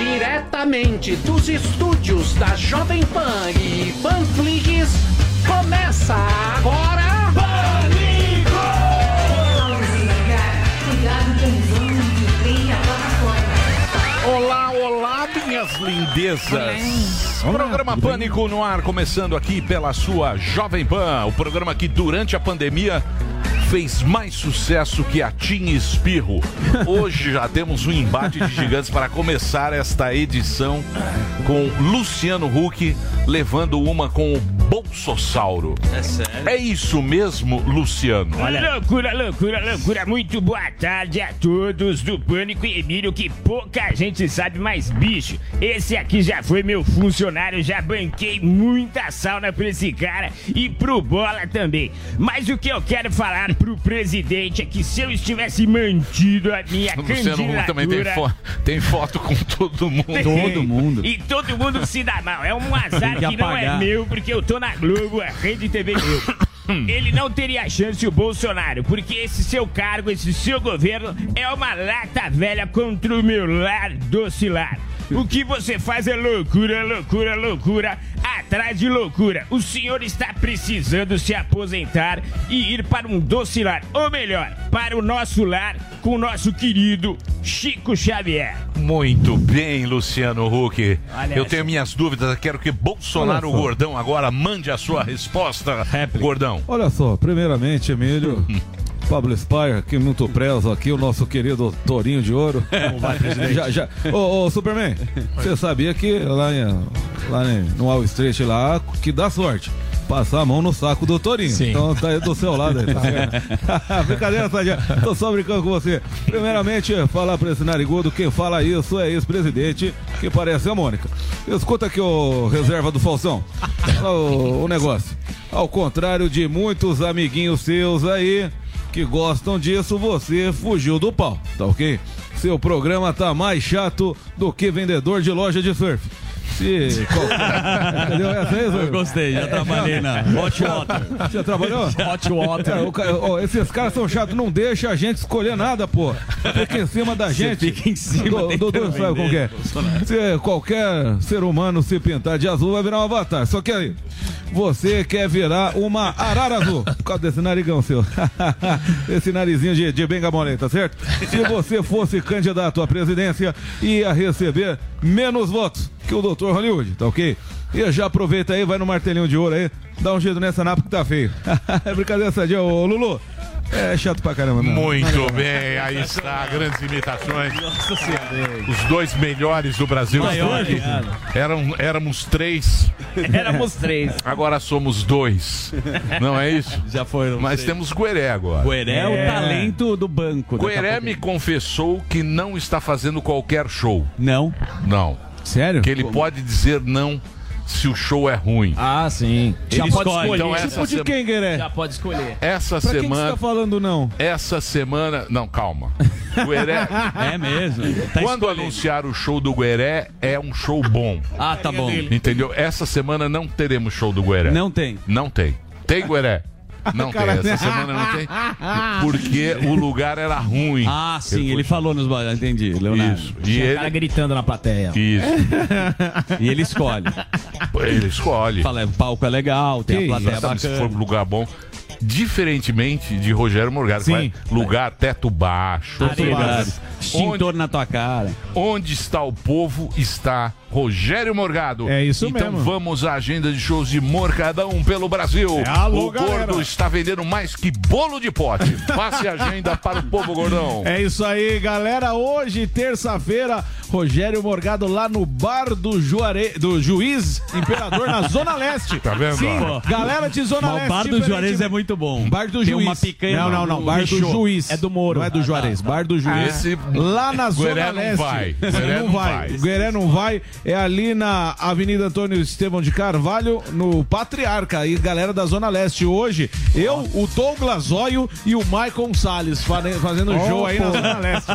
Diretamente dos estúdios da Jovem Pan e Panflix, começa agora. Pânico! Olá, olá, minhas lindezas. Programa Pânico no ar, começando aqui pela sua Jovem Pan. O programa que durante a pandemia fez mais sucesso que a Tim Espirro. Hoje já temos um embate de gigantes para começar esta edição com Luciano Huck levando uma com o Bolsossauro. É sério? É isso mesmo, Luciano? Loucura, loucura, loucura. Muito boa tarde a todos do Pânico e Emílio, que pouca gente sabe, mas bicho, esse aqui já foi meu funcionário, já banquei muita sauna pra esse cara e pro Bola também. Mas o que eu quero falar pro presidente é que se eu estivesse mantido a minha O Luciano Huck também tem, candidatura... fo- tem foto com todo mundo. Todo mundo. E todo mundo se dá mal. É um azar que que não é meu, porque eu tô na Globo, a rede TV meu. Ele não teria chance, o Bolsonaro, porque esse seu cargo, esse seu governo é uma lata velha contra o meu lar docilar. O que você faz é loucura, loucura, loucura, atrás de loucura. O senhor está precisando se aposentar e ir para um docilar, ou melhor, para o nosso lar com o nosso querido Chico Xavier. Muito bem, Luciano Huck. Olha Eu essa. tenho minhas dúvidas. Quero que Bolsonaro. Gordão agora mande a sua resposta. Gordão. Olha só, primeiramente, Emílio, Pablo Spire, que muito prezo aqui, o nosso querido Torinho de Ouro. já, já. Ô, ô, Superman, você sabia que lá, em, lá em- no Wall Street lá, que dá sorte. Passar a mão no saco do Torinho. Então tá aí do seu lado aí, tá? Brincadeira, Sadinha. Tô só brincando com você. Primeiramente, falar pra esse narigudo, quem fala isso é ex-presidente, que parece a Mônica. Escuta aqui o reserva do Falsão. O, o negócio. Ao contrário de muitos amiguinhos seus aí que gostam disso, você fugiu do pau, tá ok? Seu programa tá mais chato do que vendedor de loja de surf. Se. Entendeu? Essa aí, Eu Zé? gostei, já trabalhei na Hot Water. Já trabalhou? Hot Water. Cara, o ca- ó, esses caras são chatos, não deixa a gente escolher nada, pô. Fica em cima da gente. fica em cima, Do- tentando Dudu sabe como que é. Se qualquer ser humano se pintar de azul, vai virar um avatar. Só que aí, você quer virar uma arara azul. Por causa desse narigão seu. Esse narizinho de, de benga mole, tá certo? Se você fosse candidato à presidência, ia receber menos votos que o doutor Hollywood, tá ok? E já aproveita aí, vai no martelinho de ouro aí, dá um jeito nessa napa que tá feio. é brincadeira sadia, ô Lulu. É chato pra caramba, não. Muito bem, aí está, grandes imitações. Os dois melhores do Brasil. Maior. Eram, éramos três, Éramos três. agora somos dois. Não é isso? Já foi. Mas sei. temos Gueré agora. Gueré é o talento do banco. a Gueré pouco. me confessou que não está fazendo qualquer show. Não. Não. Sério? Que ele pode dizer não se o show é ruim. Ah, sim. Já Ele pode escolhe. escolher. Então essa, Tipo de quem, Gueré? Já pode escolher. essa Pra quem que você semana. tá falando não? Essa semana. Não, calma. Gueré. É mesmo. Tá Quando escolhendo. anunciar o show do Gueré, é um show bom. Ah, tá bom. Entendeu? Essa semana não teremos show do Gueré. Não tem. Não tem. Tem Gueré? Não tem. Essa semana não tem. Porque o lugar era ruim. Ah, sim, ele, foi- falou nos ba- Entendi, Leonardo. Isso. E Tinha cara ele. gritando na plateia. Isso. E ele escolhe. Ele escolhe. Fala, o palco é legal, tem Que a plateia Exatamente, se for bacana. um lugar bom. Diferentemente de Rogério Morgado, que Sim. vai lugar teto baixo. Lugar. Onde, Extintor na tua cara. onde está o povo, está Rogério Morgado. É isso então mesmo. vamos à agenda de shows de Morcadão pelo Brasil. É, alô, o gordo galera. está vendendo mais que bolo de pote. Passe a agenda para o povo gordão. É isso aí, galera. Hoje, terça-feira, Rogério Morgado lá no bar do, Juare... do Juiz Imperador na Zona Leste. Tá vendo? Sim, ó? galera de Zona Mas Leste. o bar do diferente- Juarez é muito bom. Bar do Tem Juiz. uma picanha Não, não, não. Bar do. Juiz. É do Moro. Não é do Juarez. Bar do Juiz. Esse- Lá na Zona Gueré não Leste. vai. Gueré não não vai. vai. Gueré não vai. É ali na Avenida Antônio Estevão de Carvalho, no Patriarca. E galera da Zona Leste. Hoje, eu, o Douglas Zóio e o Michael Salles fazendo show aí na Zona Leste.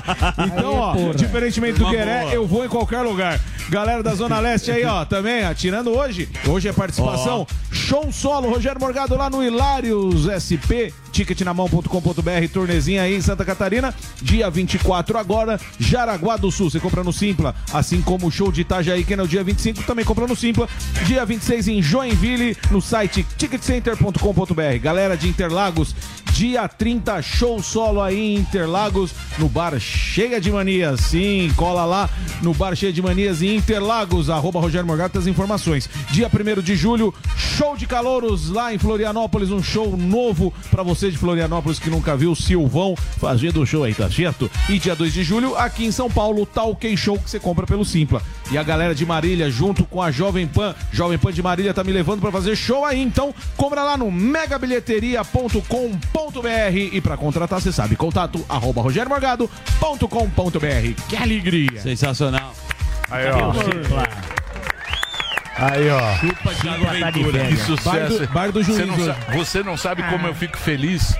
Então, ó, diferentemente do Gueré, eu vou em qualquer lugar. Galera da Zona Leste aí, ó, também atirando hoje. Hoje é participação. Show solo, Rogério Morgado lá no Hilários SP ticketnamão.com.br, turnezinha aí em Santa Catarina, dia 24 agora, Jaraguá do Sul, você compra no Simpla, assim como o show de Itajaí, que é no dia 25, também compra no Simpla, dia 26 em Joinville, no site ticketcenter.com.br. Galera de Interlagos, dia 30, show solo aí em Interlagos, no bar Cheia de Manias, sim, cola lá no bar Cheia de Manias em Interlagos, arroba Rogério Morgado, as informações. Dia 1 de julho, show de calouros lá em Florianópolis, um show novo pra você de Florianópolis que nunca viu, Silvão fazendo o show aí, tá certo? E dia 2 de julho, aqui em São Paulo, Talk Show que você compra pelo Simpla. E a galera de Marília, junto com a Jovem Pan, Jovem Pan de Marília tá me levando pra fazer show aí, então compra lá no megabilheteria.com.br e pra contratar, você sabe, contato arroba rogeriomorgado.com.br. Que alegria! Sensacional. Aí, ó. Aí, ó. Chupa Thiago tá de Que sucesso. Bar do- bar do você, juiz não hoje. sa- você não sabe como eu fico feliz.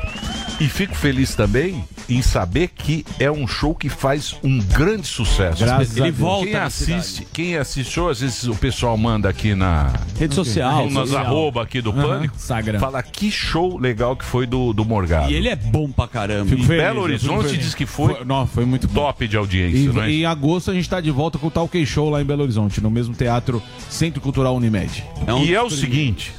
E fico feliz também em saber que é um show que faz um grande sucesso. Graças a Ele Deus. volta Quem assiste, cidade. quem assistiu, às vezes o pessoal manda aqui na Rede social. nas arroba aqui do Pânico, Instagram. fala que show legal que foi do, do Morgado. E ele é bom pra caramba. Fico Em feliz, Belo Horizonte diz que foi, Não, foi muito bom. top de audiência, não é? E, em agosto a gente tá de volta com o Talk Show lá em Belo Horizonte, no mesmo teatro Centro Cultural Unimed. É um E é o seguinte,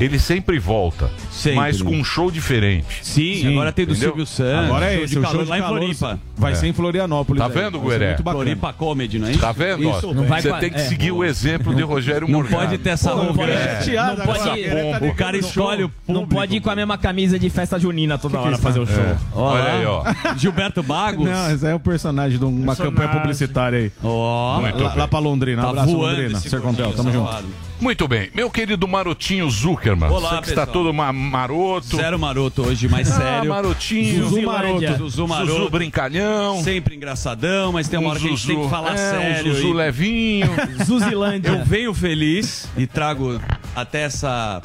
ele sempre volta, Sempre. mas com um show diferente. Sim, Sim, agora tem do entendeu? Silvio Santos. Agora é show esse, de o show de lá em Floripa. Vai ser em Florianópolis. Tá vendo, Gueré? Floripa Comedy, não é isso? Tá vendo? Isso, não vai Você tem que é. seguir o exemplo de Rogério Não Morgado. pode ter essa Não. Chateado não pode, tá O cara escolhe o show. não público. pode ir com a mesma camisa de festa junina toda hora fazer o show. Ó Olha aí, ó. Gilberto Bagos. Não, esse aí é um personagem de uma campanha publicitária aí. Ó. Lá, pra Londrina. Um Tá abraço, voando Londrina. Sercontel, tamo junto. Muito bem. Meu querido Marotinho Zuckerman. Olá, você que está pessoal. todo ma maroto. Zero maroto hoje, mais Ah, sério. marotinho. Zuzu Zuzilândia. maroto. Zuzu maroto. Zuzu brincalhão. Sempre engraçadão, mas tem uma Um hora que a gente tem que falar é, sério. Um Zuzu e- levinho. Zuzilândia. Eu venho feliz e trago até essa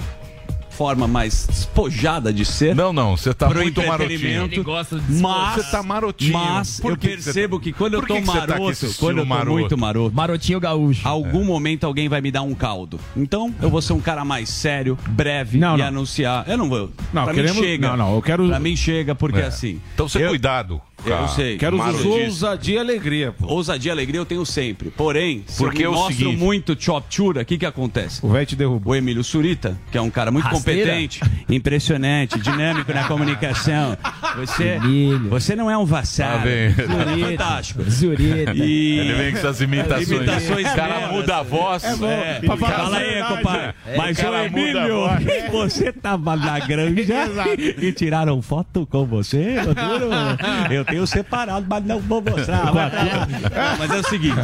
forma mais despojada de ser. não, não. Você tá muito marotinho. Ele gosta de Mas, Você tá marotinho. mas eu que que você percebo tá- que quando eu tô que que tá maroto, esse quando eu tô maroto? muito maroto, Marotinho gaúcho. algum momento alguém vai me dar um caldo. Então, eu vou ser um cara mais sério, breve Não, e não. anunciar. Eu não vou. Não, pra queremos- mim chega. não, não, eu quero- Pra mim chega, porque É. assim. Então você eu- cuidado. Eu a sei. Quero. Zuzu, ousadia e alegria, pô. Ousadia e alegria eu tenho sempre. Porém, se Porque é eu me mostro seguinte- muito choptura, o que que acontece? O velho te derrubou. O Emílio Surita, que é um cara muito Rasteira? competente, impressionante, dinâmico na comunicação. Você, Emílio. você não é um vassalo. Tá bem. Você é fantástico. Zureta. E... Ele vem com essas imitações. Imitações o cara muda a voz. É, Pra falar fala a aí, compadre. Mas o Emílio, você tava na granja e tiraram foto com você, eu. Eu tenho separado, mas não vou mostrar. Vai pra lá. Não, Mas é o seguinte,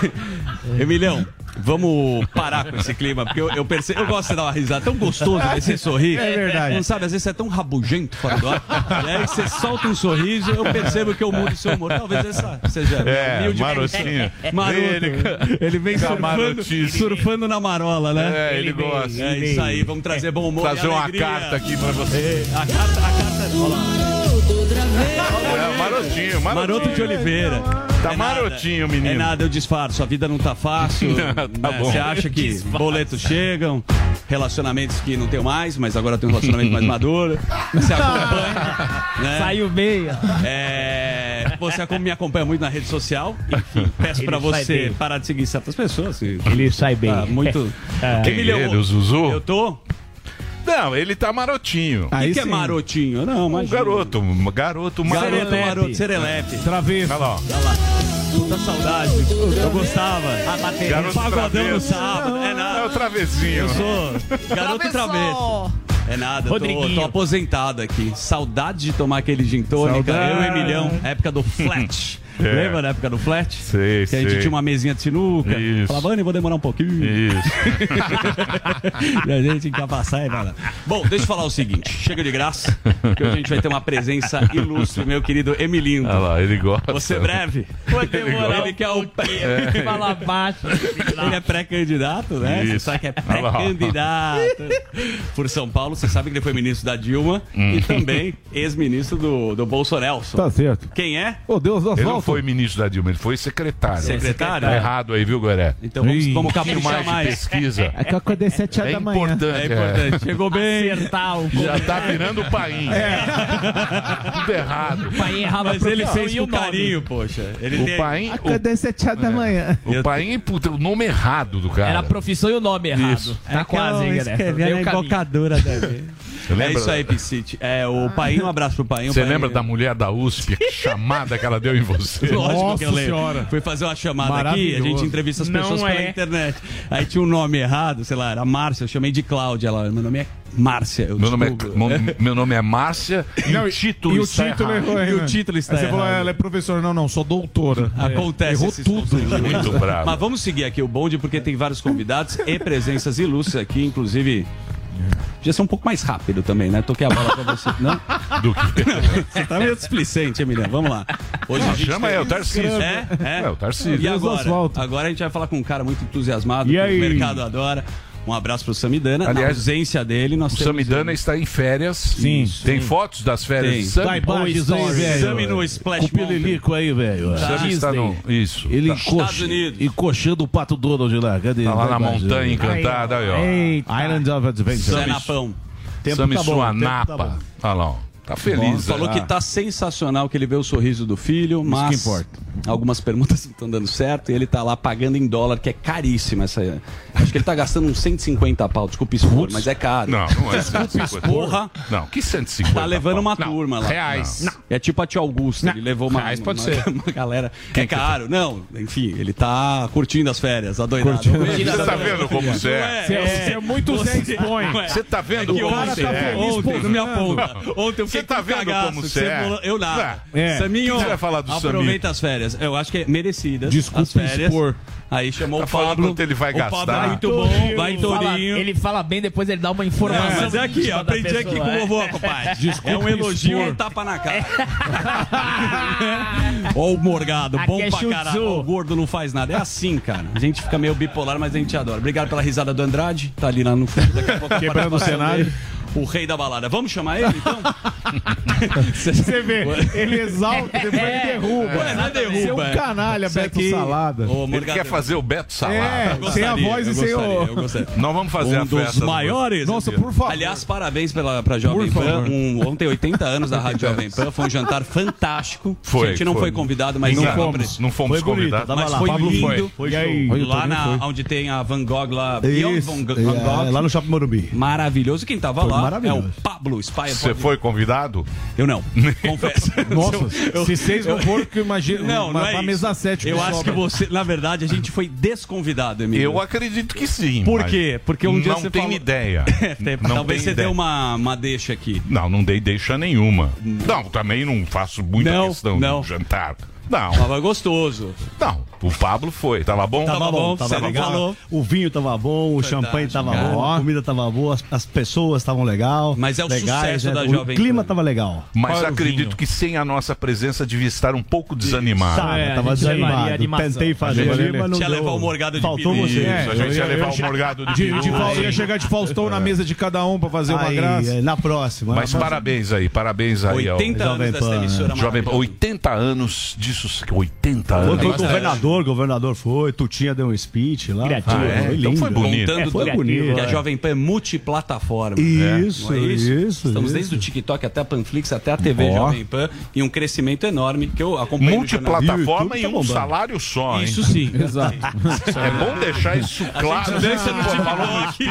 Emilhão, vamos parar com esse clima, porque eu, eu percebo, eu gosto de dar uma risada, tão gostoso ver você sorrir. É verdade. Não sabe, às vezes você é tão rabugento fora do ar, e aí você solta um sorriso, eu percebo que eu mudo o seu humor. Talvez essa seja É, humilde. marotinho. Maroto. Ele- Ele, vem surfando, surfando na marola, né? É, ele gosta. É isso aí, vamos trazer bom humor. Trazer e uma carta aqui pra você. É, a carta, a carta. Olha lá. É, marotinho, marotinho. Maroto de Oliveira. Tá É nada, marotinho, menino. É nada, eu disfarço. A vida não tá fácil. Tá né? bom. Você acha que boletos chegam, relacionamentos que não tenho mais, mas agora tem um relacionamento mais maduro. Você acompanha. né? Saiu bem. É, você me acompanha muito na rede social. Enfim, peço Ele pra você bem. parar de seguir certas pessoas. se- Ele sai bem. Tá muito. Quem Emilhão, ele, o Zuzu? Eu tô. Não, ele tá marotinho. O que, Aí que é marotinho? Não, Um mas. garoto, um garoto maroto. Garoto Serelepe. maroto, serelepe. Travesso. Olha lá, ó. Olha lá. Puta saudade. Eu gostava. A bateria. Garoto Pagodão no sábado. É É o nada. travezinho. Eu sou garoto travesso. É nada, eu tô, Rodriguinho. tô aposentado aqui. Saudade de tomar aquele gin tônica. Saudade. Eu e Emilhão, época do flat. É. Lembra da época do flat? Sei, Que a gente sei. tinha uma mesinha de sinuca. Isso. Falava, Vani, vou demorar um pouquinho. Isso. e a gente tinha que passar e nada. Bom, deixa eu falar o seguinte: chega de graça, que hoje a gente vai ter uma presença ilustre, meu querido Emilindo. Olha lá, ele gosta. Você breve. Vou demorar Ele quer o Fala baixo. Ele é pré-candidato, né? Você Isso. sabe que é pré-candidato por São Paulo. Você sabe que ele foi ministro da Dilma Hum. e também ex-ministro do, do Bolsonaro. Tá certo. Quem é? Ô, Deus das valsas. Foi ministro da Dilma, ele foi secretário. Secretário? Tá errado aí, viu, Gueré? Então vamos, vamos Um pouquinho caprichar mais de mais. pesquisa. É que eu acordei sete horas É da manhã. importante. É importante. Chegou bem. Acertar o Já tá virando o país. Tudo errado. pai errava Mas ele fez com o carinho, poxa. Ele O tem- Acordei sete horas da manhã. o, o pai, puta, o nome errado do cara. Era a profissão e o nome errado. Isso. Tá quase, hein, galera? na o caminho. embocadura deve. É isso aí, Piscite. É, o pai, um abraço pro pai. Você lembra da mulher da USP, que chamada que ela deu em você? Lógico Nossa que eu lembro. Senhora. Fui fazer uma chamada aqui, a gente entrevista as Não pessoas pela é. internet. Aí tinha um nome errado, sei lá, era Márcia, eu chamei de Cláudia. Ela, meu nome é Márcia. Eu Meu nome, é, meu, nome é Márcia e Não, o título e o está título errado. errou E o ainda. título está Aí você falou, errado. ela é professora. Não, não, sou doutora. Acontece Errou tudo. Muito bravo. Mas vamos seguir aqui o bonde, porque tem vários convidados e presenças ilustres aqui, inclusive. Podia ser um pouco mais rápido também, né? Toquei a bola pra você. Não? Do que? Você tá meio displicente, Emiliano. Vamos lá. Hoje a gente Chama tem- aí, é o Tarcísio. É, é. É, o Tarcísio. E agora? Agora a gente vai falar com um cara muito entusiasmado, E que aí? o mercado adora. Um abraço pro Samidana. Na Aliás, ausência dele, nós O temos Samidana está em férias. Sim. Tem fotos das férias Tem. de Sam? Tá velho. Sami no Splash Com o Mountain. Pililico aí, velho. Sam está no. Isso. Ele tá, Estados Unidos. encoxando o pato Donald lá. Cadê? tá lá na montanha encantada. Aí, ó. Eita. Island of Adventure. Zé Napão. Tempo Sam e tá bom, sua tempo tá. Olha lá, ó. Tá feliz. Falou né? que tá sensacional, que ele vê o sorriso do filho, mas que importa. algumas perguntas não estão dando certo e ele tá lá pagando em dólar, que é caríssima essa. Acho que ele tá gastando uns 150 pau, desculpa expor, mas é caro. Não, não é 150. Porra. Não, que 150. Tá levando uma Não, turma lá. Reais. Não. É tipo a tia Augusta, ele levou uma, reais pode uma, ser. uma galera. é caro. Não, enfim, ele tá curtindo as férias, adoidado. Você tá vendo como você é? Você é, você é muito Zé Expõe. Você tá vendo que como você é? ontem, não me aponta. Ontem eu Você tá vendo cagaço, como você é? Eu nada. É. Saminho, você vai falar do aproveita as férias. Eu acho que é merecidas Desculpe as férias. expor. Aí chamou Tá o Pablo. quanto ele vai o Pablo gastar. é muito bom, vai Ele fala, Torinho. ele fala bem, depois ele dá uma informação. Não, mas é aqui, ó, aprendi aqui pessoa, com o é. vovô, compadre. é um elogio e um tapa na cara. Ó o Morgado, Aqui bom é pra caralho. O gordo não faz nada. É assim, cara. A gente fica meio bipolar, mas a gente adora. Obrigado pela risada do Andrade. Tá ali lá no fundo, daqui a pouco. a Quebrando o cenário. dele. O rei da balada. Vamos chamar ele, então? Você vê, ele exalta, depois ele derruba. Ué, não é derruba, Você é um é. canalha, Beto aqui- Salada. Ô, Ele quer fazer o Beto Salada. É, sem a voz e sem o... gostaria. Nós vamos fazer um a dos festa. do- maiores. Nossa, por favor. Aliás, parabéns pela, pra Jovem Por Pan. Um, ontem, 80 anos da Rádio Jovem Pan. Foi um jantar fantástico. Foi, a gente não foi. foi, convidado, mas Não fomos, não fomos Foi convidados. Mas lá, foi Pablo lindo. foi. E aí? Lá na, foi. onde tem a Van Gogh lá. Van Gogh. É, lá no Shopping Morumbi. Maravilhoso. Quem tava Foi lá é maravilhoso. o Pablo Spy. Você foi convidado? Eu não. Confesso. Nossa, Eu- se vocês não foram, que eu imagino. Não, uma, não é mesa 7 Eu acho que você, na verdade, a gente foi desconvidado, Emílio. Eu acredito que sim. Por quê? Porque um dia não você tenho falou- ideia. Tem- Não Talvez você ideia. deu uma, uma deixa aqui. Não, não dei deixa nenhuma. Não, também não faço muita Não, questão não. jantar. Não, Tava gostoso. não. O Pablo foi. Tava bom? Tava bom, tava você não legal. falou. O vinho tava bom, o champanhe tava cara. bom, a comida tava boa, as, as pessoas estavam legal. Mas é o legais, sucesso né? da O Jovem clima Pan. tava legal. Mas Qual o acredito que sem a nossa presença devia estar um pouco desanimado. Tava, É, tava desanimado. Tentei fazer A gente ali, mas não Tinha deu. levar o morgado de Faltou você. É, a gente ia ia- levar o ia- morgado de, De, de, ia chegar de Faustão na mesa de cada um pra fazer uma graça. na próxima. Mas parabéns aí, parabéns aí. ao 80 Jovem anos dessa Pan. emissora Jovem Pan. maravilhosa. 80 anos disso. 80 Foi, anos. foi o bastante. governador, governador foi, Tutinha deu um speech lá. Criativo. Foi, Ah, é? foi Então lindo. foi bonito. É, foi tudo. bonito, que a é. Jovem Pan é multiplataforma. Isso, Não é isso? isso. Estamos isso. desde o TikTok até a Panflix, até a TV Ó. Jovem Pan e um crescimento enorme que eu acompanho. Multiplataforma e tá um bombando. salário só, hein? Isso sim. Exato. É bom deixar isso claro. Deixa no TikTok.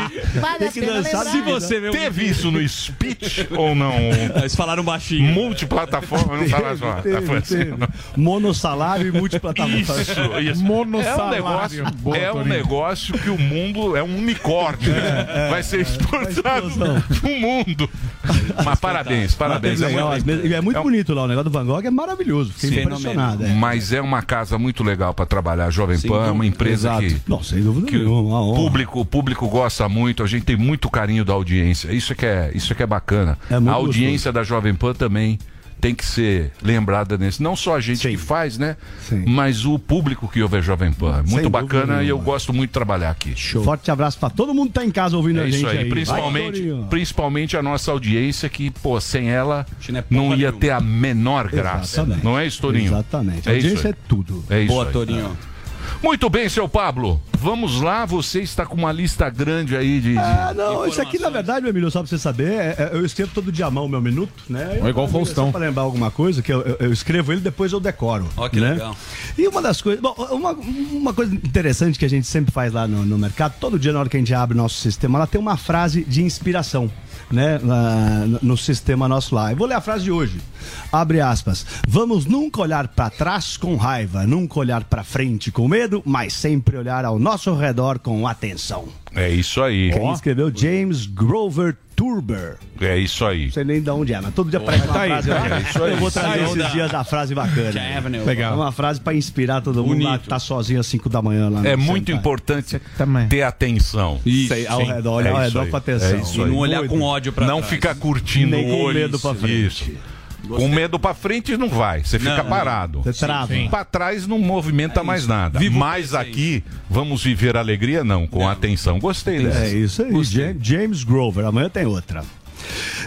Tem que dançar Se você Teve isso no speech ou não? Eles falaram baixinho. Multiplataforma, não só. Teve, Tá, foi teve. Monossalário e multiplataforma. Isso, isso. É um Monossalário. negócio, Boa, é um negócio que o mundo é um unicórnio. né? Vai ser exportado pro mundo. Mas parabéns, parabéns. É Legal, muito- as mesas- e é muito é um- bonito lá, o negócio do Van Gogh é maravilhoso. Fiquei Sim. impressionado. É. Mas é uma casa muito legal para trabalhar. A Jovem Pan é uma empresa que, Não, sem dúvida que nenhuma, uma o público, o público gosta muito. A gente tem muito carinho da audiência. Isso é que é, isso é, que é bacana. É a audiência da Jovem Pan também tem que ser lembrada nesse. Não só a gente que faz, né? Mas o público que ouve a Jovem Pan. Muito Sem bacana dúvida e eu gosto muito de trabalhar aqui. Forte abraço pra todo mundo que tá em casa ouvindo É a gente isso aí, aí. principalmente, Vai, principalmente a nossa audiência que, pô, sem ela é não ia nenhuma. ter a menor graça. Exatamente. Não é isso, Torinho? Exatamente. É A isso audiência aí. é tudo. É isso Boa, aí. Torinho. Muito bem, seu Pablo. Vamos lá, você está com uma lista grande aí de. de- Ah, não, isso aqui na verdade, meu Emílio, só pra você saber, é- é- eu escrevo todo dia à mão o meu minuto, né? É igual Faustão. Só pra lembrar alguma coisa, que eu, eu- eu escrevo ele depois eu decoro. Ó, que né? legal. E uma das coisas. Bom, uma, uma coisa interessante que a gente sempre faz lá no, no mercado, todo dia na hora que a gente abre o nosso sistema, ela tem uma frase de inspiração. Né, no sistema nosso lá. Eu vou ler a frase de hoje. Abre aspas. Vamos nunca olhar para trás com raiva, nunca olhar para frente com medo, mas sempre olhar ao nosso redor com atenção. É isso aí. Quem escreveu James Grover Turber. É isso aí. Não sei nem de onde é, mas todo dia parece uma tá aí. frase. É isso aí. Eu vou trazer aí. esses dias a frase bacana. Avenue. É Legal. uma frase pra inspirar todo mundo lá que tá sozinho às 5 da manhã lá É muito centro. importante ter atenção. Isso. Sei, ao Sim, redor, olha é ao redor com atenção. É isso E não olhar com ódio pra Não trás. ficar curtindo Nem com o olho. medo pra frente. Isso. Com medo pra frente não vai, você fica Não, parado. Você trava. Pra trás não movimenta mais nada. Viva o Mas aqui, vamos viver a alegria? Não, com atenção. Gostei dessa. É isso aí, James, James Grover. Amanhã tem outra.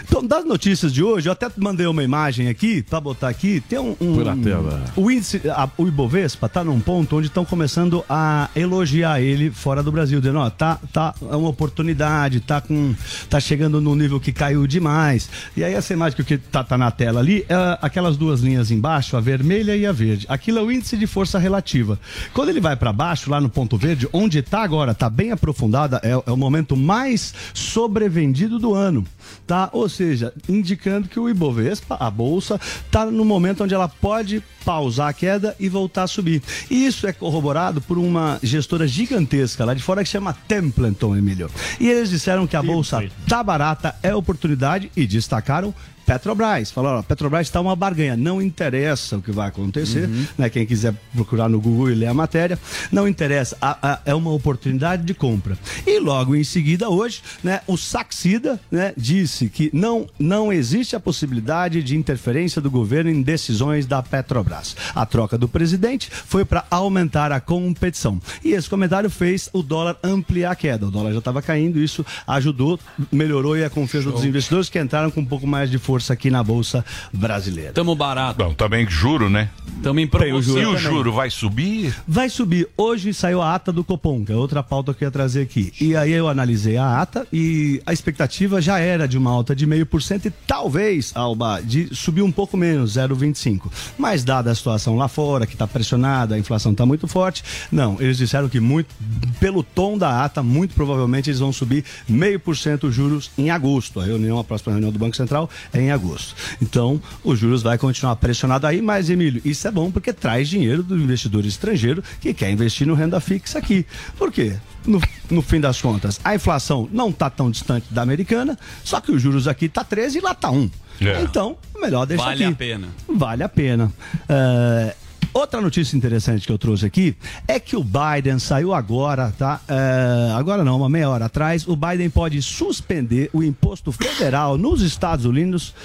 Então, das notícias de hoje, eu até mandei uma imagem aqui, pra botar aqui. Tem um. um Por a tela. O índice, a- o Ibovespa tá num ponto onde estão começando a elogiar ele fora do Brasil, dizendo, ó, tá, tá, é uma oportunidade, tá com, tá chegando num nível que caiu demais. E aí essa imagem que tá, tá na tela ali, é aquelas duas linhas embaixo, a vermelha e a verde. Aquilo é o índice de força relativa. Quando ele vai para baixo, lá no ponto verde, onde tá agora, tá bem aprofundada, é, é o momento mais sobrevendido do ano, tá? Ou seja, indicando que o Ibovespa, a bolsa, tá no momento onde ela pode pausar a queda e voltar a subir. E isso é corroborado por uma gestora gigantesca lá de fora que chama Templeton, Emílio. E eles disseram que a bolsa tá barata, é oportunidade e destacaram Petrobras. Falaram, ó, Petrobras está uma barganha. Não interessa o que vai acontecer, né? Quem quiser procurar no Google e ler a matéria, não interessa. A- a- é uma oportunidade de compra. E logo em seguida, hoje, né, o Saxida né, disse que não, não existe a possibilidade de interferência do governo em decisões da Petrobras. A troca do presidente foi para aumentar a competição. E esse comentário fez o dólar ampliar a queda. O dólar já estava caindo, isso ajudou, melhorou aí a confiança dos investidores que entraram com um pouco mais de força aqui na Bolsa Brasileira. Tamo barato. Bom, também juro, né? Tamo em E promoção. o também. juro vai subir? Vai subir. Hoje saiu a ata do Copom, que é outra pauta que eu ia trazer aqui. E aí eu analisei a ata e a expectativa já era de uma alta de meio por cento e talvez, Alba, de subir um pouco menos, 0,25. Mas dada a situação lá fora, que está pressionada, a inflação está muito forte, não, eles disseram que muito, pelo tom da ata, muito provavelmente eles vão subir meio por cento os juros em agosto. A reunião, a próxima reunião do Banco Central é em agosto. Então, os juros vai continuar pressionado aí, mas, Emílio, isso é bom porque traz dinheiro do investidor estrangeiro que quer investir no renda fixa aqui. Por quê? No, no fim das contas, a inflação não está tão distante da americana, só que os juros aqui tá 13 e lá tá 1. É. Então, melhor deixar Vale aqui. a pena. Vale a pena. É, Outra notícia interessante que eu trouxe aqui é que o Biden saiu agora, tá? É, agora não, uma meia hora atrás. O Biden pode suspender o imposto federal nos Estados Unidos,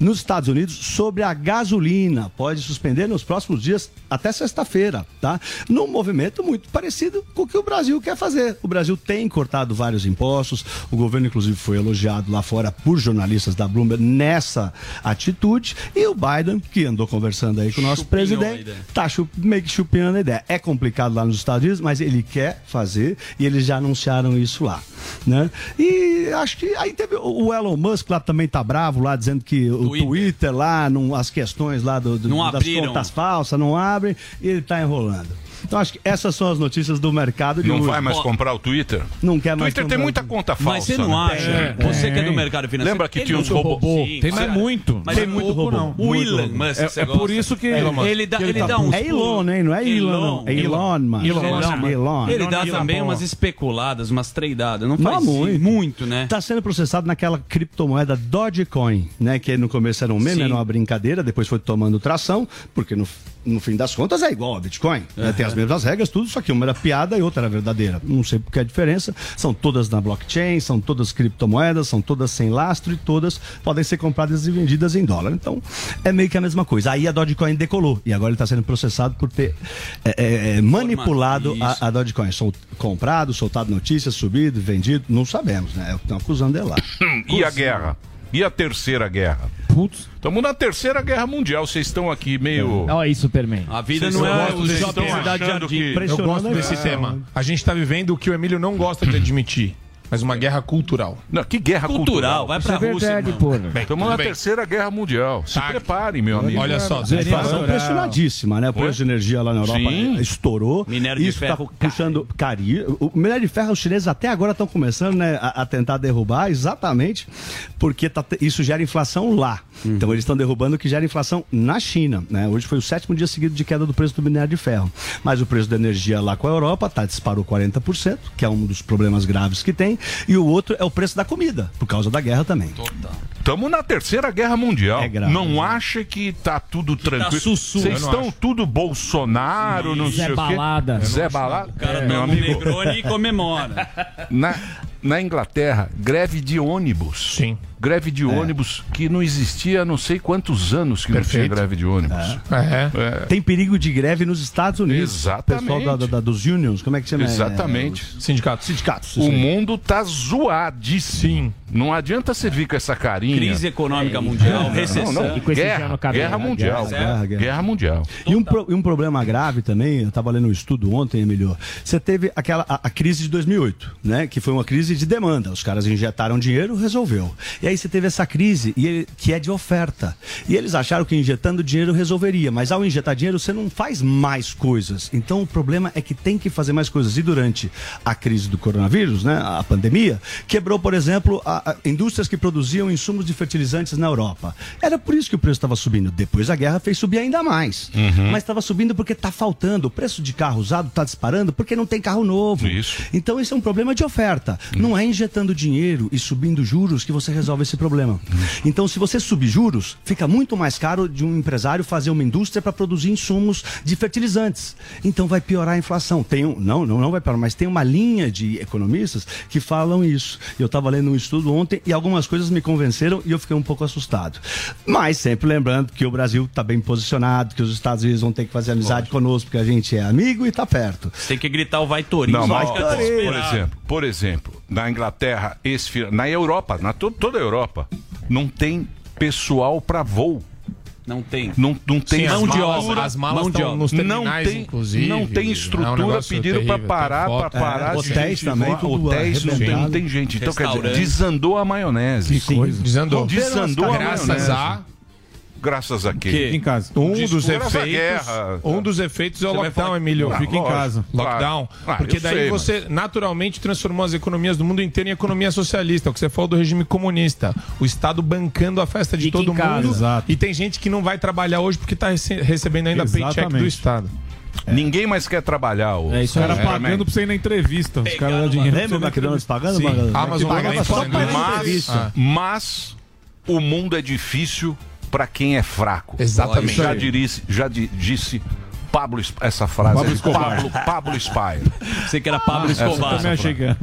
nos Estados Unidos sobre a gasolina. Pode suspender nos próximos dias até sexta-feira, tá? Num movimento muito parecido com o que o Brasil quer fazer. O Brasil tem cortado vários impostos. O governo, inclusive, foi elogiado lá fora por jornalistas da Bloomberg nessa atitude. E o Biden, que andou conversando aí com o nosso Chupinhou presidente, ideia. Tá meio que chupinhando a ideia. É complicado lá nos Estados Unidos, mas ele quer fazer e eles já anunciaram isso lá, né? E acho que aí teve o Elon Musk lá também tá bravo lá dizendo que o Twitter. Twitter, lá, não, as questões lá do, do- das abriram. contas falsas não abrem e ele tá enrolando. Então acho que essas são as notícias do mercado de Não hoje. vai mais comprar o Twitter? Não quer mais Twitter tem muita conta falsa. Mas você não né? acha? Você que é do mercado financeiro. Lembra que tinha uns robô- robô? Tem, mas muito. Mas tem é muito robô. não. O Muito Elon robô. Musk, É, é por isso que Ele dá, ele dá uns É Elon, hein? Não é Elon, não. É Elon, mano. Elon. Elon. Elon. Ele dá Elon. também Elon. umas especuladas, umas tradeadas. Não faz muito. muito, né? Está sendo processado naquela criptomoeda Dogecoin, né? Que no começo era um meme, era uma brincadeira, depois foi tomando tração, porque no, no fim das contas, é igual a Bitcoin. né? Tem as mesmas regras, tudo, só que uma era piada e outra era verdadeira. Não sei porque a diferença. São todas na blockchain, são todas criptomoedas, são todas sem lastro e todas podem ser compradas e vendidas em dólar. Então, é meio que a mesma coisa. Aí a Dogecoin decolou e agora ele está sendo processado por ter é, é, é, manipulado a, a Dogecoin. Sol, comprado, soltado notícias, subido, vendido, não sabemos, né? Estão acusando ele lá. E a guerra? E a terceira guerra? Putz. Estamos na terceira guerra mundial. Vocês estão aqui meio. Olha aí, Superman. A vida Vocês não é o shopping Cidade achando Jardim. que- Eu gosto desse tema. A gente tá vivendo o que o Emílio não gosta de admitir, mas uma guerra cultural. Não, que guerra Cultural, cultural? vai Isso pra é Rússia. verdade, porra. Bem, Estamos na bem. terceira guerra mundial. Se Tá. preparem, meu amigo. Olha só, A inflação pressionadíssima, né? O preço de energia lá na Europa Sim. estourou. Minério de Isso ferro tá puxando cari. O minério de ferro, os chineses até agora estão começando né, a, a tentar derrubar, exatamente porque tá te- isso gera inflação lá. Então eles estão derrubando o que gera inflação na China. Né? Hoje foi o sétimo dia seguido de queda do preço do minério de ferro. Mas o preço da energia lá com a Europa tá, disparou 40%, que é um dos problemas graves que tem. E o outro é o preço da comida, por causa da guerra também. Estamos na terceira guerra mundial. É grave. não acha que tá tudo tranquilo. sussu. Vocês Eu não estão acho. tudo Bolsonaro, não Zé sei Balada. o quê. Zé Balada. O cara É, meu amigo. Negroni e comemora. Na, na Inglaterra, greve de ônibus. Sim. Greve de ônibus que não existia há não sei quantos anos que não Perfeito. tinha greve de ônibus. É. É, Tem perigo de greve nos Estados Unidos. Exatamente. O pessoal da- da- dos unions, como é que chama? exatamente. Sindicato. Sindicatos. O isso aí. mundo tá zoadíssimo. Não adianta você vir com essa carinha. Crise econômica mundial, recessão. Não, não. E com esse já Guerra, guerra né? mundial. Guerra, guerra. Guerra mundial. E um, pro- e um problema grave também, eu estava lendo um estudo ontem, Emilio. Você teve aquela a, a crise de 2008, né? Que foi uma crise de demanda. Os caras injetaram dinheiro, resolveu. E aí você teve essa crise e ele- que é de oferta. E eles acharam que injetando dinheiro resolveria, mas ao injetar dinheiro você não faz mais coisas. Então o problema é que tem que fazer mais coisas. E durante a crise do coronavírus, né? A pandemia, quebrou, por exemplo, a- a- indústrias que produziam insumos de fertilizantes na Europa. Era por isso que o preço estava subindo. Depois a guerra fez subir ainda mais. Mas estava subindo porque está faltando. O preço de carro usado está disparando porque não tem carro novo. Isso. Então esse é um problema de oferta. Não é injetando dinheiro e subindo juros que você resolve esse problema. Então se você subir juros, fica muito mais caro de um empresário fazer uma indústria para produzir insumos de fertilizantes. Então vai piorar a inflação. Tem um, não, não, não vai piorar, mas tem uma linha de economistas que falam isso. Eu estava lendo um estudo ontem e algumas coisas me convenceram e eu fiquei um pouco assustado. Mas sempre lembrando que o Brasil está bem posicionado, que os Estados Unidos vão ter que fazer amizade conosco porque a gente é amigo e está perto. Tem que gritar o vai Torinho. Não, mas, Vai Torinho. por exemplo, por exemplo, na Inglaterra, esse, na Europa, na to- toda a Europa, não tem pessoal para voo. Não tem. Não, não tem Sim, as mão de malas- obra. as malas mão de estão obra. nos não tem, inclusive. Não tem É um estrutura, negócio pediram para parar, para parar. É, hotéis também, hotéis não tem, não tem gente. Então, quer dizer, desandou a maionese. Que coisa. Desandou. Desandou a Graças maionese. a Graças a quê? Que? em casa. um dos efeitos. guerra. Um dos efeitos é o lockdown, Emílio. Fica em casa. Lockdown. claro. Ah, porque daí sei, você naturalmente transformou as economias do mundo inteiro em economia socialista. O que você falou do regime comunista. O Estado bancando a festa de Fica todo mundo. Exato. E tem gente que não vai trabalhar hoje porque está recebendo ainda paycheck do Exatamente. Estado. Ninguém mais quer trabalhar. O... É isso Os caras É, pagando pra você ir na entrevista. Os caras dão dinheiro Lembra o McDonald's pagando? Sim. Amazon Pagava só fazendo pra. Mas, entrevista. mas o mundo é difícil para quem é fraco. Exatamente. Já, disse, já di- disse Pablo, Es- essa frase. Pablo é Escobar. Pablo, Pablo Spire. Sei que era Pablo essa Escobar. Também achei que era.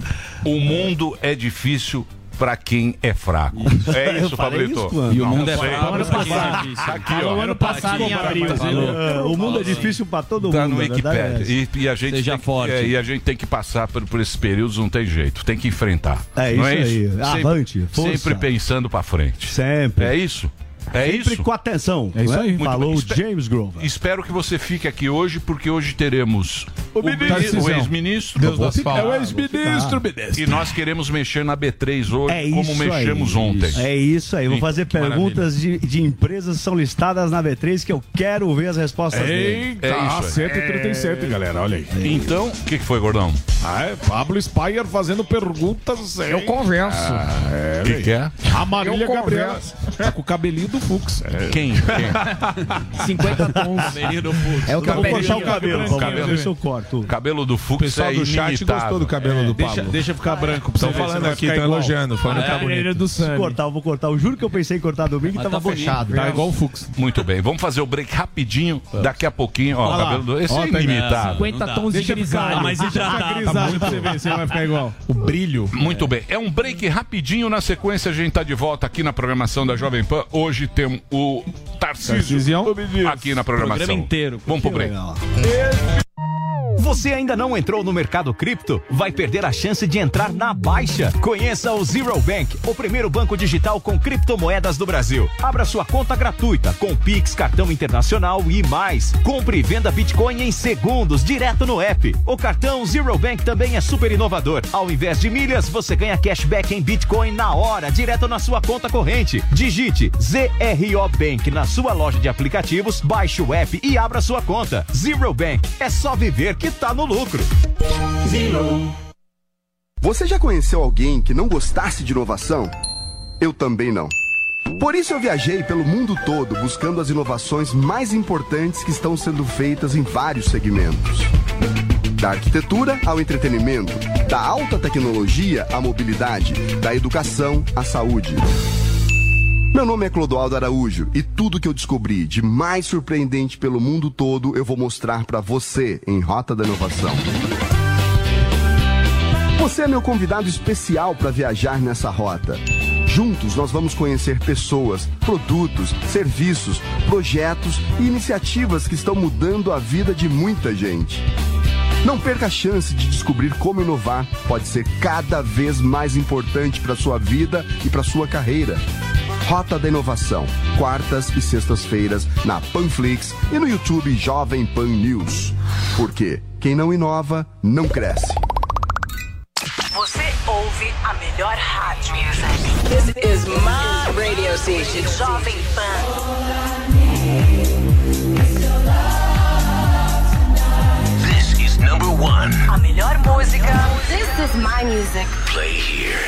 O mundo é difícil para quem é fraco. É isso, Pablito. isso quando? E o mundo é fraco Ano pra quem é passado. Tá aqui, ano em abril. É, o mundo é difícil para todo Tá mundo. no verdade é Wikipedia. E, e a gente Seja tem que- forte. é, e a gente tem que passar por, por esses períodos, não tem jeito. Tem que enfrentar. É não isso aí. Sempre- Avante, força. Sempre pensando para frente. Sempre. É isso? É Sempre isso? com atenção. É isso né? aí. Muito Falou bem. o Espe- James Grover. Espero que você fique aqui hoje, porque hoje teremos o, mini- Tarcisão. o ex-ministro Deus asfalto. É o ex-ministro, e nós queremos mexer na B3 hoje, É como mexemos aí. ontem. É isso aí. Vou Sim, fazer perguntas de, de empresas que são listadas na B3 que eu quero ver as respostas dele. Eita, É isso aí. 137, galera. Olha aí. Então, o que, que foi, gordão? Ah, é Pablo Spire fazendo perguntas. Eu converso. é, Que que é? A Marília Gabriela. Tá com o cabelinho do Fux. É. Quem? Quem? 50 tons. Fux. É o cabelo. cortar o cabelo, Vamos cabelo. ver se eu corto. O cabelo do O Fux pessoal é do chat gostou do cabelo do Deixa, Pablo. deixa ficar branco pra Estão falando aqui, estão elogiando, falando que tá É, bonito. do Se cortar, eu vou cortar. Eu juro que eu pensei em cortar domingo e Mas tava tá fechado. Tá igual o Fux. Muito bem, vamos fazer o break rapidinho. Daqui a pouquinho, ó, o cabelo do... Esse é tá inimitado. 50 dá. tons de Deixa grisalho. mais hidratado. Grisado pra você ver se vai ficar igual. O brilho. Muito bem, é um break rapidinho. Na sequência, a gente tá de volta aqui na programação da Jovem Pan. Hoje tem o Tarcísio Tarcísio. aqui na programação. Programa inteiro. Vamos pro break. Você ainda não entrou no mercado cripto? Vai perder a chance de entrar na baixa. Conheça o Zero Bank, o primeiro banco digital com criptomoedas do Brasil. Abra sua conta gratuita com Pix, cartão internacional e mais. Compre e venda Bitcoin em segundos, direto no app. O cartão Zero Bank também é super inovador. Ao invés de milhas, você ganha cashback em Bitcoin na hora, direto na sua conta corrente. Digite ZRO Bank na sua loja de aplicativos, baixe o app e abra sua conta. Zero Bank, é só viver que tá no lucro. Você já conheceu alguém que não gostasse de inovação? Eu também não. Por isso eu viajei pelo mundo todo buscando as inovações mais importantes que estão sendo feitas em vários segmentos. Da arquitetura ao entretenimento, da alta tecnologia à mobilidade, da educação à saúde. Meu nome é Clodoaldo Araújo e tudo que eu descobri de mais surpreendente pelo mundo todo eu vou mostrar para você em Rota da Inovação. Você é meu convidado especial para viajar nessa rota. Juntos nós vamos conhecer pessoas, produtos, serviços, projetos e iniciativas que estão mudando a vida de muita gente. Não perca a chance de descobrir como inovar pode ser cada vez mais importante para sua vida e para sua carreira. Rota da Inovação, quartas e sextas-feiras na Panflix e no YouTube Jovem Pan News. Porque quem não inova não cresce. Você ouve a melhor rádio. This is my radio station. Jovem Pan. One. A melhor música. This is my music. Play here.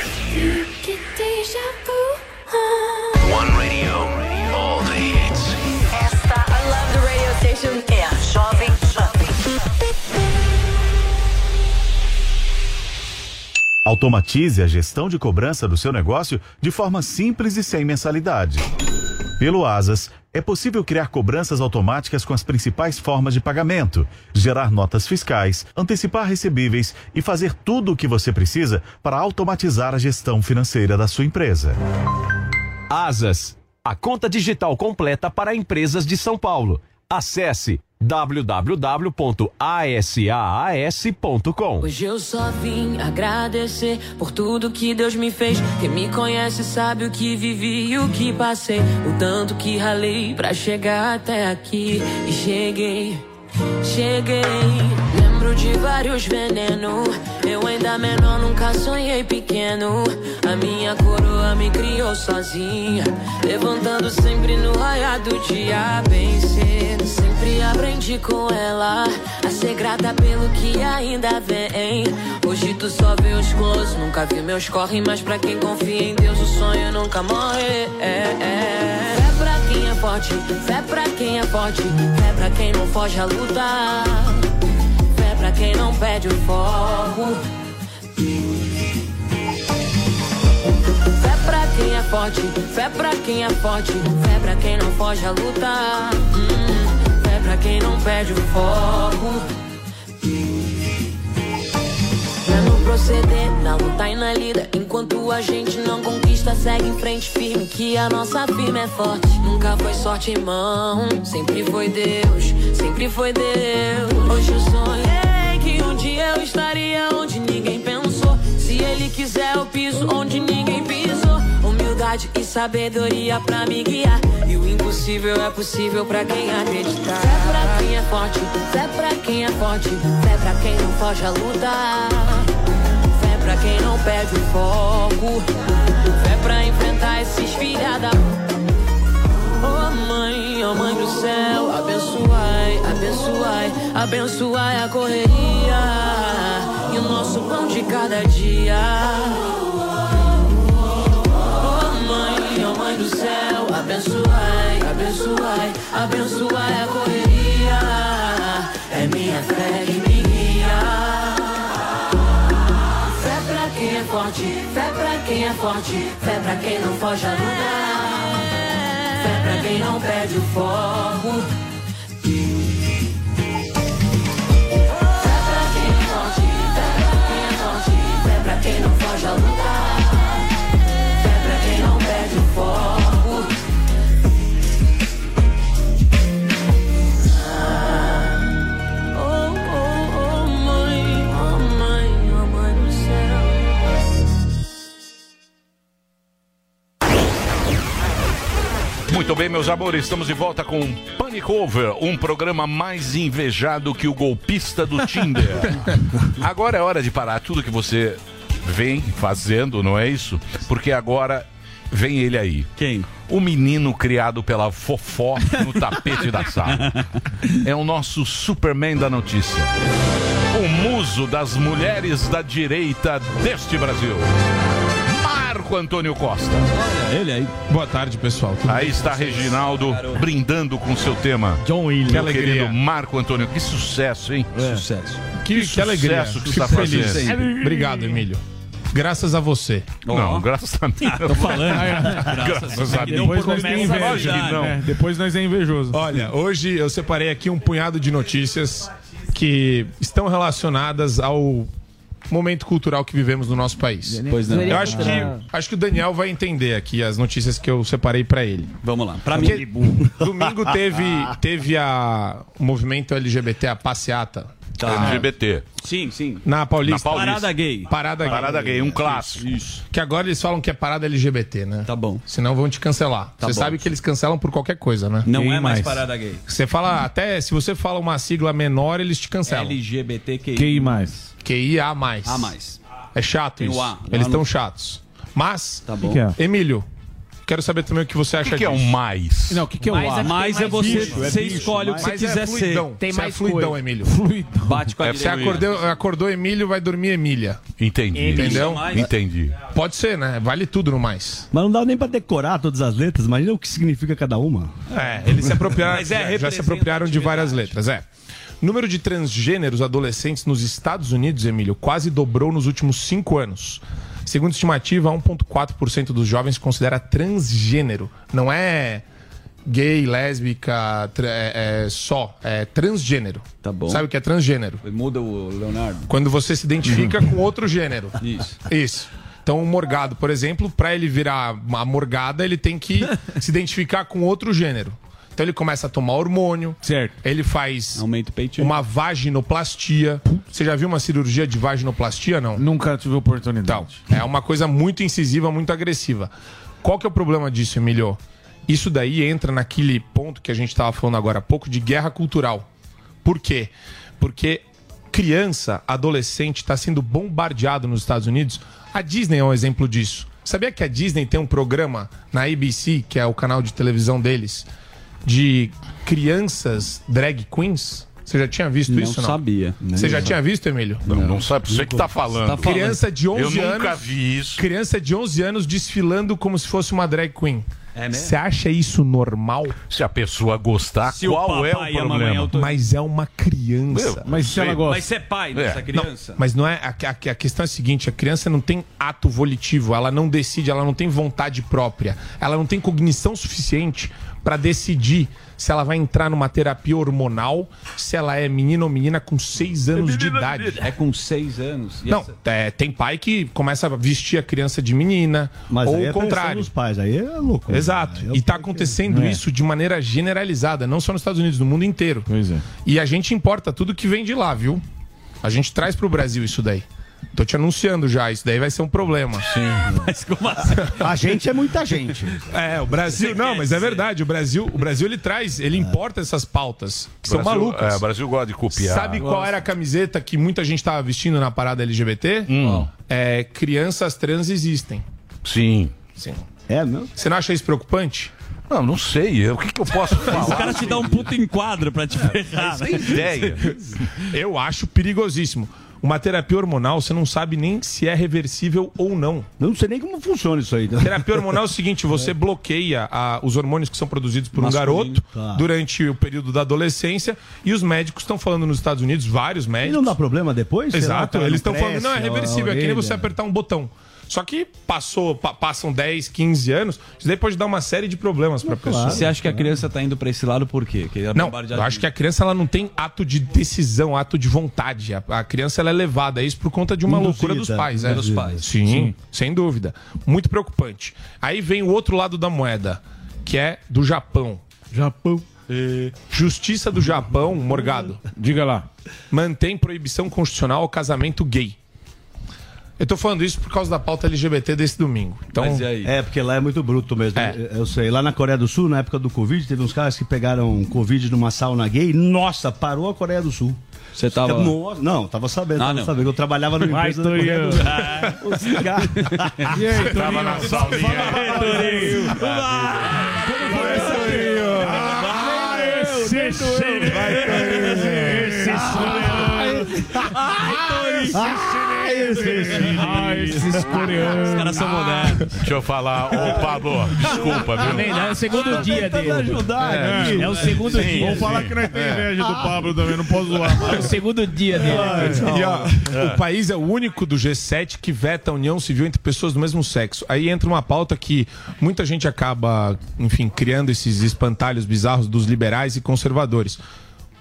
One radio. All the hits. Esta, I love the radio station. É a Jovem Pan. Automatize a gestão de cobrança do seu negócio de forma simples e sem mensalidade. Pelo Asas, é possível criar cobranças automáticas com as principais formas de pagamento, gerar notas fiscais, antecipar recebíveis e fazer tudo o que você precisa para automatizar a gestão financeira da sua empresa. Asas, a conta digital completa para empresas de São Paulo. Acesse www.asaas.com. Hoje eu só vim agradecer por tudo que Deus me fez. Quem me conhece sabe o que vivi e o que passei. O tanto que ralei pra chegar até aqui. E cheguei, cheguei. Lembro de vários venenos. Eu ainda menor, nunca sonhei pequeno. A minha coroa me criou sozinha. Levantando sempre no raiar do dia, bem cedo. Sempre aprendi com ela a ser grata pelo que ainda vem. Hoje tu só vê os close, nunca vi meus corre. Mas pra quem confia em Deus, o sonho nunca morre. É, é. Fé pra quem é forte, fé pra quem é forte. Fé pra quem não foge a lutar. Fé quem não perde o foco. Fé pra quem é forte, fé pra quem é forte, fé pra quem não foge a lutar. Hum, fé pra quem não perde o foco. É no proceder, na luta e na lida. Enquanto a gente não conquista, segue em frente firme. Que a nossa firma é forte. Nunca foi sorte, irmão. Sempre foi Deus, sempre foi Deus. Hoje que um dia eu estaria onde ninguém pensou. Se ele quiser, eu piso onde ninguém pisou. Humildade e sabedoria pra me guiar. E o impossível é possível pra quem acreditar. Fé pra quem é forte, fé pra quem é forte, fé pra quem não foge a lutar. Fé pra quem não perde o foco. Fé pra enfrentar esses filha da. Oh mãe, oh mãe do céu, abençoai, abençoai, abençoai a correria. E o nosso pão de cada dia. Oh mãe, oh mãe do céu, abençoai, abençoai, abençoai a correria. É minha fé que me guia. Fé pra quem é forte, fé pra quem é forte, fé pra quem não foge a lutar. Não perde o foco. Muito bem, meus amores, estamos de volta com Panic Over, um programa mais invejado que o golpista do Tinder. Agora é hora de parar tudo que você vem fazendo, não é isso? Porque agora vem ele aí. Quem? O menino criado pela Fofó no tapete da sala. É o nosso Superman da notícia. O muso das mulheres da direita deste Brasil. Marco Antônio Costa. Olha, ele aí. Boa tarde, pessoal. Tudo Aí está vocês? Brindando com seu tema. John Williams. Que Meu alegria. querido Marco Antônio, que sucesso, hein? Sucesso. Que, que alegria. sucesso que Fico você está feliz. fazendo. Obrigado, Emílio. Graças a você. Não, graças a mim. Tô falando. Graças a mim. Depois nós é invejoso. Lógico que não. É, depois nós é invejoso. Olha, hoje eu separei aqui um punhado de notícias que estão relacionadas ao momento cultural que vivemos no nosso país. Pois não. Eu acho que, acho que o Daniel vai entender aqui as notícias que eu separei pra ele. Vamos lá. Porque mim. Domingo teve, teve a, o movimento LGBT, a passeata. Tá. LGBT. Sim, sim. Na Paulista. Na Paulista. Parada gay. Parada gay. Parada gay, um clássico. Isso. Que agora eles falam que é parada LGBT, né? Tá bom. Senão vão te cancelar. Tá você bom. sabe que eles cancelam por qualquer coisa, né? Não é mais parada gay. Você fala, até se você fala uma sigla menor, eles te cancelam. LGBTQI. mais. QIA+. A mais. É chato Tem o isso. A. Eles estão no- chatos. Mas, Tá bom. Que que é? Emílio, quero saber também o que você acha que é disso. um mais? Não, o que, que é o Mais A? é- Mais é você- bicho, você bicho, escolhe o que você é quiser fluidão. ser. Tem Você mais é fluidão, coisa. Emílio. Bate com a É, você acordou, acordou Emílio, vai dormir Emília. Entendi. Entendeu? Entendi. Pode ser, né? Vale tudo no mais. Mas não dá nem pra decorar todas as letras, imagina o que significa cada uma. É, eles se apropriaram, Mas é já- já se apropriaram de várias letras, é. Número de transgêneros adolescentes nos Estados Unidos, Emílio, quase dobrou nos últimos cinco anos. Segundo estimativa, 1,4% dos jovens considera transgênero. Não é gay, lésbica, é, é só. É transgênero. Tá bom. Sabe o que é transgênero? Muda o Leonardo. Quando você se identifica com outro gênero. Isso. Isso. Então, o morgado, por exemplo, para ele virar uma morgada, ele tem que se identificar com outro gênero. Então, ele começa a tomar hormônio. Certo. Ele faz Aumenta o peitinho. uma vaginoplastia. Você já viu uma cirurgia de vaginoplastia, não? Nunca tive oportunidade. Então, é uma coisa muito incisiva, muito agressiva. Qual que é o problema disso, Emilio? Isso daí entra naquele ponto que a gente estava falando agora há pouco de guerra cultural. Por quê? Porque criança, adolescente está sendo bombardeado nos Estados Unidos. A Disney é um exemplo disso. Sabia que a Disney tem um programa na ABC, que é o canal de televisão deles, de crianças drag queens? Você já tinha visto Não isso? Não sabia. Você já tinha visto, Emílio? Não, não sabe, você que tá falando. Tá falando. Criança de 11 Eu anos. nunca vi isso. Criança de 11 anos desfilando como se fosse uma drag queen. É? Você acha isso normal? Se a pessoa gostar, Se o qual é o a mamãe problema? autor- Mas é uma criança. Meu, Mas se ela gosta. Mas você é pai É. dessa criança? Mas não é. A, a- a questão é a seguinte: a criança não tem ato volitivo, ela não decide, ela não tem vontade própria, ela não tem cognição suficiente para decidir se ela vai entrar numa terapia hormonal, se ela é menino ou menina com seis anos de idade. É com seis anos. E Não, essa- é, tem pai que começa a vestir a criança de menina, Mas ou aí é o pressão contrário. dos pais, aí é louco. Exato. Aí é o E tá que- acontecendo É. isso de maneira generalizada, não só nos Estados Unidos, no mundo inteiro. Pois é. E a gente importa tudo que vem de lá, viu? A gente traz pro Brasil isso daí. Tô te anunciando já, isso daí vai ser um problema. Sim. Mas como assim? A gente é muita gente. É, o Brasil. Não, mas é verdade. O Brasil, o Brasil ele traz, ele importa essas pautas que são Brasil- malucas. É, o Brasil gosta de copiar. Sabe qual era a camiseta que muita gente tava vestindo na parada LGBT? Hum. É, crianças trans existem. Sim. Sim. É, não? Você não acha isso preocupante? Não, não sei. O que, que eu posso falar? O cara te dá um puto enquadro pra te ferrar. Sem ideia. Eu acho perigosíssimo. Uma terapia hormonal, você não sabe nem se é reversível ou não. Não sei nem como funciona isso aí. né? Terapia hormonal é o seguinte: você bloqueia a- os hormônios que são produzidos por um Masculino. garoto Tá. durante o período da adolescência e os médicos estão falando nos Estados Unidos, vários E médicos. não dá problema depois? Sei lá, Exato, cara, eles estão falando, não, é reversível, é que nem você apertar um botão. Só que passou, pa- passam 10, 15 anos, isso daí pode dar uma série de problemas pra pessoa. Você acha que a criança tá indo pra esse lado por quê? Que é Não, eu acho que a criança ela não tem ato de decisão, ato de vontade. A, a criança ela é levada a isso por conta de uma Induzida, loucura dos pais. É. dos pais. Sim, Sim. sem dúvida. Muito preocupante. Aí vem o outro lado da moeda, que é do Japão. Japão. Justiça do Japão, Morgado. Diga lá. Mantém proibição constitucional ao casamento gay. Eu tô falando isso por causa da pauta LGBT desse domingo. Então, É, porque lá é muito bruto mesmo. Eu sei, lá na Coreia do Sul, na época do Covid, teve uns caras que pegaram Covid numa sauna gay. Nossa, parou a Coreia do Sul. Você tava- Nossa, não, tava sabendo, Ah, tava não. sabendo. Eu trabalhava numa Vai, empresa da Coreia do Torinho. Sul. Os caras... E aí, Torinho? Tava na sauninha. esses coreanos. Os caras são modernos. Deixa eu falar, ô Pablo, desculpa, viu? vendo? É o segundo dia dele. ajudar É, é o segundo Sim, dia. Vamos falar que nós tem inveja do Pablo também, não posso zoar. É o segundo dia dele. E, ó, o país é o único do G7 que veta a união civil entre pessoas do mesmo sexo. Aí entra uma pauta que muita gente acaba, enfim, criando esses espantalhos bizarros dos liberais e conservadores.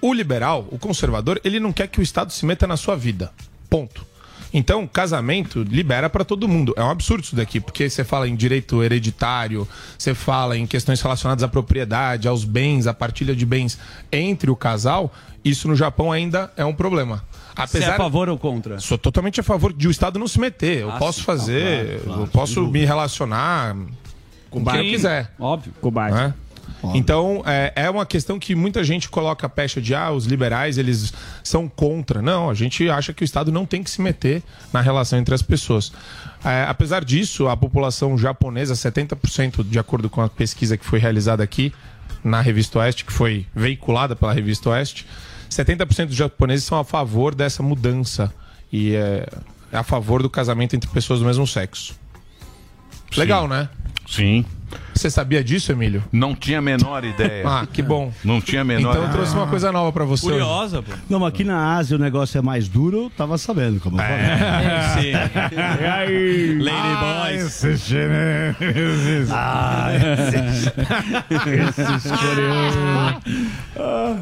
O liberal, o conservador, ele não quer que o Estado se meta na sua vida. Ponto. Então, casamento libera pra todo mundo. É um absurdo isso daqui, porque você fala em direito hereditário, você fala em questões relacionadas à propriedade, aos bens, à partilha de bens entre o casal. Isso no Japão ainda é um problema. Você é a favor ou contra? Sou totalmente a favor de o Estado não se meter. Eu Ah, posso sim. fazer, Claro, claro, eu posso me relacionar com quem quiser. Óbvio. Então, é, é uma questão que muita gente coloca a pecha de, ah, os liberais, eles são contra. Não, a gente acha que o Estado não tem que se meter na relação entre as pessoas. É, apesar disso, a população japonesa, 70%, de acordo com a pesquisa que foi realizada aqui na Revista Oeste, que foi veiculada pela Revista Oeste, 70% dos japoneses são a favor dessa mudança e é, é a favor do casamento entre pessoas do mesmo sexo. Legal, né? Sim. Você sabia disso, Emílio? Não tinha a menor ideia. Ah, que bom. Não tinha a menor Então eu trouxe uma coisa nova pra você. Curiosa, pô. Não, mas aqui na Ásia o negócio é mais duro, eu tava sabendo, como eu falei. É, sim. E aí? Lady Boys. Esses chineses. Ah, Esses coreanos.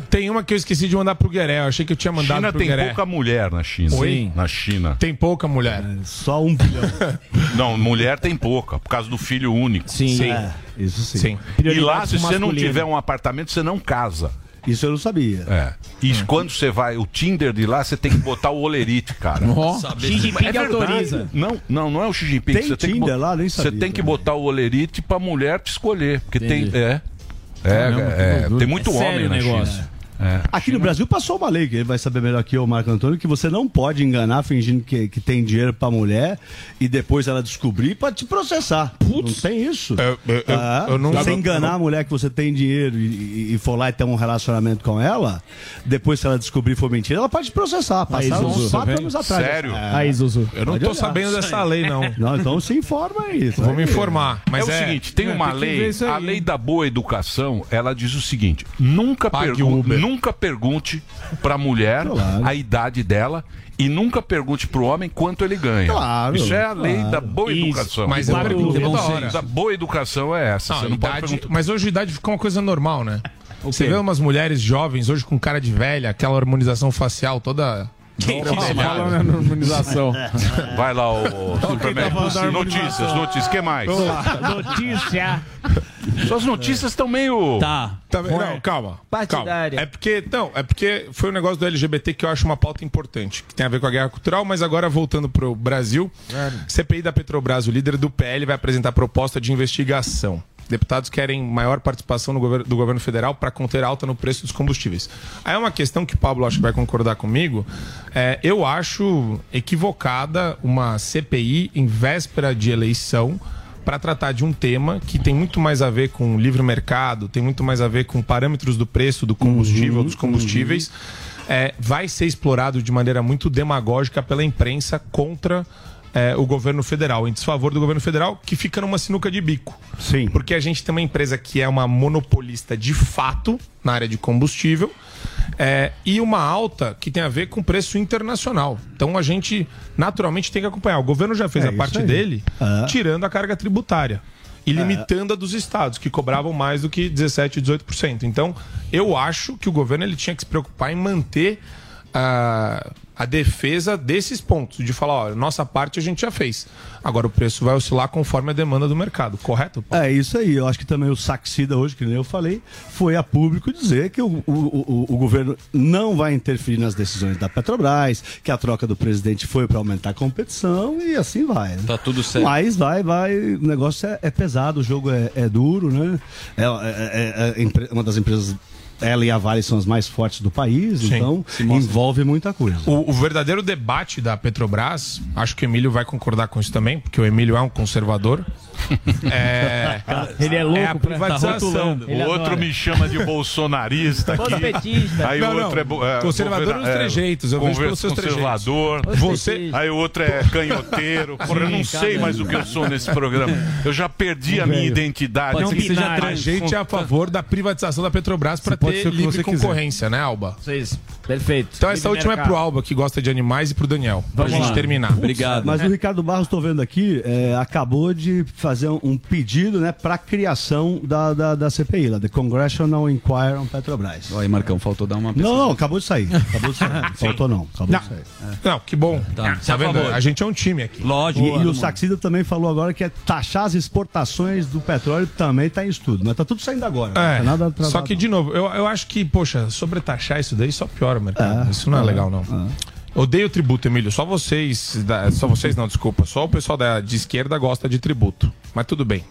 Tem uma que eu esqueci de mandar pro Gueré. Eu achei que eu tinha mandado China pro tem Gueré. pouca mulher na China. Oi? Na China. Tem pouca mulher. Só um bilhão. Não, mulher tem pouca, por causa do filho único. Sim. Sim. É, isso sim. Sim. E lá, se você não tiver um apartamento, você não casa. Isso eu não sabia. É. E Hum. quando você vai, o Tinder de lá, você tem que botar o olerite, cara. Ó. Xi Jinping É autoriza. Não, não, não é o Xi Jinping. Tem você tem que Tinder lá? Nem Você sabia tem que botar o olerite pra mulher te escolher. Porque Entendi. tem. É. É, é, loucura. tem muito É homem sério na o negócio. China. É. Aqui no Brasil passou uma lei, que ele vai saber melhor que eu, Marco Antônio, que você não pode enganar fingindo que, que tem dinheiro pra mulher e depois ela descobrir pra te processar. Não tem isso. eu- eu- Ah, eu não- você enganar eu não- a mulher que você tem dinheiro e, e- e for lá e ter um relacionamento com ela, depois se ela descobrir for mentira, ela pode te processar. Zuzu, uns quatro vem. anos atrás. Sério? É. Aí, Zuzu. Eu não Pode tô olhar. sabendo dessa lei, não. Não, então se informa aí. Vou me informar. Mas é, é, o seguinte, tem É, uma que lei, a lei da boa educação, ela diz o seguinte: nunca, Pague pergun- Uber. Nunca pergunte pra mulher a idade dela e nunca pergunte pro homem quanto ele ganha. Claro, Isso é a lei claro. da boa Isso, educação. mas eu hora. Da boa educação é essa. Não, você não pode idade, mas hoje a idade ficou uma coisa normal, né? Você vê umas mulheres jovens hoje com cara de velha, aquela harmonização facial toda. Falando na harmonização. Vai lá, o, Superman. notícias, notícias. O que mais? Notícia. Suas notícias estão meio. Tá. Tá? Não, calma. Partidária. calma. É porque, não, é porque foi um negócio do LGBT que eu acho uma pauta importante, que tem a ver com a guerra cultural, mas agora voltando pro Brasil, CPI da Petrobras, o líder do PL vai apresentar proposta de investigação. Deputados querem maior participação no governo, do governo federal para conter alta no preço dos combustíveis. Aí é uma questão que o Pablo acho que vai concordar comigo. É, eu acho equivocada uma CPI em véspera de eleição para tratar de um tema que tem muito mais a ver com livre mercado, tem muito mais a ver com parâmetros do preço do combustível, dos combustíveis. é, vai ser explorado de maneira muito demagógica pela imprensa contra é, o governo federal, em desfavor do governo federal, que fica numa sinuca de bico. Sim. Porque a gente tem uma empresa que é uma monopolista de fato na área de combustível é, e uma alta que tem a ver com preço internacional. Então a gente naturalmente tem que acompanhar. O governo já fez É a parte aí. dele, É. tirando a carga tributária. E limitando a dos estados, que cobravam mais do que 17%, 18%. Então, eu acho que o governo ele tinha que se preocupar em manter a, a defesa desses pontos, de falar, ó, nossa parte a gente já fez. Agora o preço vai oscilar conforme a demanda do mercado, correto? É isso aí. Eu acho que também o Saxida hoje, que nem eu falei, foi a público dizer que o, o, o, o governo não vai interferir nas decisões da Petrobras, que a troca do presidente foi para aumentar a competição e assim vai. né? Tá tudo certo. Mas vai, vai. O negócio é, é pesado, o jogo é, é duro, né? É, é- é- é empre- uma das empresas. Ela e a Vale são as mais fortes do país, Sim. então envolve muita coisa. O, o verdadeiro debate da Petrobras, acho que o Emílio vai concordar com isso também, porque o Emílio é um conservador. É, Ele é louco a pra- tá privatização. rotulando. O outro me chama de bolsonarista aqui. Aí Não, o não. outro é, bo- é Conservador nos trejeitos, eu vejo conver- pelos seus conservador. trejeitos. Você- Aí o outro é canhoteiro. Porra, eu não sei mais o que eu sou nesse programa. Eu já perdi a minha identidade. Não, a gente é a favor da privatização da Petrobras para pode ter ser o que livre você quiser. concorrência, né, Alba? Vocês. Perfeito. Então essa última é pro Alba, que gosta de animais, e pro Daniel. Pra gente terminar. Mas o Ricardo Barros, estou vendo aqui, é, acabou de fazer um, pedido né, para a criação da, da, da CPI, lá, The Congressional Inquiry on Petrobras. Aí, Marcão, faltou dar uma Não, não, acabou de sair. Acabou de sair. Não Faltou não, acabou Não. de sair. Não, que bom. Tá. Tá, vendo? A gente é um time aqui. Lógico. E, e o Saxida também falou agora que é taxar as exportações do petróleo também está em estudo, mas tá tudo saindo agora. não É, tá nada atrasado, só que, de novo, eu, eu acho que, poxa, sobretaxar isso daí só piora o mercado. É, isso não é, é, legal, não. Odeio tributo, Emílio. Só vocês, da- só vocês não, desculpa. Só o pessoal da, de esquerda gosta de tributo. Mas tudo bem.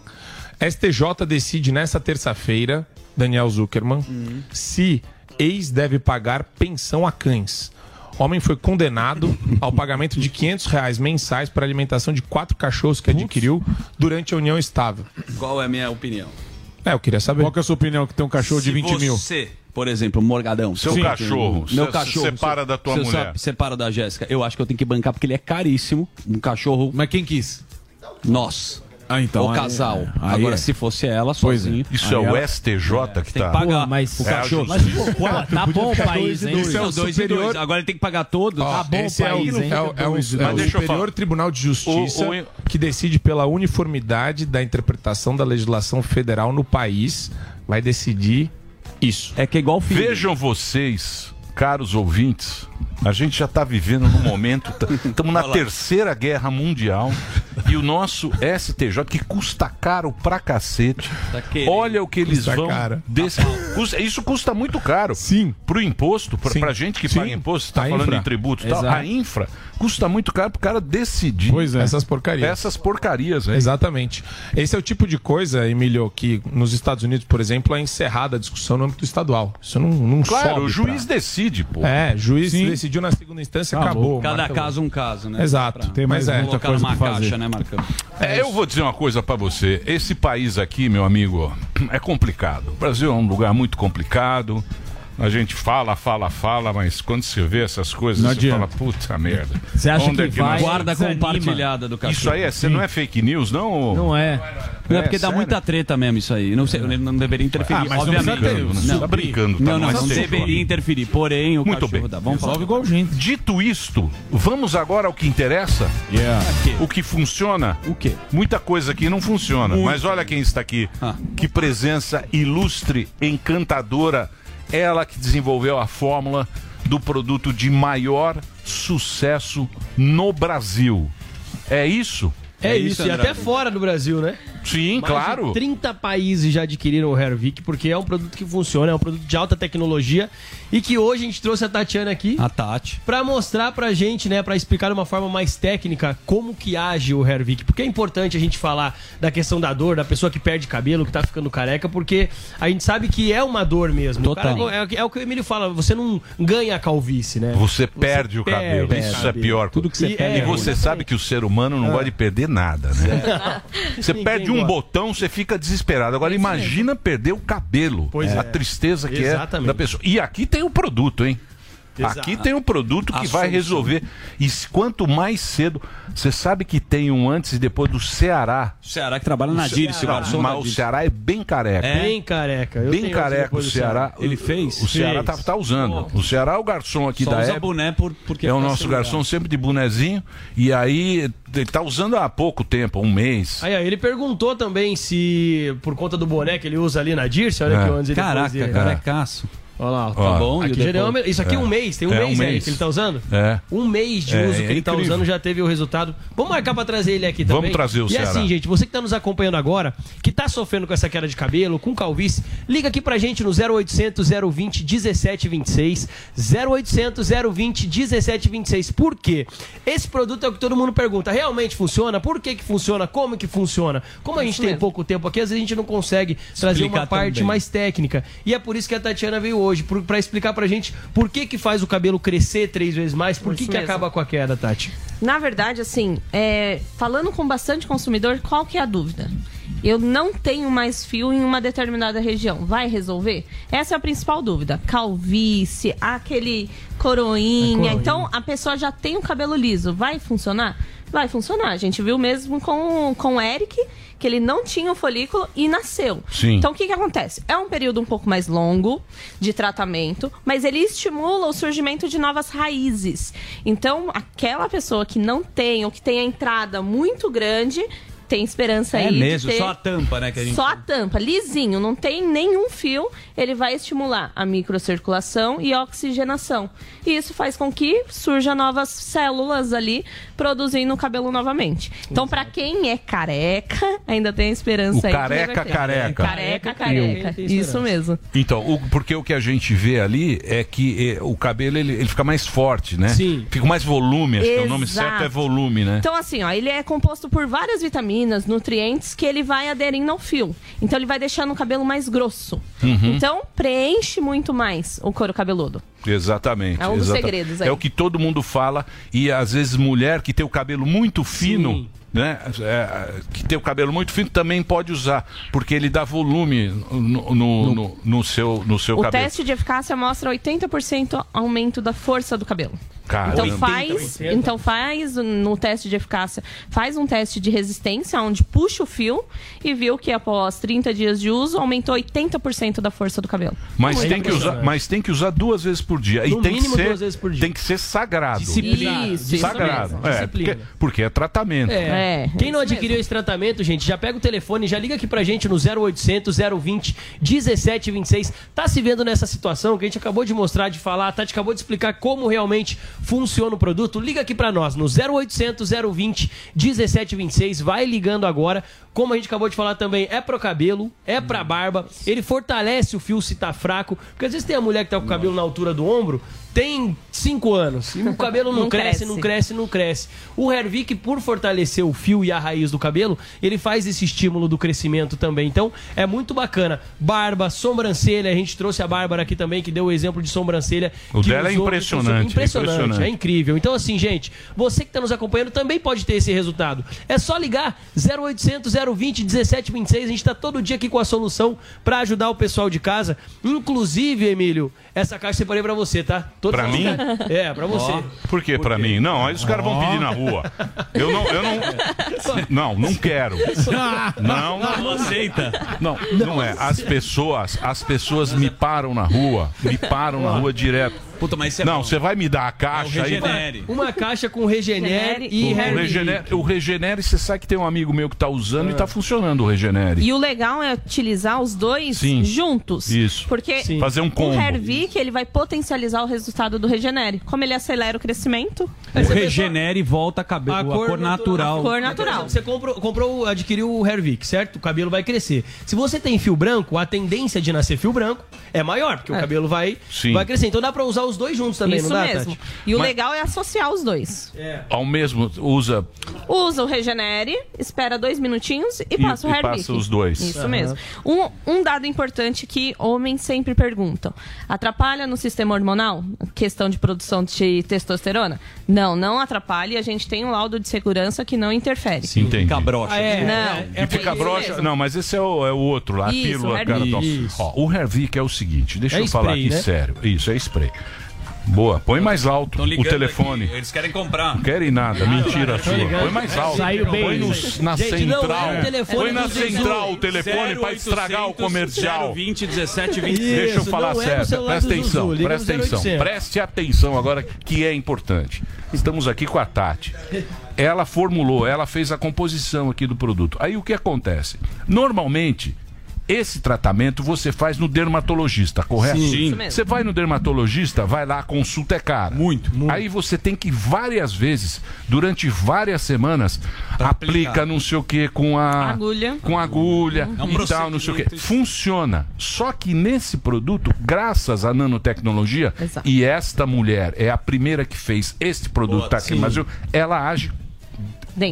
STJ decide nessa terça-feira, Daniel Zuckerman, se ex deve pagar pensão a cães. Homem foi condenado ao pagamento de 500 reais mensais para alimentação de quatro cachorros que adquiriu durante a união estável. Qual é a minha opinião? É, eu queria saber. Qual que é a sua opinião que tem um cachorro de Se 20 mil? Por exemplo, Morgadão. Seu Sim. cachorro, Meu se- cachorro. separa da tua se- mulher. se- Separa da Jéssica. Eu acho que eu tenho que bancar porque ele é caríssimo. Um cachorro. Mas quem quis? Nós. Ah, então. o casal. aí Agora, é. se fosse ela, é. sozinho. Isso aí é o ela- STJ que Tem tá. que pagar Pô, mas- o É cachorro. Mas, pô, Tá bom o país, e hein? dois. Isso é o Dois e superior- dois. Agora ele tem que pagar todos. Ó, bom esse é o, país, hein? é o- é o- Mas é o Superior. Tribunal de Justiça O- o- que decide pela uniformidade da interpretação da legislação federal no país. Vai decidir isso. É que é igual filho. Vejam vocês, caros ouvintes, a gente já está vivendo num momento, estamos na terceira guerra mundial e o nosso STJ, que custa caro pra cacete, Tá olha o que eles Custa vão. caro. desse- isso custa muito caro. Sim. Pro imposto, pra, Sim. pra gente que Sim. paga imposto, está falando infra. em tributo e tal, a infra custa muito caro pro cara decidir Pois é. Essas porcarias. essas porcarias. Aí. Exatamente. Esse é o tipo de coisa, Emílio, que nos Estados Unidos, por exemplo, é encerrada a discussão no âmbito estadual. Isso não, não Claro, sobe o juiz pra- decide, pô. É, juiz Sim. Decidiu na segunda instância, Acabou. acabou. Cada marca- caso um caso, né? Exato. Pra- Tem mais é. muita Colocar coisa numa fazer. caixa, né, Marcão? É, eu vou dizer uma coisa pra você. Esse país aqui, meu amigo, é complicado. O Brasil é um lugar muito complicado. A gente fala, fala, fala, mas quando você vê essas coisas, Não você adianta. fala, puta merda. Você acha Onde que é que vai- nós- Guarda Desanima. compartilhada do cachorro. Isso aí é, você não é fake news, não? Não é. Não é porque dá sério? muita treta mesmo isso aí. Não, sei, ele não deveria interferir, Ah, mas não obviamente. ter, Não, Não. você tá brincando, tá? Não, não, é não deveria interferir. Porém, o Muito cachorro bem. dá. Vamos falar. Igual gente. Dito isto, vamos agora ao que interessa? Yeah. O que funciona? O quê? Muita coisa aqui não funciona. Mas olha quem está aqui. Ah. Que presença ilustre, encantadora. Ela que desenvolveu a fórmula do produto de maior sucesso no Brasil. É isso? É, É isso, isso, e até fora do Brasil, né? Sim, Mais claro. de 30 países já adquiriram o Hervik, porque é um produto que funciona, é um produto de alta tecnologia e que hoje a gente trouxe a Tatiana aqui A Tati. Pra mostrar pra gente, né, Pra explicar de uma forma mais técnica como que age o Hervik. Porque é importante a gente falar da questão da dor, da pessoa que perde cabelo, que tá ficando careca, porque a gente sabe que é uma dor mesmo. O Total. cara- é, o que- é o que o Emílio fala, você não ganha a calvície, né? Você perde o cabelo. perde Isso o é pior. Tudo que você e, perde e é você sabe que o ser humano não gosta de perder nada, né? Você perde um botão, você fica desesperado. Agora imagina perder o cabelo. Pois a é. tristeza que Exatamente. é da pessoa. E aqui tem o produto, hein? Exato. Aqui tem um produto que A vai solução. resolver. E quanto mais cedo. Você sabe que tem um antes e depois do Ceará. O Ceará que trabalha na Dirce, Não, garçom Mas o. Ceará é bem careca. Bem careca. Eu bem tenho careca o Ceará. Ele fez? O Ceará tá, Fez. tá usando. O Ceará é o garçom aqui Só da usa época. boné por, porque é o nosso garçom sempre de bonezinho. E aí ele tá usando há pouco tempo, um mês. Aí, ó, ele perguntou também se, por conta do boné que ele usa ali na Dirce, olha É. que antes ele Caraca, carecaço. Olha lá, Ó, tá bom. aqui depois- Isso aqui é um É. mês, tem um É, mês, um aí mês. que ele tá usando? É. Um mês de É, uso é que ele tá incrível. usando já teve o resultado. Vamos marcar pra trazer ele aqui também. Vamos trazer o E Ceará. assim, gente, você que tá nos acompanhando agora, que tá sofrendo com essa queda de cabelo, com calvície, liga aqui pra gente no 0800 020 1726. 0800 020 1726. Por quê? Esse produto é o que todo mundo pergunta. Realmente funciona? Por que que funciona? Como que funciona? Como a gente tem pouco tempo aqui, às vezes a gente não consegue trazer Explicar uma parte também. mais técnica. E é por isso que a Tatiana veio hoje, por- pra explicar pra gente por que que faz o cabelo crescer três vezes mais, por que Isso que mesmo. acaba com a queda, Tati. Na verdade, assim, é, falando com bastante consumidor, qual que é a dúvida? Eu não tenho mais fio em uma determinada região. Vai resolver? Essa é a principal dúvida. Calvície, aquele coroinha. A coroinha. Então, a pessoa já tem o cabelo liso. Vai funcionar? Vai funcionar. A gente viu mesmo com, com o Eric, que ele não tinha o folículo e nasceu. Sim. Então, o que, que acontece? É um período um pouco mais longo de tratamento, mas ele estimula o surgimento de novas raízes. Então, aquela pessoa que não tem ou que tem a entrada muito grande tem esperança É aí mesmo, de ter... só a tampa, né, que a gente- Só a tampa, lisinho, não tem nenhum fio, ele vai estimular a microcirculação e a oxigenação. E isso faz com que surja novas células ali produzindo o cabelo novamente. Então, pra quem é careca, ainda tem esperança O aí. careca, careca. Careca, careca. Isso mesmo. Então, o- porque o que a gente vê ali é que eh, o cabelo ele, ele fica mais forte, né? Sim. Fica com mais volume, acho que é o nome Exato. certo é volume, né? Então, assim, ó, ele é composto por várias vitaminas, nutrientes que ele vai aderindo ao fio. Então, ele vai deixando o cabelo mais grosso. Uhum. Então, preenche muito mais o couro cabeludo. Exatamente. É um dos exata- segredos aí. É o que todo mundo fala e às vezes mulher que tem o cabelo muito fino. Né? É, que tem o cabelo muito fino também pode usar, porque ele dá volume no, no, no- no seu, no seu o cabelo. teste de eficácia mostra 80% aumento da força do cabelo. Caramba. Então faz, então faz no teste de eficácia, faz um teste de resistência onde puxa o fio e viu que após 30 dias de uso aumentou 80% da força do cabelo. Mas tem, que usar, mas tem que usar duas vezes por dia. No e tem mínimo que ser, duas vezes por dia. Tem que ser sagrado. Disciplina. Isso, isso sagrado. mesmo, É, disciplina. porque, porque é tratamento. É. Quem não adquiriu esse tratamento, gente, já pega o telefone, já liga aqui pra gente no 0800 020 1726. Tá se vendo nessa situação que a gente acabou de mostrar, de falar, a Tati acabou de explicar como realmente funciona o produto? Liga aqui pra nós no 0800 020 1726. Vai ligando agora. Como a gente acabou de falar também, é pro cabelo, é pra barba. Ele fortalece o fio se tá fraco. Porque às vezes tem a mulher que tá com o cabelo na altura do ombro, tem 5 anos e o cabelo não, Não cresce, cresce. não cresce, não cresce. O Hervik, por fortalecer o fio e a raiz do cabelo, ele faz esse estímulo do crescimento também. Então, é muito bacana. Barba, sobrancelha, a gente trouxe a Bárbara aqui também, que deu o exemplo de sobrancelha. O que dela é impressionante, usou- é impressionante, impressionante. é incrível. Então, assim, gente, você que está nos acompanhando também pode ter esse resultado. É só ligar 0800 020 1726. A gente está todo dia aqui com a solução para ajudar o pessoal de casa. Inclusive, Emílio, essa caixa eu separei para você, tá? Todo Pra mim? É, para você. Por que pra mim? Não, aí os caras vão pedir na rua. Eu não, eu não. Não, não quero. Não, não. Não aceita. Não, não é. As pessoas, as pessoas me param na rua, me param na rua direto. Puta, mas isso é Não, você vai me dar a caixa aí. Regenere. Uma caixa com Regenere e O Hervik. Regenere, o Regenere, você sabe que tem um amigo meu que tá usando e tá funcionando o Regenere. E o legal é utilizar os dois Sim. juntos. Isso. Porque Sim. Fazer um combo. o Hervik, ele vai potencializar o resultado do Regenere. Como ele acelera o crescimento. O regenere e volta a cabelo, a cor, natural. A cor natural. Você comprou, comprou, adquiriu o Hervik, certo? O cabelo vai crescer. Se você tem fio branco, a tendência de nascer fio branco é maior, porque o cabelo vai, Sim. vai crescer. Então dá pra usar os dois juntos também, Isso não dá, mesmo. Tati? E o Mas- legal é associar os dois. Ao mesmo, usa Usa o Regenere, espera dois minutinhos e, E- passa o e Hervik. passa os dois. Isso Aham. mesmo. Um, um dado importante que homens sempre perguntam: atrapalha no sistema hormonal? Questão de produção de testosterona? Não, não atrapalha. e A gente tem um laudo de segurança que não interfere. Entendi. Fica broxa. Ah, é, Não. E fica isso broxa. mesmo. Não, mas esse é o, é o outro lá, a Isso, pílula. o Cara, Hervik. Ó, Isso. Ó, o Hervik é o seguinte, deixa É eu falar spray, aqui né? sério. Isso, é spray. Boa, põe mais alto o telefone. aqui, Eles querem comprar. Não querem nada, mentira Tô sua. ligando. Põe mais alto. Saiu bem Põe no- isso na Gente, não, central. é o telefone Põe na central o telefone pra 0800 estragar o comercial. 020 17 Deixa eu Isso, falar é sério. celular Presta atenção, liga presta atenção. 0800. Preste atenção agora que é importante. Estamos aqui com a Tati. Ela formulou, ela fez a composição aqui do produto. Aí o que acontece? Normalmente, esse tratamento você faz no dermatologista, correto? Sim. Isso mesmo. Você vai no dermatologista, vai lá, a consulta é cara. Muito, Aí você tem que várias vezes, durante várias semanas, aplica não sei o que com a Agulha. com agulha É um e tal, não sei o que. Funciona. Só que nesse produto, graças à nanotecnologia, e esta mulher é a primeira que fez este produto Boa, tá aqui sim. no Brasil, ela age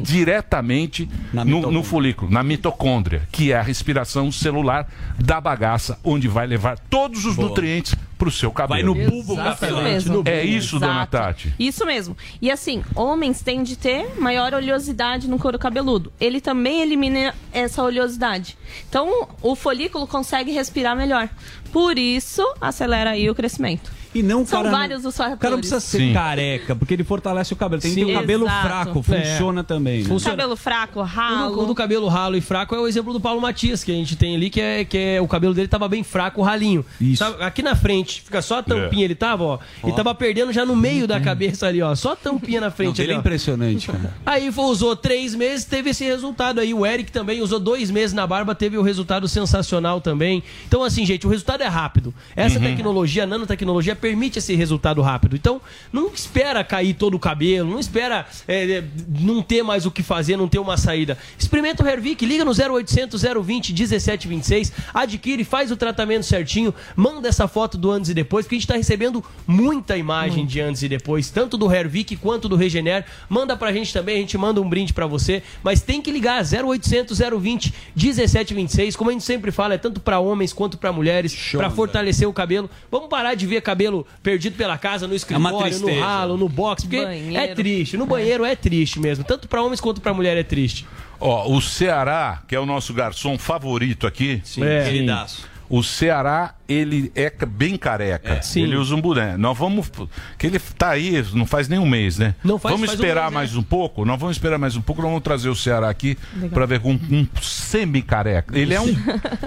diretamente no, no folículo, na mitocôndria, que é a respiração celular da bagaça, onde vai levar todos os Boa. nutrientes para o seu cabelo. Vai no bulbo capilar. mesmo. É isso, dona Exato. Tati. Isso mesmo. E assim, homens têm de ter maior oleosidade no couro cabeludo. Ele também elimina essa oleosidade. Então, o folículo consegue respirar melhor. Por isso, acelera aí o crescimento. E não, São cara, vários os O cara não fatores. precisa ser careca, porque ele fortalece o cabelo. Tem que ter Sim. o cabelo Exato. fraco, É. funciona também. né? Cabelo fraco, ralo. o do cabelo ralo e fraco é o exemplo do Paulo Matias, que a gente tem ali, que é, que é o cabelo dele tava bem fraco, ralinho. Sabe, aqui na frente, fica só a tampinha, ele tava, ó. Ó. E tava perdendo já no meio da cabeça ali, ó. Só a tampinha na frente Ele ali, é ó. impressionante, cara. Aí foi, usou três meses, teve esse resultado aí. O Eric também usou dois meses na barba, teve o resultado sensacional também. Então, assim, gente, o resultado é rápido. Essa Uhum. tecnologia, a nanotecnologia, permite esse resultado rápido. Então, não espera cair todo o cabelo, não espera é, é, não ter mais o que fazer, não ter uma saída. Experimenta o Hervik, liga no 0800 020 1726, adquire, faz o tratamento certinho, manda essa foto do antes e depois, porque a gente está recebendo muita imagem de antes e depois, tanto do Hervik quanto do Regener. Manda pra gente também, a gente manda um brinde pra você, mas tem que ligar 0800 020 1726, como a gente sempre fala, é tanto pra homens quanto pra mulheres, pra fortalecer o cabelo. Vamos parar de ver cabelo perdido pela casa, no escritório, no tristeza. ralo, no box, porque é Banheiro. triste. No banheiro é triste mesmo, tanto pra homens quanto pra mulher é triste. Ó, o Ceará, que é o nosso garçom favorito aqui. Sim, É. queridaço. O Ceará, ele é bem careca. sim. Ele usa um boné. Nós vamos. Que ele tá aí, não faz nem um mês, né? Não faz- vamos faz um esperar mês, mais um pouco? Nós vamos esperar mais um pouco. Nós vamos trazer o Ceará aqui pra ver com um semi-careca. Ele é um.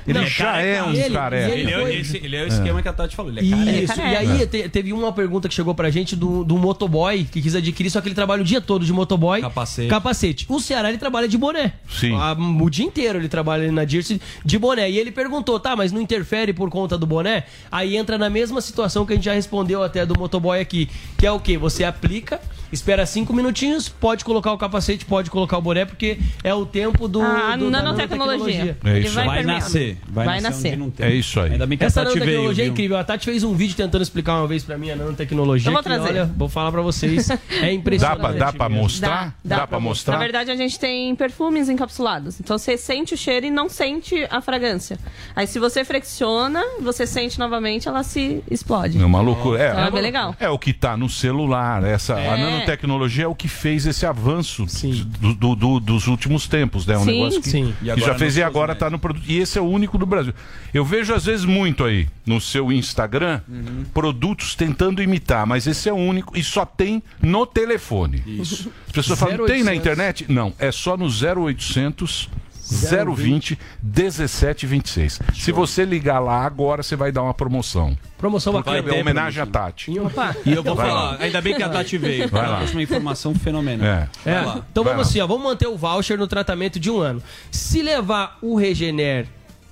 Ele já é um Ele- careca. ele foi- Esse- ele é o esquema que a Tati falou. Ele é careca. Isso, e aí te- teve uma pergunta que chegou pra gente do, do motoboy que quis adquirir, só que ele trabalha o dia todo de motoboy. Capacete. Capacete. O Ceará ele trabalha de boné. Sim. A- o dia inteiro ele trabalha ali na Dirce de boné. E ele perguntou, tá, mas não interfere por conta do boné? Aí entra na mesma situação que a gente já respondeu até do motoboy aqui, que é o quê? Você aplica, espera cinco minutinhos, pode colocar o capacete, pode colocar o boné, porque é o tempo do, Ah, do- da nanotecnologia. É Ele isso vai, aí. Vai nascer. Vai, Vai nascer. nascer. É isso aí. Ainda bem que Essa a Tati veio. nanotecnologia é viu? incrível. A Tati fez um vídeo tentando explicar uma vez pra mim a nanotecnologia. Eu vou que, trazer. olha, vou falar pra vocês. É impressionante. Dá pra, dá pra mostrar? Dá, pra mostrar? Na verdade, a gente tem perfumes encapsulados. Então você sente o cheiro e não sente a fragrância. Aí se você fricciona, você sente novamente, ela se explode. É uma loucura. É, Então é bem legal. É o que está no celular. Essa, A É. nanotecnologia é o que fez esse avanço do- do- do- dos últimos tempos. Né? Um Sim. negócio que, Sim. Que já fez e agora está no produto. E esse é o único do Brasil. Eu vejo às vezes muito aí no seu Instagram Uhum. produtos tentando imitar, mas esse é o único e só tem no telefone. Isso. As pessoas falam, tem na 0800. internet? Não, é só no 0800 020 1726. Se você ligar lá agora, você vai dar uma promoção. Promoção bacana. é homenagem à Tati. Opa. E eu vou Vai falar, lá. ainda bem que a Tati veio. Vai lá. uma informação fenomenal. É. É, Vai então Vai vamos lá. assim, ó, vamos manter o voucher no tratamento de um ano. Se levar o Regener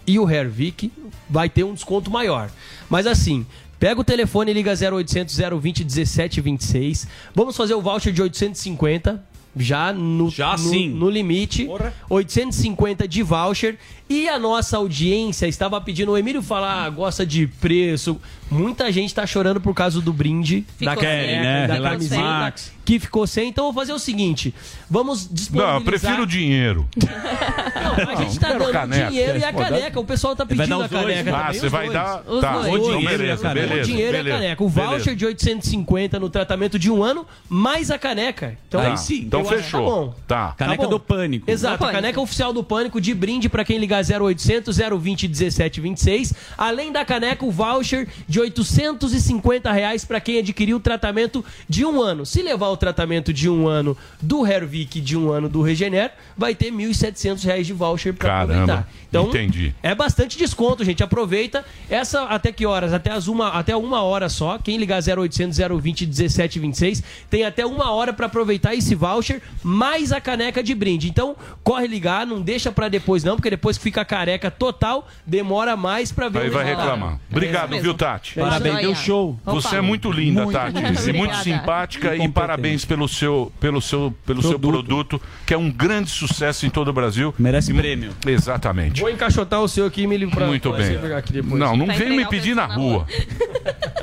e o Hervik, vai ter um desconto maior. Mas assim, pega o telefone e liga 0800 020 1726. Vamos fazer o voucher de 850. Já no, Já no, sim. no limite, Porra. 850 de voucher. E a nossa audiência estava pedindo, o Emílio falar, ah, gosta de preço. Muita gente tá chorando por causa do brinde Ficou da, sem, caneca, né? da Relax camiseta, Max. que ficou sem. Então eu vou fazer o seguinte: vamos Não, disponibilizar. eu prefiro o dinheiro. Não, a gente tá dando caneca. dinheiro e a caneca. O pessoal tá Vai pedindo a caneca. Ah, você vai dar. Os Tá, dois. então O dinheiro e a beleza, caneca. beleza. o dinheiro beleza, e a caneca. O beleza. voucher de 850 no tratamento de um ano, mais a caneca. Então, Tá, aí sim. Então que fechou. Tá bom. Tá. Caneca bom. do Pânico. Exato, caneca oficial do Pânico de brinde pra quem ligar 0800 020 1726. Além da caneca, o voucher de 850 reais pra quem adquiriu o tratamento de um ano. Se levar o tratamento de um ano do Hervik e de um ano do Regener, vai ter 1.700 reais de voucher Caramba, aproveitar. Então, entendi. é bastante desconto, gente. Aproveita. Essa até que horas? Até, as uma, até uma hora só. Quem ligar 0800 020 1726 tem até uma hora pra aproveitar esse voucher, mais a caneca de brinde. Então, corre ligar, não deixa pra depois não, porque depois que fica careca total, demora mais pra ver Aí o vai reclamar. Obrigado, É viu, mesmo. Tati? Parabéns, deu show. Você Opa. é muito linda, Muito, Tati. muito e muito simpática e parabéns pelo seu, pelo seu, pelo seu produto, que é um grande sucesso em todo o Brasil. Merece E- prêmio. Exatamente. Vou encaixotar o seu aqui, me livro pra Muito pra bem. você pegar aqui depois. Não, não Pra vem me pedir na rua.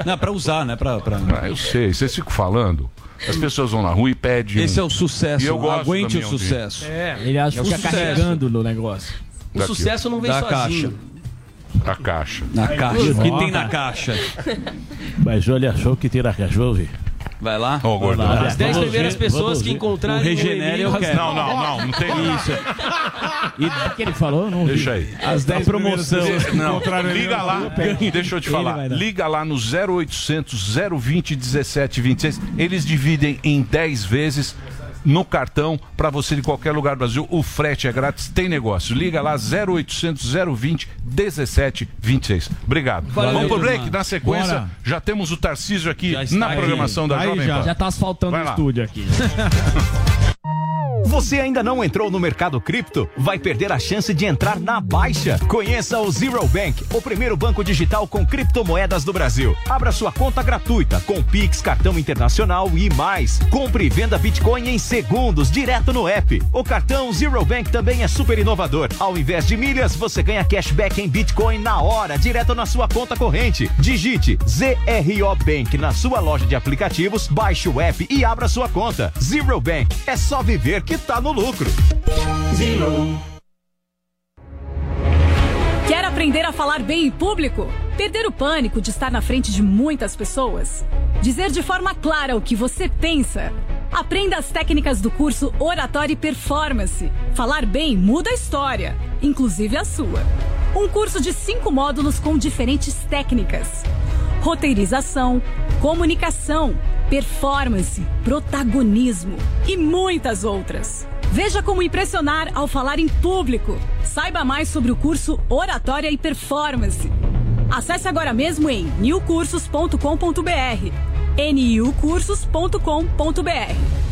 Não, pra usar, né? Pra, pra... Ah, eu sei, vocês ficam falando. As pessoas vão na rua e pedem. Esse é o sucesso. E eu gosto Aguente o sucesso. É, Ele acha É que o fica sucesso. carregando no negócio. O Daqui. sucesso não vem Da sozinho. Da caixa. Na caixa. O que tem na caixa? Mas olha só o que tem na cachorro. Vai lá. Ó, gordão. As 10 Vamos primeiras ver, pessoas vamos que ver. encontrarem O Regenere eu quero. Não, não, não, não tem isso. E o que ele falou? Não vi. Deixa aí. As 10 promoção. Não, liga lá, deixa eu te falar. vai. Liga lá no 0800 020 1726. Eles dividem em 10 vezes no cartão para você de qualquer lugar do Brasil. O frete é grátis, tem negócio. Liga lá 0800 020 1726. Obrigado. Valeu, Vamos pro break. Na sequência, Bora. já temos o Tarcísio aqui Já na programação da Aí Jovem já. Pan. Já tá asfaltando Vai o lá. estúdio aqui. Você ainda não entrou no mercado cripto? Vai perder a chance de entrar na baixa. Conheça o Zero Bank, o primeiro banco digital com criptomoedas do Brasil. Abra sua conta gratuita com Pix, cartão internacional e mais. Compre e venda Bitcoin em segundos, direto no app. O cartão Zero Bank também é super inovador. Ao invés de milhas, você ganha cashback em Bitcoin na hora, direto na sua conta corrente. Digite ZRO Bank na sua loja de aplicativos, baixe o app e abra sua conta. Zero Bank, é só viver que tá no lucro. Quer aprender a falar bem em público? Perder o pânico de estar na frente de muitas pessoas? Dizer de forma clara o que você pensa? Aprenda as técnicas do curso Oratória e Performance. Falar bem muda a história, inclusive a sua. Um curso de cinco módulos com diferentes técnicas: roteirização, comunicação, performance, protagonismo e muitas outras. Veja como impressionar ao falar em público. Saiba mais sobre o curso Oratória e Performance. Acesse agora mesmo em newcursos.com.br. niucursos.com.br.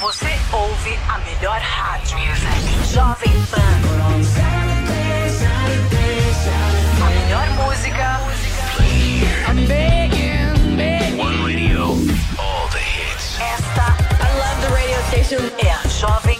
Você ouve a melhor rádio. Jovem Pan. A melhor música. I'm begging, begging. One radio, all the hits. Esta I love the radio station. É a Jovem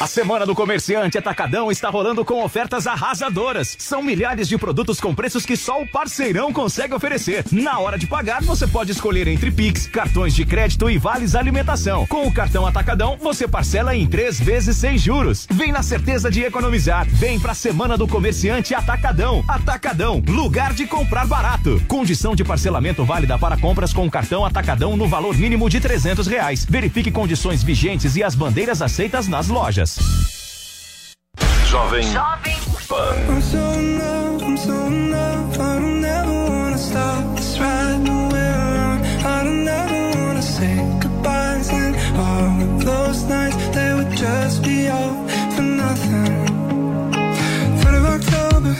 A Semana do Comerciante Atacadão está rolando com ofertas arrasadoras. São milhares de produtos com preços que só o parceirão consegue oferecer. Na hora de pagar, você pode escolher entre Pix, cartões de crédito e vales alimentação. Com o cartão Atacadão, você parcela em três vezes sem juros. Vem na certeza de economizar. Vem pra Semana do Comerciante Atacadão. Atacadão, lugar de comprar barato. Condição de parcelamento válida para compras com o cartão Atacadão no valor mínimo de 300 reais. Verifique condições vigentes e as bandeiras aceitas nas lojas. Jovem Jovem Pan. I'm so in love, I'm so in love. I don't ever wanna stop this ride nowhere around. I don't ever wanna say goodbyes and all of those nights they would just be all for nothing. Third of October,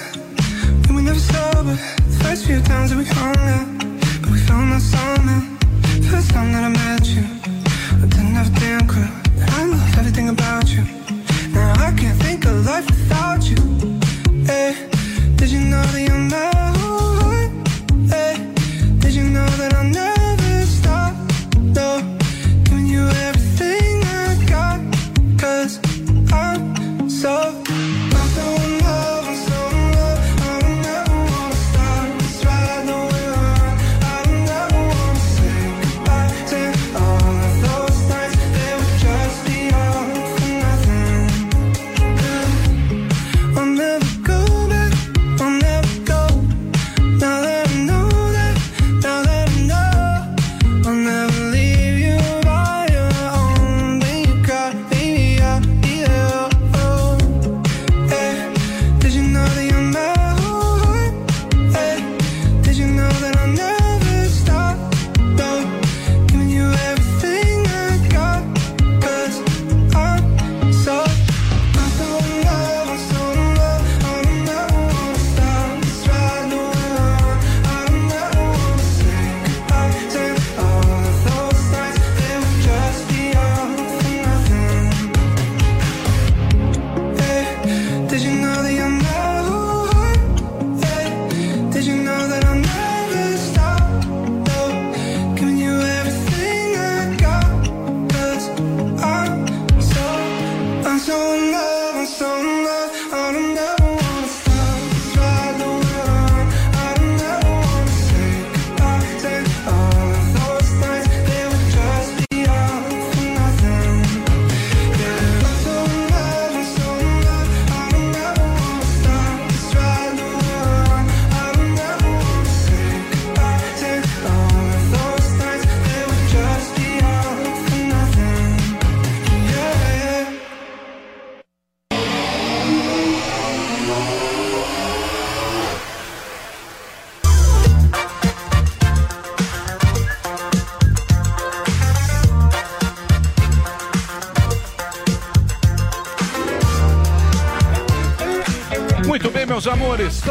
we were never sober. First few times that we hung out, but we found our something. First time that I met you, I didn't have a damn clue. I love everything about you. Now I can't think of life without you. Hey, did you know that you're my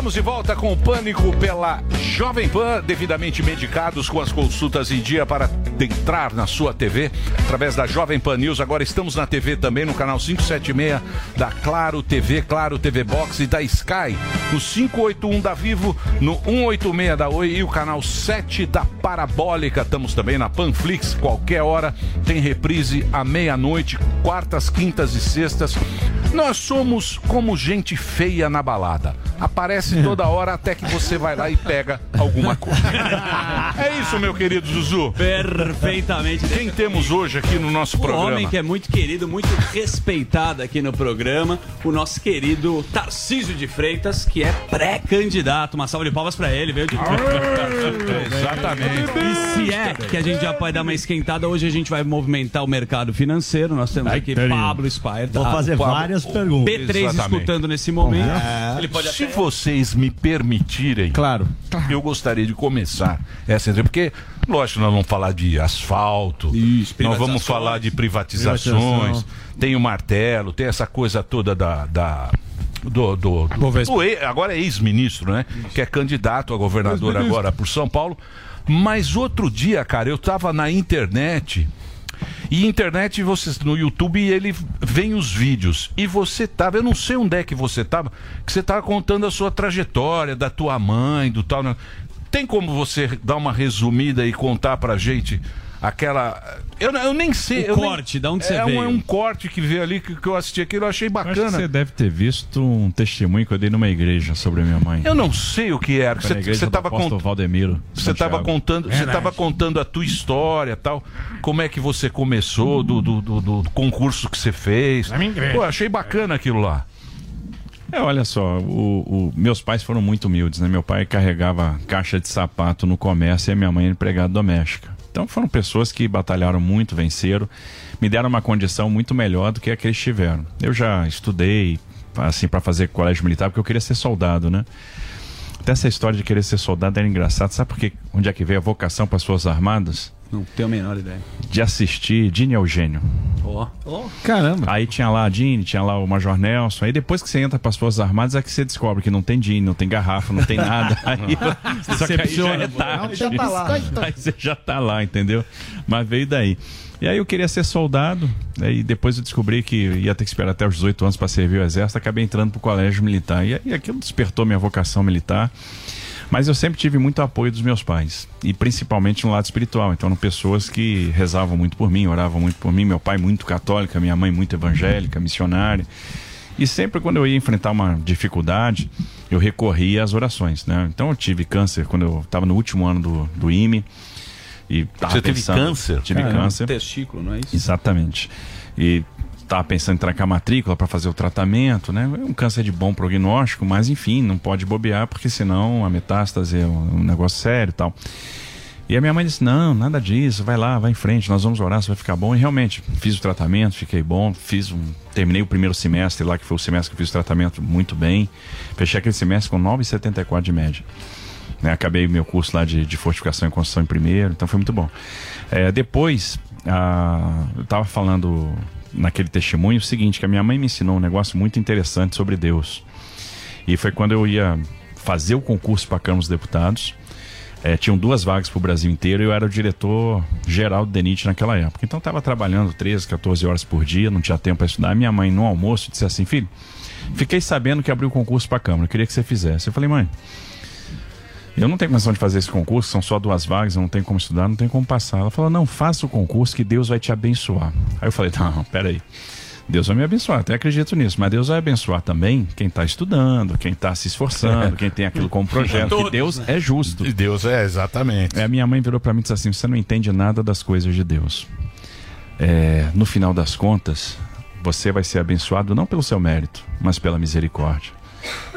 estamos de volta com o Pânico pela Jovem Pan, devidamente medicados com as consultas em dia para entrar na sua TV através da Jovem Pan News. Agora estamos na TV também no canal 576 da Claro TV, Claro TV Box e da Sky, no 581 da Vivo, no 186 da Oi e o canal 7 da Parabólica. Estamos também na Panflix, qualquer hora tem reprise à meia-noite, quartas, quintas e sextas. Nós somos como gente feia na balada. Aparece toda hora até que você vai lá e pega alguma coisa. É isso, meu querido Zuzu. Perfeitamente. Quem temos hoje aqui no nosso Um programa? homem que é muito querido, muito respeitado aqui no programa, o nosso querido Tarcísio de Freitas, que é pré-candidato. Uma salva de palmas pra ele, veio de Exatamente. E se é que a gente já pode dar uma esquentada, hoje a gente vai movimentar o mercado financeiro. Nós temos Pablo Spire. Vou fazer várias perguntas. P3 Exatamente. escutando nesse momento. É. Ele pode Se vocês me permitirem, claro, eu gostaria de começar essa entrevista, porque, lógico, nós vamos falar de asfalto, nós vamos falar de privatizações, Privatização. tem o martelo, tem essa coisa toda da. da do, do, do- do agora é ex-ministro, né? Que é candidato a governador agora por São Paulo. Mas outro dia, cara, eu tava na internet e internet, vocês no YouTube, ele vem os vídeos. E você tava, eu não sei onde é que você tava, que você tava contando a sua trajetória, da tua mãe, do tal. né? Tem como você dar uma resumida e contar pra gente aquela. Eu, eu nem sei. O eu nem- corte, da onde você é um, veio? é um corte que veio ali que, que eu assisti aquilo, eu achei bacana. você deve ter visto um testemunho que eu dei numa igreja sobre a minha mãe. Eu não sei o que era. Você na igreja você do tava apóstolo contando. Valdemiro. Você estava contando, você Verdade. tava contando a tua história, tal. Como é que você começou do, do, do- do concurso que você fez? Pô, achei bacana aquilo lá. É, olha só, o, o- meus pais foram muito humildes, né? Meu pai carregava caixa de sapato no comércio e a minha mãe era empregada doméstica. Então foram pessoas que batalharam muito, venceram, me deram uma condição muito melhor do que a que eles tiveram. Eu já estudei, assim, para fazer colégio militar, porque eu queria ser soldado, né? Até essa história de querer ser soldado era engraçado. Sabe por quê? Onde é que veio a vocação para as Forças Armadas? Não tenho a menor ideia. De assistir Dini Eugênio. Ó. Caramba. Aí tinha lá a Dini, tinha lá o Major Nelson. Aí depois que você entra para as Forças Armadas é que você descobre que não tem Dini, não tem garrafa, não tem nada. Aí só que aí já é tarde. Já tá lá. Aí você já tá lá, entendeu? Mas veio daí. E aí eu queria ser soldado, aí depois eu descobri que ia ter que esperar até os 18 anos para servir o exército, acabei entrando pro colégio militar. E aí aquilo despertou minha vocação militar. Mas eu sempre tive muito apoio dos meus pais, e principalmente no lado espiritual. Então, eram pessoas que rezavam muito por mim, oravam muito por mim. Meu pai, muito católico, minha mãe, muito evangélica, missionária. E sempre quando eu ia enfrentar uma dificuldade, eu recorria às orações, né? Então, eu tive câncer quando eu estava no último ano do, do IME. E tava Você teve pensando- câncer? Tive Caramba, câncer. Testículo, não é isso? Exatamente. E estava pensando em trancar a matrícula para fazer o tratamento, né? É um câncer de bom prognóstico, mas enfim, não pode bobear, porque senão a metástase é um, negócio sério e tal. E a minha mãe disse: Não, nada disso, vai lá, vai em frente, nós vamos orar, você vai ficar bom. E realmente, fiz o tratamento, fiquei bom, fiz um. Terminei o primeiro semestre lá, que foi o semestre que eu fiz o tratamento muito bem. Fechei aquele semestre com 9,74 de média. Né, acabei meu curso lá de, de fortificação e construção em primeiro, então foi muito bom. É, depois, ah, eu estava falando naquele testemunho o seguinte, que a minha mãe me ensinou um negócio muito interessante sobre Deus. E foi quando eu ia fazer o concurso para a Câmara dos Deputados. É, tinham duas vagas para o Brasil inteiro e eu era o diretor geral do DENIT naquela época. Então estava trabalhando 13, 14 horas por dia, não tinha tempo para estudar. Minha mãe, no almoço, disse assim: Filho, fiquei sabendo que abriu o concurso para a Câmara, queria que você fizesse. Eu falei, mãe, eu não tenho condição de fazer esse concurso, são só duas vagas, eu não tenho como estudar, não tenho como passar. Ela falou, não, faça o concurso que Deus vai te abençoar. Aí eu falei, não, peraí. Deus vai me abençoar, até acredito nisso, mas Deus vai abençoar também quem está estudando, quem está se esforçando, quem tem aquilo como projeto. Todos, que Deus né? é justo. E Deus é, exatamente. É, a minha mãe virou para mim e disse assim: você não entende nada das coisas de Deus. É, no final das contas, você vai ser abençoado não pelo seu mérito, mas pela misericórdia.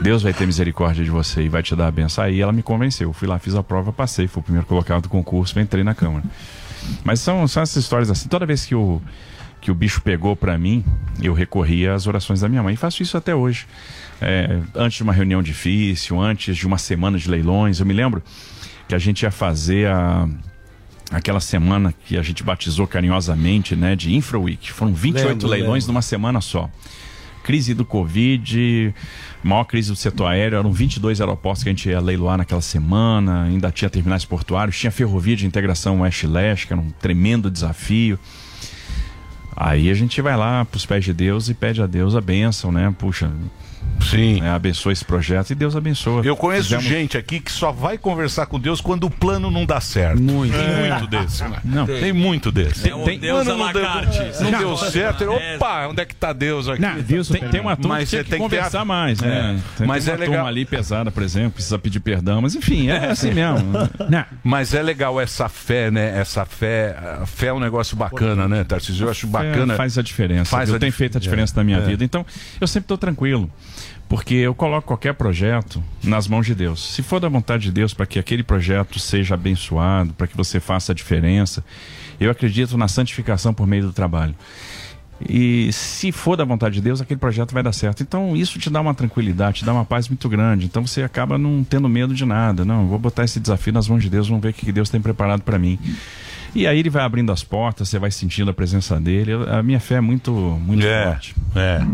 Deus vai ter misericórdia de você e vai te dar a benção. Aí ela me convenceu. Fui lá, fiz a prova, passei. Fui o primeiro colocado do concurso, entrei na Câmara. Mas são, são essas histórias assim. Toda vez que o, que o bicho pegou pra mim, eu recorria às orações da minha mãe. E faço isso até hoje. É, antes de uma reunião difícil, antes de uma semana de leilões. Eu me lembro que a gente ia fazer a aquela semana que a gente batizou carinhosamente, né, de Infra Week. Foram 28 Lembro, leilões lembro. numa semana só. Crise do Covid, maior crise do setor aéreo, eram 22 aeroportos que a gente ia leiloar naquela semana, ainda tinha terminais portuários, tinha ferrovia de integração oeste-leste, que era um tremendo desafio. Aí a gente vai lá pros pés de Deus e pede a Deus a bênção, né? Puxa. Sim. abençoa esse projeto e Deus abençoa. Eu conheço Fizemos- gente aqui que só vai conversar com Deus quando o plano não dá certo. Muito. Tem É. muito desse. né? Não. Tem muito desse. É o Deus plano não deu, não Não. deu certo. É. Opa, onde é que tá Deus aqui? Não, Deus tem, tem uma turma Mas que você tem que tem que ter conversar a- mais, né? É. Tem, Mas tem é uma legal. turma ali pesada, por exemplo, precisa pedir perdão, mas enfim, é assim mesmo. Mas é legal essa fé, né? Essa fé. A fé é um negócio bacana, né, Tarcísio? Eu acho bacana. É, faz a diferença. Faz eu a tenho dif- feito a diferença na minha É. vida. Então, eu sempre estou tranquilo. Porque eu coloco qualquer projeto nas mãos de Deus. Se for da vontade de Deus para que aquele projeto seja abençoado, para que você faça a diferença, eu acredito na santificação por meio do trabalho. E se for da vontade de Deus, aquele projeto vai dar certo. Então, isso te dá uma tranquilidade, te dá uma paz muito grande. Então, você acaba não tendo medo de nada. Não, vou botar esse desafio nas mãos de Deus, vamos ver o que Deus tem preparado para mim. E aí ele vai abrindo as portas, você vai sentindo a presença dele. A minha fé é muito, muito É, forte. é.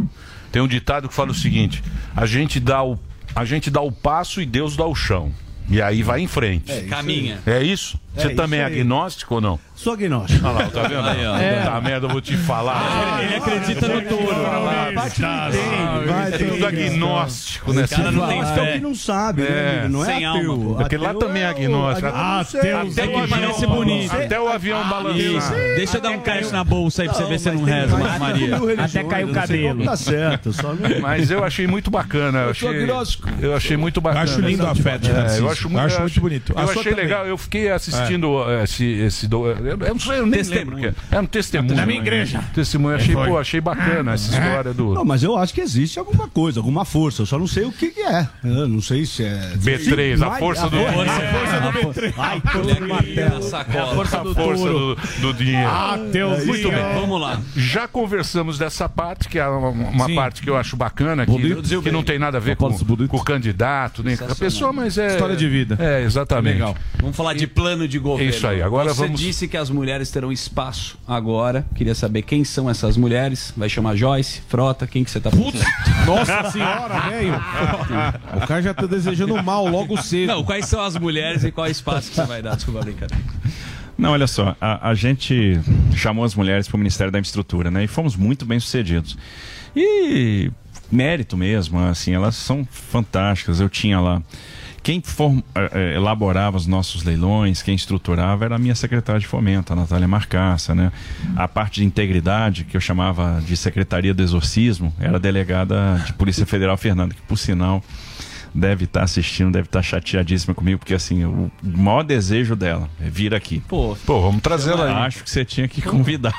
Tem um ditado que fala o seguinte: a gente dá o, a gente dá o passo e Deus dá o chão. E aí vai em frente. É Caminha. É isso? É Você isso também é agnóstico ou não? Sou agnóstico. Olha lá, tá vendo? Aí, ó. Puta merda, eu vou te falar. ele acredita no touro. Vai, é tem tudo agnóstico, né? cara não tem fé. que não sabe, né? Não é Sem ateu. alma. Aquele lá também é é agnóstico. Ateu, Até Que avião- parece bonito. Até o avião balançar. Deixa eu dar um cash na bolsa aí pra você ver se não reza, Maria. Maria. Até caiu o cabelo. Tá certo, só. Mas eu achei muito bacana. Eu achei, agnóstico. eu achei muito bacana. Acho lindo a fé de É, Tarcísio. eu acho muito, bonito. Eu achei legal. Eu fiquei assistindo eh, esse, do, eu, eu eu nem lembro o que é. É um testemunho. Na minha igreja. Testemunho. Achei, pô, achei bacana essa história do. Não, mas eu acho que existe alguma coisa, alguma força. Eu só não sei o que, que é. Eu não sei se é. B3, a Vai- força do- A Força- força do B3. Ai. É a força do, do, do dinheiro. Ah, Deus Muito bem. Vamos lá. Já conversamos dessa parte, que é uma, uma parte que eu acho bacana, Bonito. que, que não tem nada a ver com, com o candidato, nem com a pessoa, mas é. História de vida. É, exatamente. Legal. Vamos falar de plano de governo. Isso aí, agora Você vamos- disse que as mulheres terão espaço agora. Queria saber quem são essas mulheres. Vai chamar Joyce, Frota, quem que você tá Putz, Nossa senhora, velho. O cara já tá desejando mal logo cedo. Não, quais são as mulheres e qual é o espaço que você vai dar? Desculpa a brincadeira. Não, olha só, a, a gente chamou as mulheres para o Ministério da Infraestrutura, né? E fomos muito bem sucedidos. E mérito mesmo, assim, elas são fantásticas. Eu tinha lá. Quem form- eh, eh, elaborava os nossos leilões, quem estruturava era a minha secretária de fomento, a Natália Marcaça, né? A parte de integridade, que eu chamava de Secretaria do Exorcismo, era a delegada de Polícia Federal Fernanda, que por sinal deve estar assistindo, deve estar chateadíssima comigo, porque assim, o maior desejo dela é vir aqui. Pô, Pô vamos trazê-la aí. Acho que você tinha que convidar.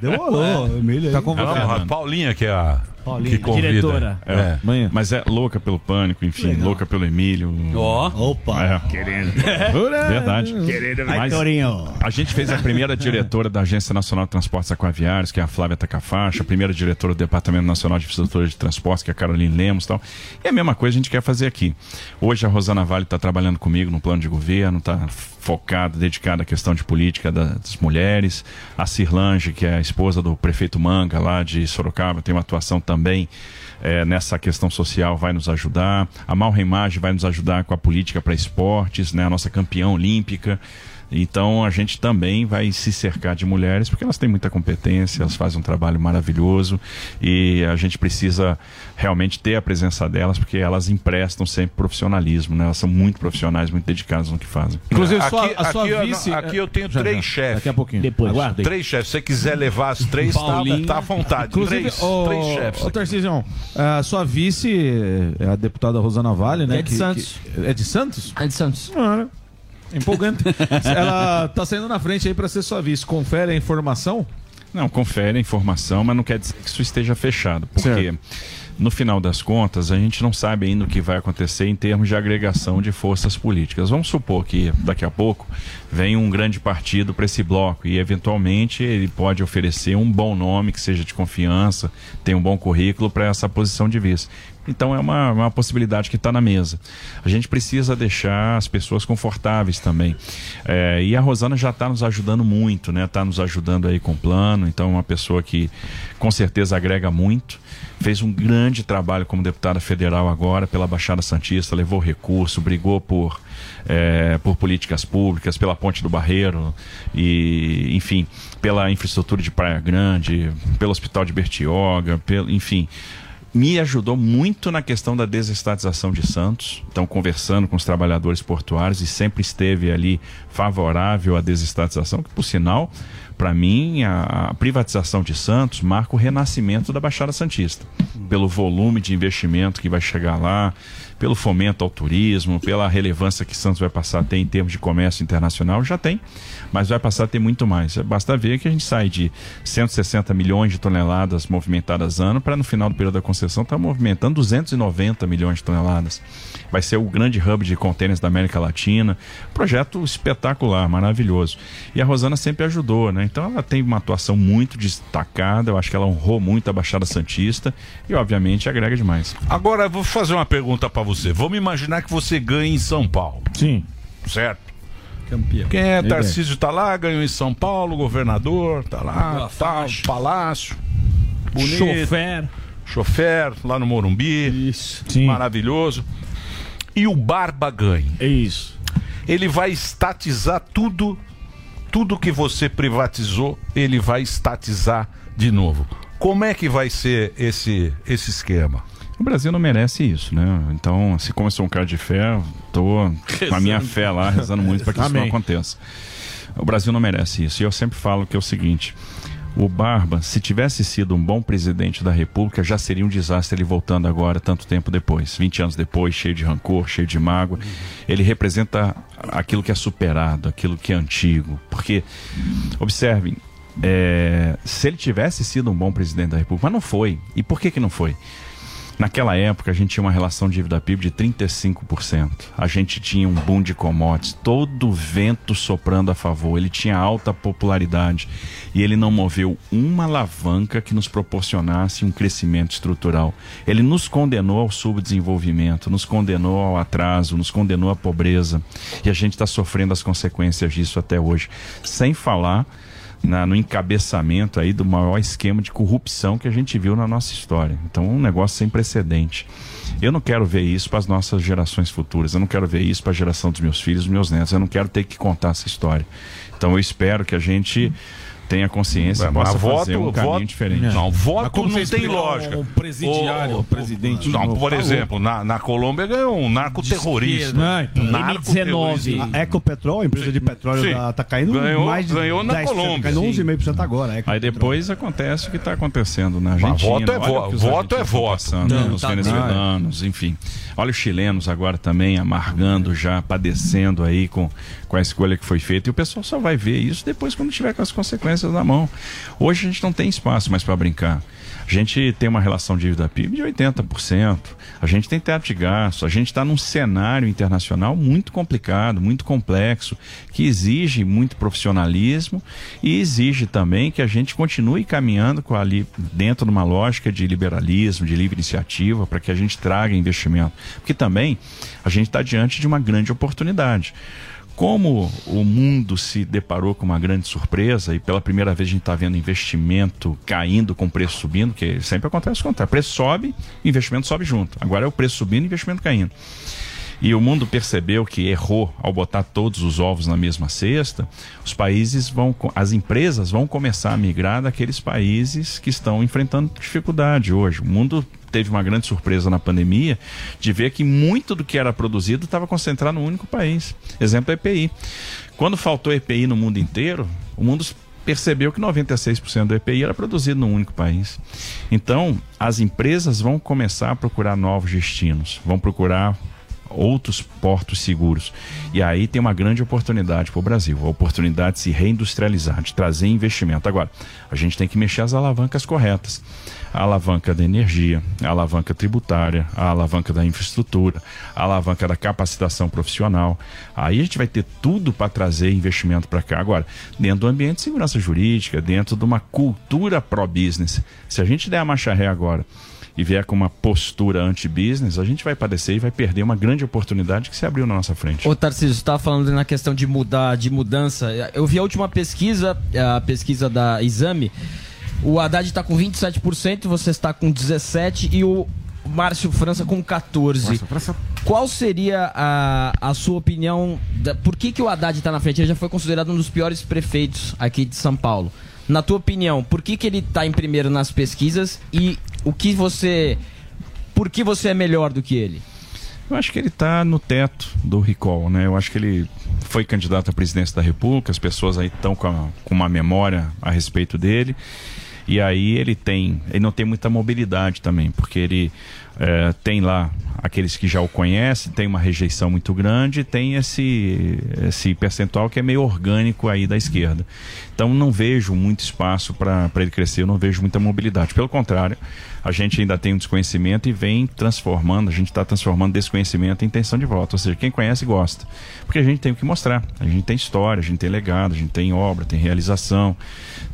Demorou, Emílio. Tá convidado. Não, a Paulinha, que é a que convida. diretora. É. É. Mas é louca pelo pânico, enfim, louca pelo Emílio. Ó. Opa. É. Querendo. Verdade. Querendo. Torinho. A gente fez a primeira diretora da Agência Nacional de Transportes Aquaviários, que é a Flávia Tacafaixa, a primeira diretora do Departamento Nacional de Infraestrutura de Transportes, que é a Caroline Lemos e tal. E a mesma coisa a gente quer fazer aqui. Hoje a Rosana Vale está trabalhando comigo no plano de governo, está focada, dedicada à questão de política das mulheres. A Cirlange, que é a esposa do prefeito Manga, lá de Sorocaba, tem uma atuação também eh, nessa questão social, vai nos ajudar. A Mal Reimage vai nos ajudar com a política para esportes, né? a nossa campeã olímpica. Então a gente também vai se cercar de mulheres porque elas têm muita competência, elas fazem um trabalho maravilhoso e a gente precisa realmente ter a presença delas porque elas emprestam sempre profissionalismo, né? Elas são muito profissionais, muito dedicadas no que fazem. Inclusive, aqui, sua- a sua aqui eu- vice- aqui eu tenho Já, três já. chefes. Daqui a pouquinho. Depois, Aguarda aí. Três chefes. Se você quiser levar as três, tá, Paulinho. tá à vontade. Inclusive, três, ô, três chefes. Ô, Tarcísio, a sua vice é a deputada Rosana Vale, né? É de que- Santos. que- é de Santos? É de Santos. Cara, empolgante. Ela tá saindo na frente aí pra ser sua vice. Confere a informação? Não, confere a informação, mas não quer dizer que isso esteja fechado, porque no final das contas a gente não sabe ainda o que vai acontecer em termos de agregação de forças políticas. Vamos supor que daqui a pouco vem um grande partido para esse bloco e eventualmente ele pode oferecer um bom nome que seja de confiança, tenha um bom currículo para essa posição de vice. Então é uma, uma possibilidade que está na mesa. A gente precisa deixar as pessoas confortáveis também. É, e a Rosana já está nos ajudando muito, né? Está nos ajudando aí com o plano. Então é uma pessoa que com certeza agrega muito. Fez um grande trabalho como deputada federal agora pela Baixada Santista, levou recurso, brigou por, é, por políticas públicas, pela Ponte do Barreiro e, enfim, pela infraestrutura de Praia Grande, pelo Hospital de Bertioga, pelo, enfim me ajudou muito na questão da desestatização de Santos. Então, conversando com os trabalhadores portuários e sempre esteve ali favorável à desestatização, que por sinal, para mim, a, a privatização de Santos marca o renascimento da Baixada Santista. Pelo volume de investimento que vai chegar lá, pelo fomento ao turismo, pela relevância que Santos vai passar a ter em termos de comércio internacional, já tem, mas vai passar a ter muito mais. Basta ver que a gente sai de 160 milhões de toneladas movimentadas ano para no final do período da concessão estar movimentando 290 milhões de toneladas. Vai ser o grande hub de contêineres da América Latina. Projeto espetacular, maravilhoso. E a Rosana sempre ajudou, né? Então ela tem uma atuação muito destacada, eu acho que ela honrou muito a Baixada Santista e obviamente agrega demais. Agora eu vou fazer uma pergunta pra você. Vamos imaginar que você ganha em São Paulo. Sim. Certo? Campeão. Quem é Tarcísio tá lá, ganhou em São Paulo, governador, tá lá, tá, palácio, bonito. Chofer. Chofer, lá no Morumbi. Isso. Maravilhoso. E o Barba ganha. É isso. Ele vai estatizar tudo, tudo que você privatizou, ele vai estatizar de novo. Como é que vai ser esse, esse esquema? O Brasil não merece isso, né? Então, se como eu sou um cara de fé, tô com a minha Rezando. fé lá, rezando muito para que isso não aconteça. O Brasil não merece isso. E eu sempre falo que é o seguinte: o Barba, se tivesse sido um bom presidente da República, já seria um desastre ele voltando agora, tanto tempo depois, 20 anos depois, cheio de rancor, cheio de mágoa. Ele representa aquilo que é superado, aquilo que é antigo. Porque, observem, é, se ele tivesse sido um bom presidente da República, mas não foi. E por que, que não foi? Naquela época a gente tinha uma relação dívida PIB de 35%. A gente tinha um boom de commodities, todo vento soprando a favor. Ele tinha alta popularidade e ele não moveu uma alavanca que nos proporcionasse um crescimento estrutural. Ele nos condenou ao subdesenvolvimento, nos condenou ao atraso, nos condenou à pobreza e a gente está sofrendo as consequências disso até hoje. Sem falar na- no encabeçamento aí do maior esquema de corrupção que a gente viu na nossa história. Então, um negócio sem precedente. Eu não quero ver isso para as nossas gerações futuras. Eu não quero ver isso para a geração dos meus filhos, dos meus netos. Eu não quero ter que contar essa história. Então, eu espero que a gente tenha consciência e Mas possa fazer voto- um caminho voto- diferente. Não, voto Mas não tem lógica. um presidiário, O- o- presidente Não, por Tá exemplo, na, na Colômbia ganhou um narcoterrorista. Não, então. Narcoterrorista. A Ecopetrol, a empresa de petróleo, Sim. da- tá caindo Ganhou- mais de ganhou na 10%, Colômbia. Caindo Sim. 11,5% agora. Aí depois acontece o que está acontecendo na Argentina. voto é vo- voto é voto. Não, os tá venezuelanos, enfim. Olha os chilenos agora também amargando já, padecendo aí com, com a escolha que foi feita. E o pessoal só vai ver isso depois quando tiver com as consequências na mão. Hoje a gente não tem espaço mais para brincar. A gente tem uma relação dívida PIB de 80%. A gente tem teto de gasto. A gente está num cenário internacional muito complicado, muito complexo, que exige muito profissionalismo e exige também que a gente continue caminhando com ali dentro de uma lógica de liberalismo, de livre iniciativa, para que a gente traga investimento. Porque também a gente está diante de uma grande oportunidade. Como o mundo se deparou com uma grande surpresa e pela primeira vez a gente está vendo investimento caindo com preço subindo, que sempre acontece o contrário. Preço sobe, investimento sobe junto. Agora é o preço subindo, investimento caindo. E o mundo percebeu que errou ao botar todos os ovos na mesma cesta. Os países vão, as empresas vão começar a migrar daqueles países que estão enfrentando dificuldade hoje. O mundo teve uma grande surpresa na pandemia de ver que muito do que era produzido estava concentrado num único país. Exemplo EPI. Quando faltou EPI no mundo inteiro, o mundo percebeu que 96% do EPI era produzido num único país. Então, as empresas vão começar a procurar novos destinos, vão procurar outros portos seguros. E aí tem uma grande oportunidade para o Brasil, a oportunidade de se reindustrializar, de trazer investimento. Agora, a gente tem que mexer as alavancas corretas. A alavanca da energia, a alavanca tributária, a alavanca da infraestrutura, a alavanca da capacitação profissional. Aí a gente vai ter tudo para trazer investimento para cá. Agora, dentro do ambiente de segurança jurídica, dentro de uma cultura pró-business. Se a gente der a marcha ré agora e vier com uma postura anti-business, a gente vai padecer e vai perder uma grande oportunidade que se abriu na nossa frente. Ô Tarcísio, você estava falando na questão de mudar, de mudança. Eu vi a última pesquisa, a pesquisa da Exame. O Haddad está com 27%, você está com 17% e o Márcio França com 14%. Qual seria a, a sua opinião? Da, por que, que o Haddad está na frente? Ele já foi considerado um dos piores prefeitos aqui de São Paulo. Na tua opinião, por que, que ele está em primeiro nas pesquisas e o que você. Por que você é melhor do que ele? Eu acho que ele está no teto do recall, né? Eu acho que ele foi candidato à presidência da República, as pessoas aí estão com, com uma memória a respeito dele. E aí ele tem, ele não tem muita mobilidade também, porque ele eh, tem lá aqueles que já o conhecem, tem uma rejeição muito grande, tem esse, esse percentual que é meio orgânico aí da esquerda. Então não vejo muito espaço para ele crescer, eu não vejo muita mobilidade. Pelo contrário, a gente ainda tem um desconhecimento e vem transformando, a gente está transformando desconhecimento em intenção de voto. Ou seja, quem conhece gosta. Porque a gente tem o que mostrar. A gente tem história, a gente tem legado, a gente tem obra, tem realização,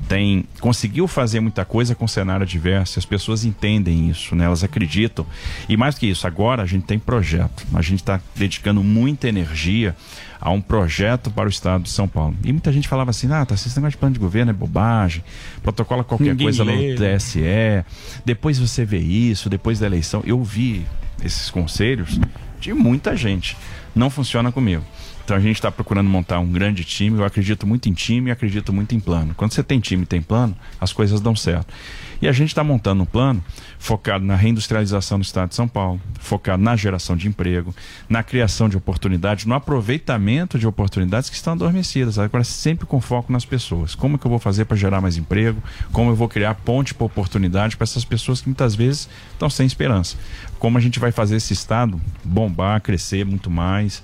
tem. Conseguiu fazer muita coisa com cenário adverso. e As pessoas entendem isso, né? Elas acreditam. E mais que isso, agora a gente tem projeto. A gente está dedicando muita energia a um projeto para o estado de São Paulo. E muita gente falava assim: ah, tá, esse negócio de plano de governo é bobagem, protocola qualquer Ninguém coisa lê, no? TSE, depois você vê isso, depois da eleição. Eu vi esses conselhos de muita gente. Não funciona comigo. Então a gente está procurando montar um grande time. Eu acredito muito em time e acredito muito em plano. Quando você tem time e tem plano, as coisas dão certo. E a gente está montando um plano focado na reindustrialização do estado de São Paulo, focado na geração de emprego, na criação de oportunidades, no aproveitamento de oportunidades que estão adormecidas. Agora, sempre com foco nas pessoas. Como que eu vou fazer para gerar mais emprego? Como eu vou criar ponte para oportunidade para essas pessoas que muitas vezes estão sem esperança? Como a gente vai fazer esse estado bombar, crescer muito mais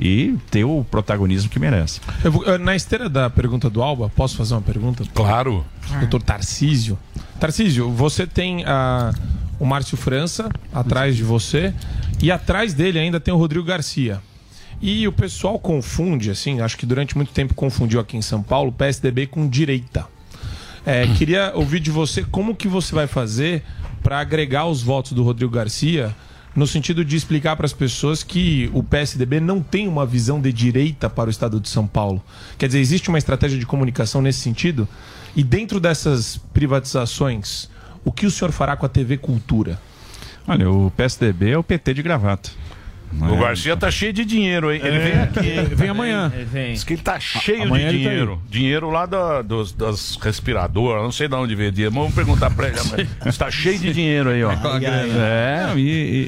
e ter o protagonismo que merece? Vou- eu- na esteira da pergunta do Alba, posso fazer uma pergunta? Claro. Doutor Tarcísio. Tarcísio, você tem ah, o Márcio França atrás de você e atrás dele ainda tem o Rodrigo Garcia. E o pessoal confunde, assim, acho que durante muito tempo confundiu aqui em São Paulo PSDB com direita. É, queria ouvir de você como que você vai fazer para agregar os votos do Rodrigo Garcia no sentido de explicar para as pessoas que o PSDB não tem uma visão de direita para o estado de São Paulo. Quer dizer, existe uma estratégia de comunicação nesse sentido? E dentro dessas privatizações, o que o senhor fará com a TV Cultura? Olha, o PSDB é o PT de gravata. O É. Garcia tá cheio de dinheiro, hein? Ele É. vem aqui. hein? Vem amanhã. Diz que ele tá cheio amanhã de ele tá dinheiro. dinheiro lá da- dos, das respiradoras, não sei de onde mas vamos perguntar pra ele. Está cheio de dinheiro aí, ó. É, e,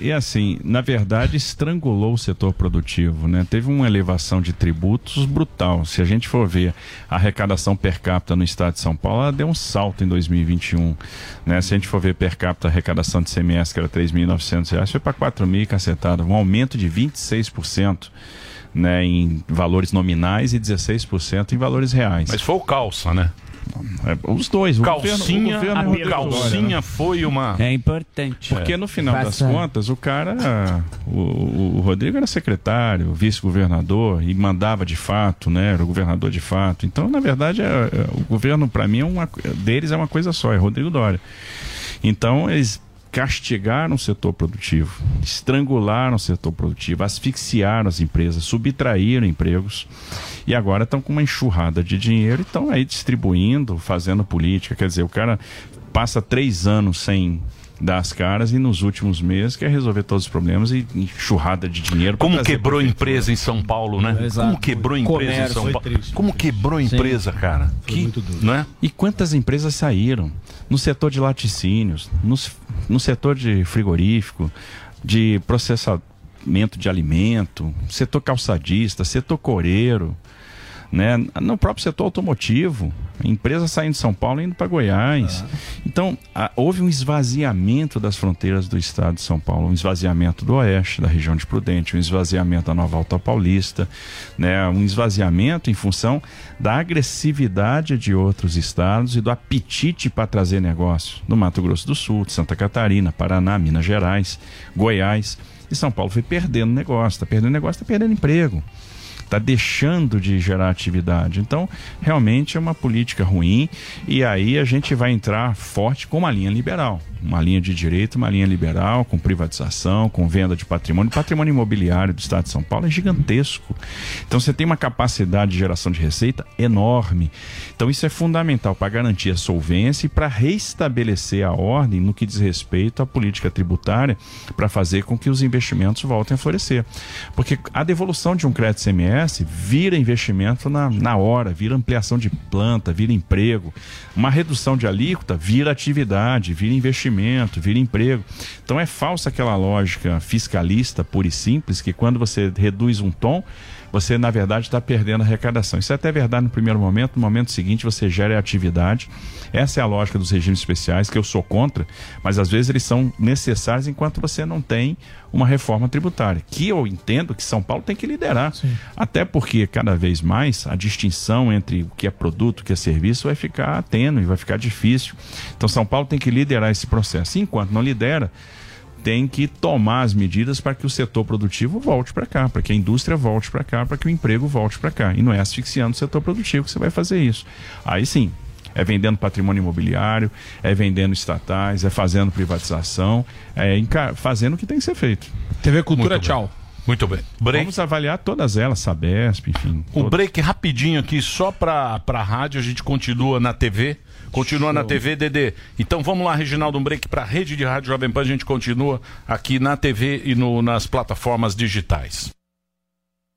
e- e assim, na verdade, estrangulou o setor produtivo, né? Teve uma elevação de tributos brutal. Se a gente for ver a arrecadação per capita no estado de São Paulo, ela deu um salto em 2021, né? Se a gente for ver per capita a arrecadação de semestre, que era 3.900 reais, foi para 4.000 e cacetada, um aumento de 26%. Né, em valores nominais e 16% em valores reais. Mas foi o calça, né? os dois. o Calcinha, governo- o governo a calcinha né? foi uma. É importante. Porque no final das Passa- contas, o cara, o, o- o Rodrigo era secretário, vice-governador e mandava de fato, né? Era o governador de fato. Então, na verdade, é- é- o governo, para mim, é uma, deles é uma coisa só, é Rodrigo Dória. Então, eles castigaram o setor produtivo, estrangularam o setor produtivo, asfixiaram as empresas, subtraíram empregos e agora estão com uma enxurrada de dinheiro e estão aí distribuindo, fazendo política. Quer dizer, o cara passa três anos sem dar as caras e nos últimos meses quer resolver todos os problemas e enxurrada de dinheiro. Como quebrou empresa em São Paulo, né? Exato. Como quebrou empresa em Comércio, São foi Paulo? triste. Como quebrou empresa, cara? que, Não é? E quantas empresas saíram? No setor de laticínios, nos- no setor de frigorífico, de processamento de alimento, setor calçadista, setor coreiro, né? no próprio setor automotivo. Empresas saindo de São Paulo e indo para Goiás. Então, a- houve um esvaziamento das fronteiras do estado de São Paulo, um esvaziamento do oeste, da região de Prudente, um esvaziamento da Nova Alta Paulista, né? um esvaziamento em função da agressividade de outros estados e do apetite para trazer negócio do Mato Grosso do Sul, de Santa Catarina, Paraná, Minas Gerais, Goiás. E São Paulo foi perdendo negócio, está perdendo negócio, está perdendo emprego. Está deixando de gerar atividade. Então, realmente é uma política ruim e aí a gente vai entrar forte com uma linha liberal. Uma linha de direito, uma linha liberal, com privatização, com venda de patrimônio. O patrimônio imobiliário do Estado de São Paulo é gigantesco. Então você tem uma capacidade de geração de receita enorme. Então isso é fundamental para garantir a solvência e para restabelecer a ordem no que diz respeito à política tributária, para fazer com que os investimentos voltem a florescer. Porque a devolução de um crédito CMS vira investimento na, na hora, vira ampliação de planta, vira emprego. Uma redução de alíquota vira atividade, vira investimento, vira emprego. Então é falsa aquela lógica fiscalista pura e simples que quando você reduz um tom, você na verdade está perdendo a arrecadação. Isso é até verdade no primeiro momento, no momento seguinte você gera atividade. Essa é a lógica dos regimes especiais, que eu sou contra, mas às vezes eles são necessários enquanto você não tem uma reforma tributária, que eu entendo que São Paulo tem que liderar. Até porque cada vez mais a distinção entre o que é produto, o que é serviço vai ficar tênue, vai ficar difícil. Então São Paulo tem que liderar esse processo. E enquanto não lidera, tem que tomar as medidas para que o setor produtivo volte para cá, para que a indústria volte para cá, para que o emprego volte para cá. E não é asfixiando o setor produtivo que você vai fazer isso. Aí sim, é vendendo patrimônio imobiliário, é vendendo estatais, é fazendo privatização, é fazendo o que tem que ser feito. TV Cultura, Muito bem. tchau. Muito bem. Break. Vamos avaliar todas elas, Sabesp, enfim. O break rapidinho aqui, só pra, pra rádio, a gente continua na TV. Continua na TV, Dedê. Então vamos lá, Reginaldo, um break pra rede de rádio Jovem Pan. A gente continua aqui na TV e no- nas plataformas digitais.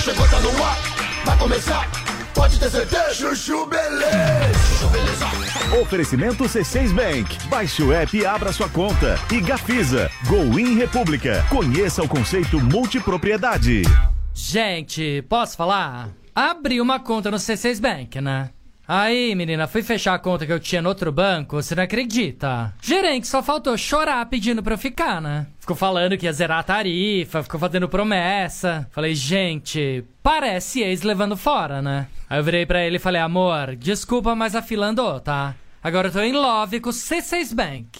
Chegou, tá no ar, vai começar. Pode ter certeza, chuchu beleza. Chuchu beleza. Oferecimento C6 Bank. Baixe o app e abra sua conta. E Gafisa. Go In República. Conheça o conceito multipropriedade. Gente, posso falar? Abri uma conta no C6 Bank, né? Aí, menina, fui fechar a conta que eu tinha no outro banco, você não acredita? Gerente só faltou chorar pedindo pra eu ficar, né? Ficou falando que ia zerar a tarifa, ficou fazendo promessa. Falei, gente, parece ex levando fora, né? Aí eu virei pra ele e falei, amor, desculpa, mas a fila andou, tá? Agora eu tô em love com o C6 Bank.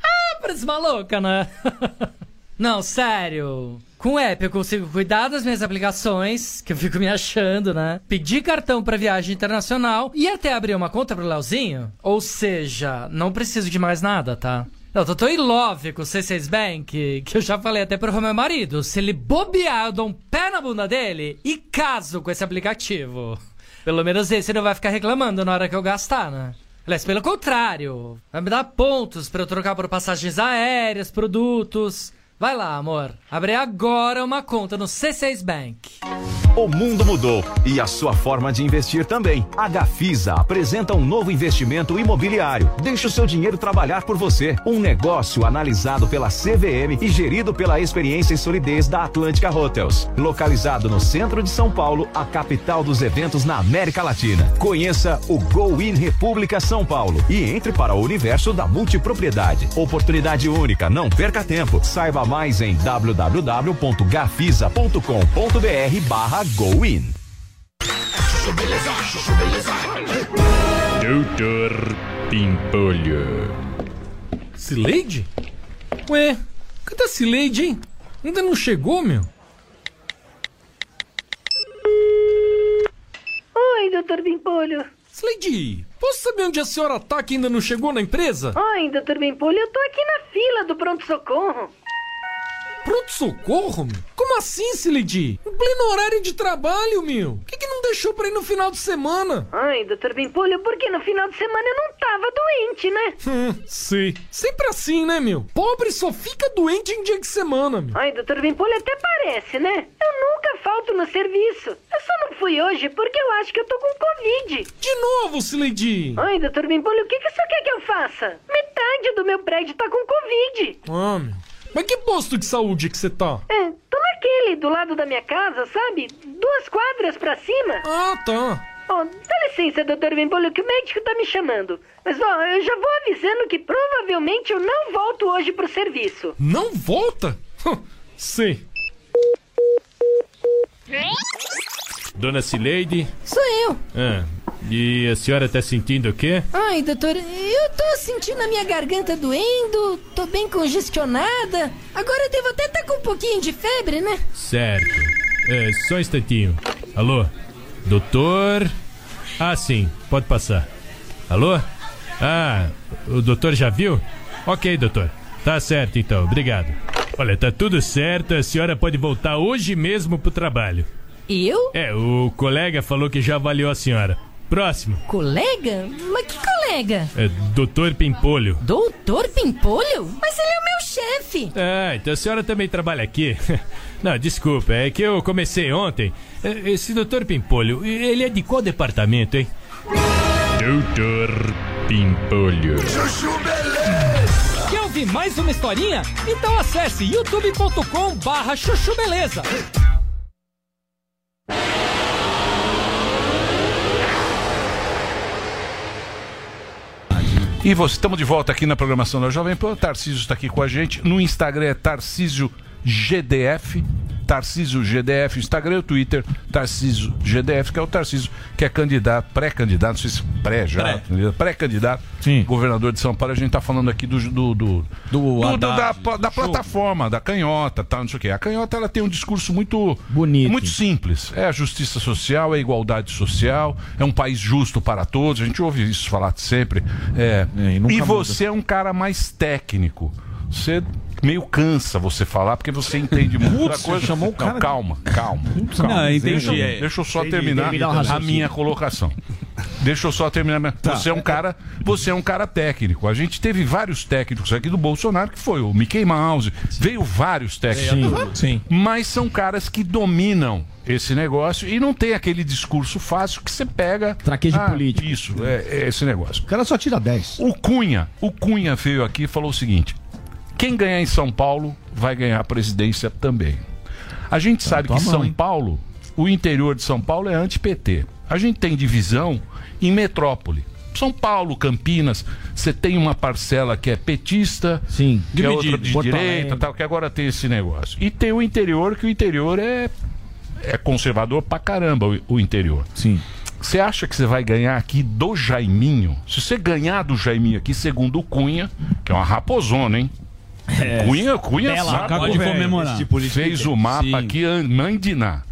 Ah, parece maluca, né? Não, sério. Com o app eu consigo cuidar das minhas aplicações, que eu fico me achando, né? Pedir cartão pra viagem internacional e até abrir uma conta pro Leozinho. Ou seja, não preciso de mais nada, tá? Eu tô em love com o C6 Bank que eu já falei até pro meu marido. Se ele bobear, eu dou um pé na bunda dele e caso com esse aplicativo. Pelo menos esse não vai ficar reclamando na hora que eu gastar, né? Aliás, pelo contrário, vai me dar pontos pra eu trocar por passagens aéreas, produtos. Vai lá, amor. Abre agora uma conta no C6 Bank. O mundo mudou e a sua forma de investir também. A Gafisa apresenta um novo investimento imobiliário. Deixe o seu dinheiro trabalhar por você. Um negócio analisado pela CVM e gerido pela experiência e solidez da Atlântica Hotels. Localizado no centro de São Paulo, a capital dos eventos na América Latina. Conheça o Go In República São Paulo e entre para o universo da multipropriedade. Oportunidade única, não perca tempo. Saiba mais em www.gafisa.com.br barra Go In. Chuchu beleza, chuchu beleza. Doutor Pimpolho. Cileide? Ué, cadê a Cileide, hein? Ainda não chegou, meu? Oi, doutor Bimpolho. Cileide, posso saber onde a senhora tá que ainda não chegou na empresa? Oi, doutor Bimpolho, eu tô aqui na fila do pronto-socorro. Pronto-socorro? Como assim, Cileide? Em pleno horário de trabalho, meu. Por que, que não deixou pra ir no final de semana? Ai, doutor Bimpolho, porque no final de semana eu não tava doente, né? Hum, sei. Sempre assim, né, meu? Pobre só fica doente em dia de semana, meu. Ai, doutor Bimpolho, até parece, né? Eu nunca falto no serviço. Eu só não fui hoje porque eu acho que eu tô com Covid. De novo, Cileide. Ai, doutor Bimpolho, o que, que o senhor quer que eu faça? Metade do meu prédio tá com Covid. Ah, meu. Mas que posto de saúde que você tá? É, tô na Aquele do lado da minha casa, sabe? Duas quadras pra cima. Ah, tá. Ó, dá licença, doutor Bempolho, que o médico tá me chamando. Mas, ó, eu já vou avisando que provavelmente eu não volto hoje pro serviço. Não volta? Sim. Dona Cileide? Sou eu. Ah, e a senhora tá sentindo o quê? Ai, doutor, eu tô sentindo a minha garganta doendo, tô bem congestionada. Agora eu devo até estar com um pouquinho de febre, né? Certo. É, só um instantinho. Alô? Doutor? Ah, sim, pode passar. Alô? Ah, o doutor já viu? Ok, doutor. Tá certo então, obrigado. Olha, tá tudo certo, a senhora pode voltar hoje mesmo pro trabalho. Eu? É, o colega falou que já avaliou a senhora. Próximo. Colega? Mas que colega? É Doutor Pimpolho. Doutor Pimpolho? Mas ele é o meu chefe. Ah, então a senhora também trabalha aqui? Não, desculpa, é que eu comecei ontem. É, Esse doutor Pimpolho, ele é de qual departamento, hein? Doutor Pimpolho. Chuchu Beleza! Quer ouvir mais uma historinha? Então acesse youtube.com barra chuchu beleza. E você, estamos de volta aqui na programação da Jovem Pan. Tarcísio está aqui com a gente. No Instagram é Tarcísio GDF. Tarcísio GDF, Instagram e Twitter, Tarcísio GDF, que é o Tarcísio, que é candidato, pré-candidato, não sei se pré já, pré-candidato, governador de São Paulo. A gente está falando aqui do. do, do, do- do- da, da plataforma, da canhota, tal, não sei o quê. A canhota ela tem um discurso muito bonito, muito simples. É a justiça social, é a igualdade social, é um país justo para todos. A gente ouve isso falar sempre. É, nunca e muda. você é um cara mais técnico. Você meio cansa você falar porque você entende muita coisa. chamou o Não, cara de- calma, calma. calma. Não, entendi. Deixa, eu- É. deixa eu só Entendi, terminar o a minha colocação. Deixa eu só terminar. minha- Tá. Você é um cara, você é um cara técnico. A gente teve vários técnicos aqui do Bolsonaro que foi o Mickey Mouse, veio vários técnicos. Sim. Mas são caras que dominam esse negócio e não tem aquele discurso fácil que você pega. Traquejo Ah, político. Isso, é, é esse negócio. O cara só tira 10. O Cunha, o Cunha veio aqui e falou o seguinte: quem ganhar em São Paulo vai ganhar a presidência também. A gente sabe tua que São. Paulo, o interior de São Paulo é anti-PT. A gente tem divisão em metrópole. São Paulo, Campinas, você tem uma parcela que é petista, Sim, que é outra de Porto direita, tal, que agora tem esse negócio. E tem o interior, que o interior é, é conservador pra caramba, o, o interior. Sim. Você acha que você vai ganhar aqui do Jaiminho? Se você ganhar do Jaiminho aqui, segundo o Cunha, que é uma raposona, hein? É, Cunha, Cunha bela, sabe, pode velho. comemorar. Tipo de Fez o mapa Sim. aqui, an- Mandiná.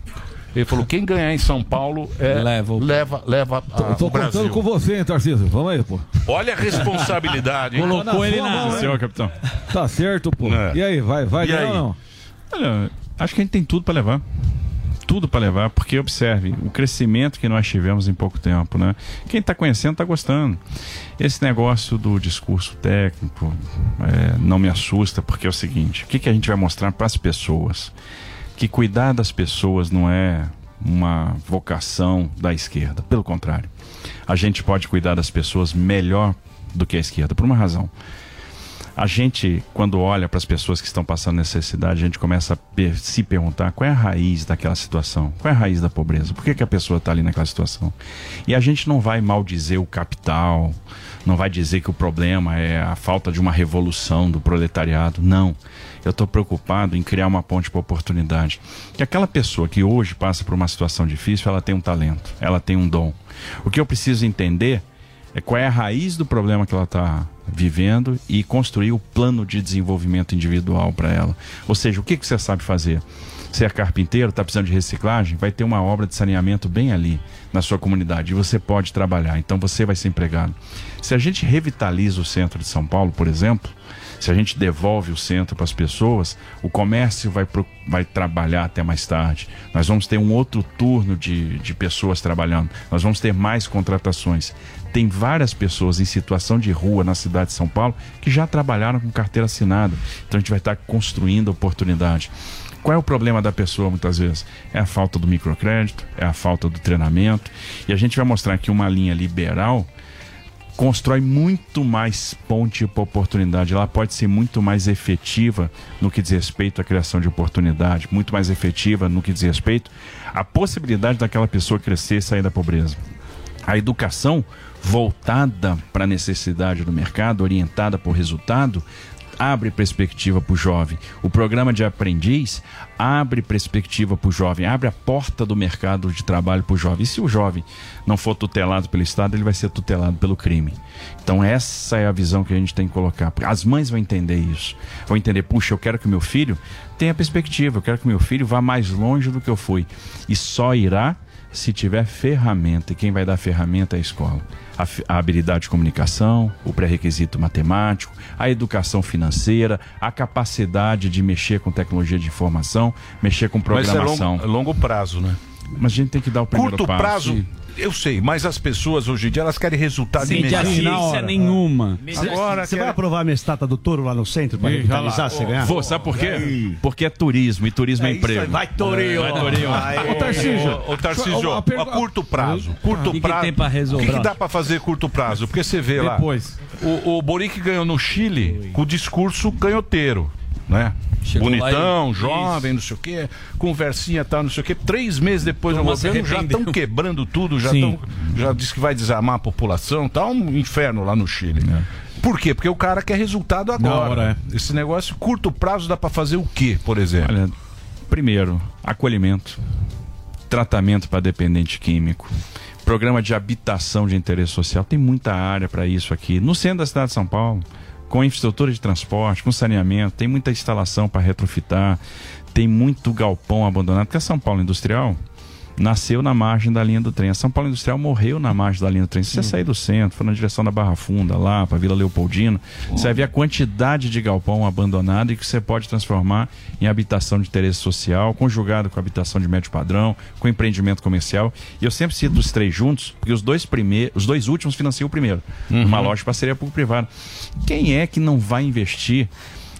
Ele falou: quem ganhar em São Paulo é, leva, leva, leva a, Eu tô o Brasil. contando com você, hein, Tarcísio? Vamos aí, pô. Olha a responsabilidade, hein? Colocou ele na- Senhor capitão. Tá certo, pô. E aí, vai, vai E ganhar aí? ou não? Olha, acho que a gente tem tudo para levar. Tudo para levar, porque observe o crescimento que nós tivemos em pouco tempo, né? Quem está conhecendo está gostando. Esse negócio do discurso técnico é, não me assusta, porque é o seguinte: o que, que a gente vai mostrar para as pessoas? Que cuidar das pessoas não é uma vocação da esquerda, pelo contrário. A gente pode cuidar das pessoas melhor do que a esquerda, por uma razão. A gente, quando olha para as pessoas que estão passando necessidade, a gente começa a se perguntar qual é a raiz daquela situação, qual é a raiz da pobreza, por que, que a pessoa está ali naquela situação. E a gente não vai maldizer o capital, não vai dizer que o problema é a falta de uma revolução do proletariado. Não. Eu estou preocupado em criar uma ponte para oportunidade. Que aquela pessoa que hoje passa por uma situação difícil, ela tem um talento, ela tem um dom. O que eu preciso entender é qual é a raiz do problema que ela está vivendo e construir o plano de desenvolvimento individual para ela. Ou seja, o que, que você sabe fazer? Você é carpinteiro, está precisando de reciclagem, vai ter uma obra de saneamento bem ali na sua comunidade e você pode trabalhar, então você vai ser empregado. Se a gente revitaliza o centro de São Paulo, por exemplo, se a gente devolve o centro para as pessoas, o comércio vai, pro- vai trabalhar até mais tarde. Nós vamos ter um outro turno de, de pessoas trabalhando. Nós vamos ter mais contratações. Tem várias pessoas em situação de rua na cidade de São Paulo que já trabalharam com carteira assinada. Então a gente vai estar construindo oportunidade. Qual é o problema da pessoa muitas vezes? É a falta do microcrédito, é a falta do treinamento. E a gente vai mostrar que uma linha liberal constrói muito mais ponte para oportunidade. Ela pode ser muito mais efetiva no que diz respeito à criação de oportunidade, muito mais efetiva no que diz respeito à possibilidade daquela pessoa crescer e sair da pobreza. A educação voltada para a necessidade do mercado, orientada por resultado, abre perspectiva para o jovem. O programa de aprendiz abre perspectiva para o jovem, abre a porta do mercado de trabalho para o jovem. E se o jovem não for tutelado pelo Estado, ele vai ser tutelado pelo crime. Então essa é a visão que a gente tem que colocar. As mães vão entender isso. Vão entender, puxa, eu quero que meu filho tenha perspectiva, eu quero que meu filho vá mais longe do que eu fui. E só irá se tiver ferramenta. E quem vai dar ferramenta é a escola. A, a habilidade de comunicação, o pré-requisito matemático, a educação financeira, a capacidade de mexer com tecnologia de informação, mexer com Mas é programação. longo, longo prazo, né? Mas a gente tem que dar o primeiro Curto passo. prazo, eu sei, mas as pessoas hoje em dia elas querem resultado Sem imediato. ciência nenhuma. Agora Você quer- vai aprovar a minha estátua do touro lá no centro Ih, revitalizar, você ganhar? Vou, sabe por quê? Porque é turismo e turismo é, É emprego. aí, vai, Torinho. Vai, Torinho. Aê. Ô, Tarcísio, ô, Tarcísio, a pergunta- a curto prazo. Curto O que que prazo. tem resolver? O que, que dá pra fazer curto prazo? Porque você vê lá. Depois. O, o Boric ganhou no Chile com o discurso canhoteiro. Né? Chegou Bonitão, e- jovem, não sei o quê, conversinha tal, não sei o quê. Três meses depois do governo já estão quebrando tudo, já, tão, já disse que vai desarmar a população, tá um inferno lá no Chile. Por quê? Porque o cara quer resultado agora. hora, Esse negócio, curto prazo, dá pra fazer o quê, por exemplo? Olha, primeiro, acolhimento, tratamento para dependente químico, programa de habitação de interesse social. Tem muita área para isso aqui. No centro da cidade de São Paulo, com infraestrutura de transporte, com saneamento, tem muita instalação para retrofitar, tem muito galpão abandonado. Porque a São Paulo Industrial nasceu na margem da linha do trem. A São Paulo Industrial morreu na margem da linha do trem. Se você sair do centro, for na direção da Barra Funda, lá para Vila Leopoldina, você vai ver a quantidade de galpão abandonado e que você pode transformar em habitação de interesse social, conjugado com habitação de médio padrão, com empreendimento comercial. E eu sempre cito os três juntos, porque os dois primeiros, os dois últimos financiam o primeiro. Uma loja de parceria público-privada. Quem é que não vai investir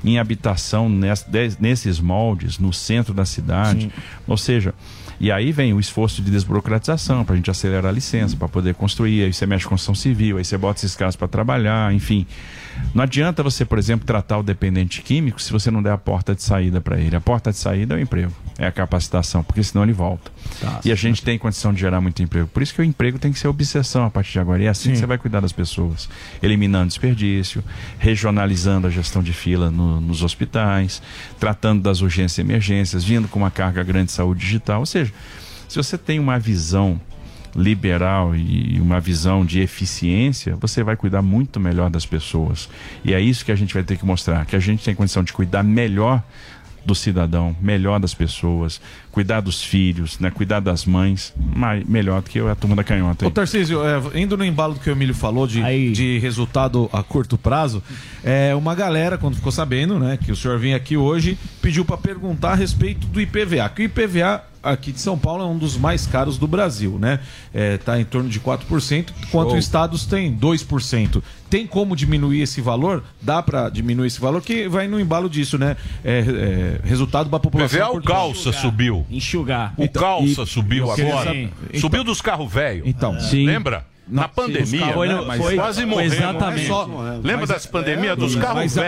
em habitação ness- nesses moldes, no centro da cidade? Ou seja, e aí vem o esforço de desburocratização para a gente acelerar a licença, para poder construir. Aí você mexe com construção civil, aí você bota esses caras para trabalhar, enfim. Não adianta você, por exemplo, tratar o dependente químico se você não der a porta de saída para ele. A porta de saída é o emprego, é a capacitação, porque senão ele volta. e a gente tem condição de gerar muito emprego. Por isso que o emprego tem que ser obsessão a partir de agora. E é assim que você vai cuidar das pessoas. Eliminando desperdício, regionalizando a gestão de fila no- nos hospitais, tratando das urgências e emergências, vindo com uma carga grande de saúde digital. Ou seja, se você tem uma visão liberal e uma visão de eficiência, você vai cuidar muito melhor das pessoas. E é isso que a gente vai ter que mostrar, que a gente tem condição de cuidar melhor do cidadão, melhor das pessoas, cuidar dos filhos, né, cuidar das mães, mais, melhor do que a turma da canhota. Ô Tarcísio, é, indo no embalo do que o Emílio falou de, de resultado a curto prazo, é, uma galera, quando ficou sabendo né, que o senhor vinha aqui hoje, pediu para perguntar a respeito do IPVA. Que o IPVA aqui de São Paulo é um dos mais caros do Brasil, né? É, tá em torno de 4%, enquanto Show. estados têm 2%. Tem como diminuir esse valor? Dá para diminuir esse valor? Que vai no embalo disso, né? É, é, resultado para a população. PVA, o calça subiu. Enxugar. O Então, calça e- subiu agora. Então- subiu dos carros velhos. Então, sim. Lembra? Na Não, pandemia, sim, os carros- né? foi Mas foi- quase foi morremos. exatamente. É só- Lembra Mas- das pandemias é, dos carros a-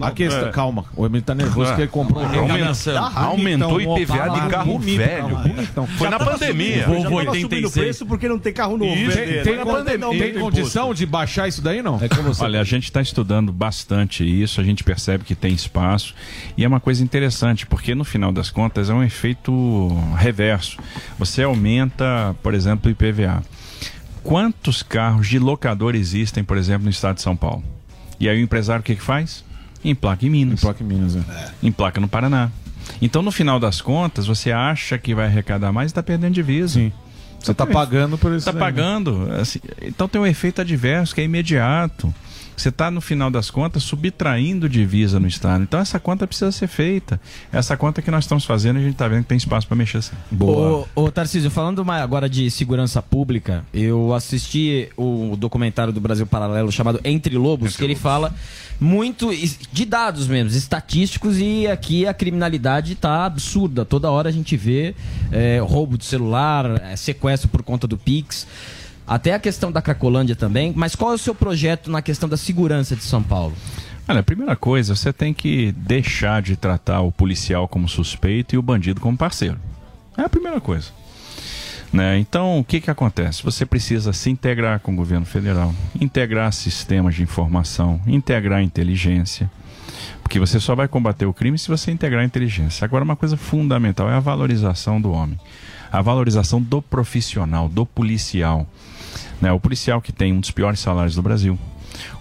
A questão, É. calma, o Emílio tá nervoso porque ele comprou um Aumentou- aumentou o IPVA de carro velho. Foi na pandemia. Volvo Já tava subindo o 86. preço porque não tem carro novo. Tem, condição de baixar isso daí, não? Olha, a gente está estudando bastante isso, a gente percebe que tem espaço e é uma coisa interessante, porque no final das contas é um efeito reverso. Você aumenta, por exemplo, o IPVA. Quantos carros de locador existem, por exemplo, no estado de São Paulo? E aí o empresário o que, que faz? Emplaca em Minas. Emplaca em Minas, é. Emplaca no Paraná. Então, no final das contas, você acha que vai arrecadar mais e está perdendo divisa. Sim. Você tá pagando por isso Está né? pagando. assim, então tem um efeito adverso que é imediato. Você está, no final das contas, subtraindo divisa no Estado. Então essa conta precisa ser feita. Essa conta que nós estamos fazendo, a gente está vendo que tem espaço para mexer assim. Ô, ô Tarcísio, falando mais agora de segurança pública, eu assisti o documentário do Brasil Paralelo chamado Entre Lobos, que ele fala muito de dados mesmo, estatísticos, e aqui a criminalidade tá absurda. Toda hora a gente vê é, roubo de celular, é, sequestro por conta do Pix. Até a questão da Cracolândia também. Mas qual é o seu projeto na questão da segurança de São Paulo? Olha, a primeira coisa, você tem que deixar de tratar o policial como suspeito e o bandido como parceiro. É a primeira coisa. Né? Então, o que, que acontece? Você precisa se integrar com o governo federal, integrar sistemas de informação, integrar inteligência, porque você só vai combater o crime se você integrar a inteligência. Agora, uma coisa fundamental é a valorização do homem, a valorização do profissional, do policial. Né? O policial que tem um dos piores salários do Brasil,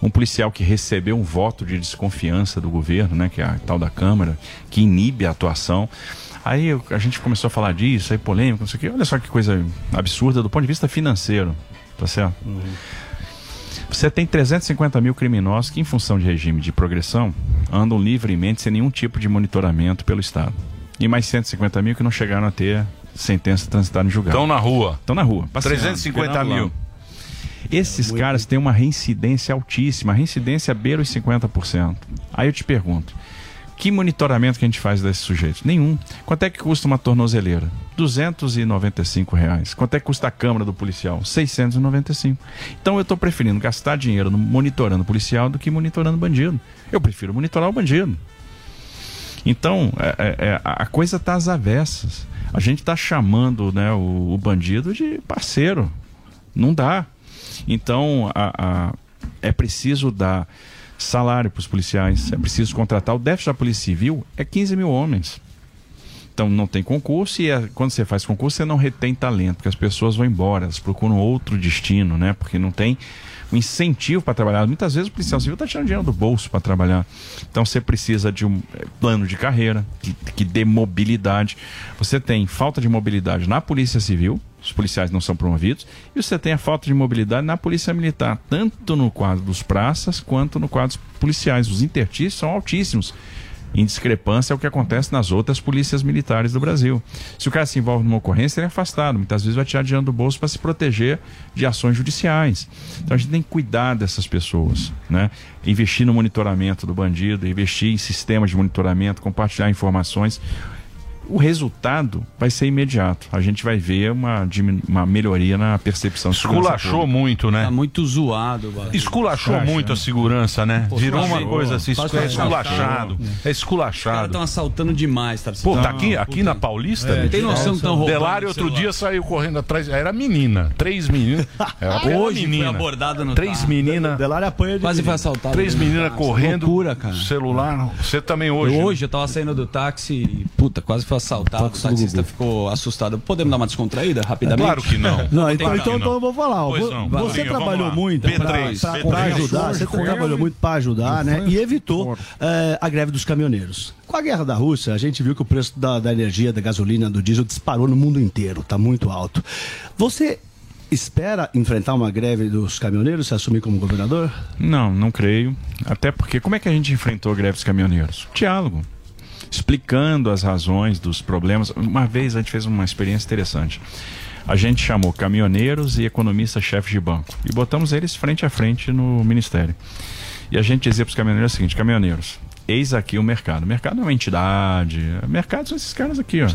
um policial que recebeu um voto de desconfiança do governo, né, que é a tal da Câmara, que inibe a atuação. Aí a gente começou a falar disso, aí polêmica, não sei o quê. Olha só que coisa absurda do ponto de vista financeiro, tá certo? Você tem 350 mil criminosos que, em função de regime de progressão, andam livremente sem nenhum tipo de monitoramento pelo Estado. E mais 150 mil que não chegaram a ter sentença transitada em julgado. Estão na rua. Estão na rua. passeando, 350 virando mil. Esses caras têm uma reincidência altíssima. A reincidência beira os 50%. Aí eu te pergunto, que monitoramento que a gente faz desses sujeitos? Nenhum. Quanto é que custa uma tornozeleira? 295 reais. Quanto é que custa a câmara do policial? 695. Então eu estou preferindo gastar dinheiro no- monitorando o policial do que monitorando o bandido. Eu prefiro monitorar o bandido. Então, é- é- é, a coisa está às avessas. A gente está chamando né, o, o bandido de parceiro. Não dá. Então, a- a- é preciso dar salário para os policiais, é preciso contratar. O déficit da Polícia Civil é 15 mil homens. Então não tem concurso e é- quando você faz concurso você não retém talento, porque as pessoas vão embora, elas procuram outro destino, né? Porque não tem um incentivo para trabalhar. Muitas vezes o policial civil está tirando dinheiro do bolso para trabalhar. Então você precisa de um eh, plano de carreira que, que dê mobilidade. Você tem falta de mobilidade na Polícia Civil, os policiais não são promovidos, e você tem a falta de mobilidade na Polícia Militar, tanto no quadro dos praças quanto no quadro dos policiais. Os intertícios são altíssimos em discrepância ao que acontece nas outras polícias militares do Brasil. Se o cara se envolve numa ocorrência, ele é afastado. Muitas vezes vai tirar dinheiro do bolso para se proteger de ações judiciais. Então a gente tem que cuidar dessas pessoas, né? Investir no monitoramento do bandido, investir em sistemas de monitoramento, compartilhar informações. O resultado vai ser imediato. A gente vai ver uma, uma melhoria na percepção. Esculachou muito, né? Tá muito zoado. Bagulho. Esculachou Acha, muito a segurança, né? Pô, Virou uma coisa assim, Quase é esculachado. É Os caras esculachado. estão assaltando demais, Tarcísio. Pô, tá aqui, aqui na Paulista? É, tem noção que estão roubando Delário outro celular. dia saiu correndo atrás. Era menina. Três meninas. Era Hoje menina. foi abordado no Três meninas. Delário apanha de Quase foi assaltado. Três meninas correndo. Loucura, cara. Celular. Você também hoje. Eu né? hoje eu tava saindo do táxi e, puta, quase foi assaltado. Táxi o taxista ficou assustado. Podemos dar uma descontraída rapidamente? Claro que não. Não, então, então, então eu vou falar. ó. Não, você trabalhou muito P3, para P3. ajudar, você trabalhou muito para ajudar, né? E evitou eh, a greve dos caminhoneiros. Com a guerra da Rússia, a gente viu que o preço da, da energia, da gasolina, do diesel disparou no mundo inteiro, tá muito alto. Você espera enfrentar uma greve dos caminhoneiros se assumir como governador? Não, não creio. Até porque como é que a gente enfrentou a greve dos caminhoneiros? Diálogo. Explicando as razões dos problemas. Uma vez a gente fez uma experiência interessante. A gente chamou caminhoneiros e economistas-chefes de banco e botamos eles frente a frente no ministério. E a gente dizia para os caminhoneiros o seguinte: caminhoneiros, eis aqui o mercado. O mercado é uma entidade. O mercado são esses caras aqui, ó.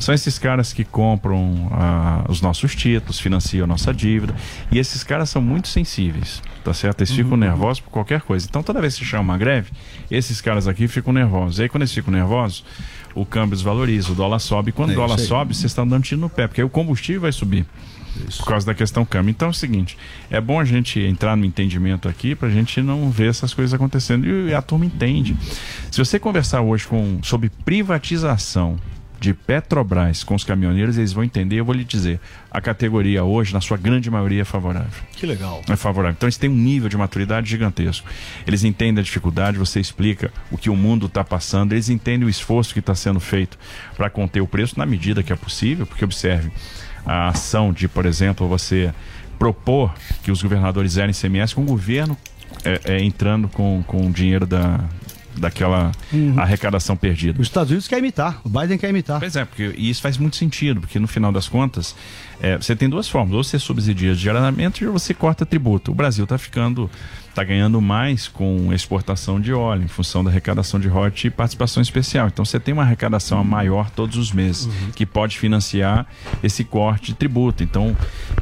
São esses caras que compram ah, os nossos títulos, financiam a nossa dívida. E esses caras são muito sensíveis, tá certo? Eles ficam nervosos por qualquer coisa. Então, toda vez que se chama uma greve, esses caras aqui ficam nervosos. E aí, quando eles ficam nervosos, o câmbio desvaloriza, o dólar sobe. E quando É o dólar sobe, vocês estão dando tiro no pé, porque aí o combustível vai subir. Por causa da questão câmbio. Então é o seguinte: é bom a gente entrar no entendimento aqui para a gente não ver essas coisas acontecendo. E a turma entende. Se você conversar hoje com, sobre privatização de Petrobras com os caminhoneiros, eles vão entender. Eu vou lhe dizer: a categoria hoje, na sua grande maioria, é favorável. Que legal. É favorável. Então eles têm um nível de maturidade gigantesco. Eles entendem a dificuldade, você explica o que o mundo está passando, eles entendem o esforço que está sendo feito para conter o preço na medida que é possível, porque observe, a ação de, por exemplo, você propor que os governadores zerem CMS com o governo é, é, entrando com, com o dinheiro da, daquela arrecadação perdida. Os Estados Unidos quer imitar, o Biden quer imitar. Pois é, porque e isso faz muito sentido, porque no final das contas, é, você tem duas formas: ou você subsidia diariamente ou você corta tributo. O Brasil está ficando, está ganhando mais com exportação de óleo, em função da arrecadação de royalties e participação especial. Então você tem uma arrecadação maior todos os meses, que pode financiar esse corte de tributo. Então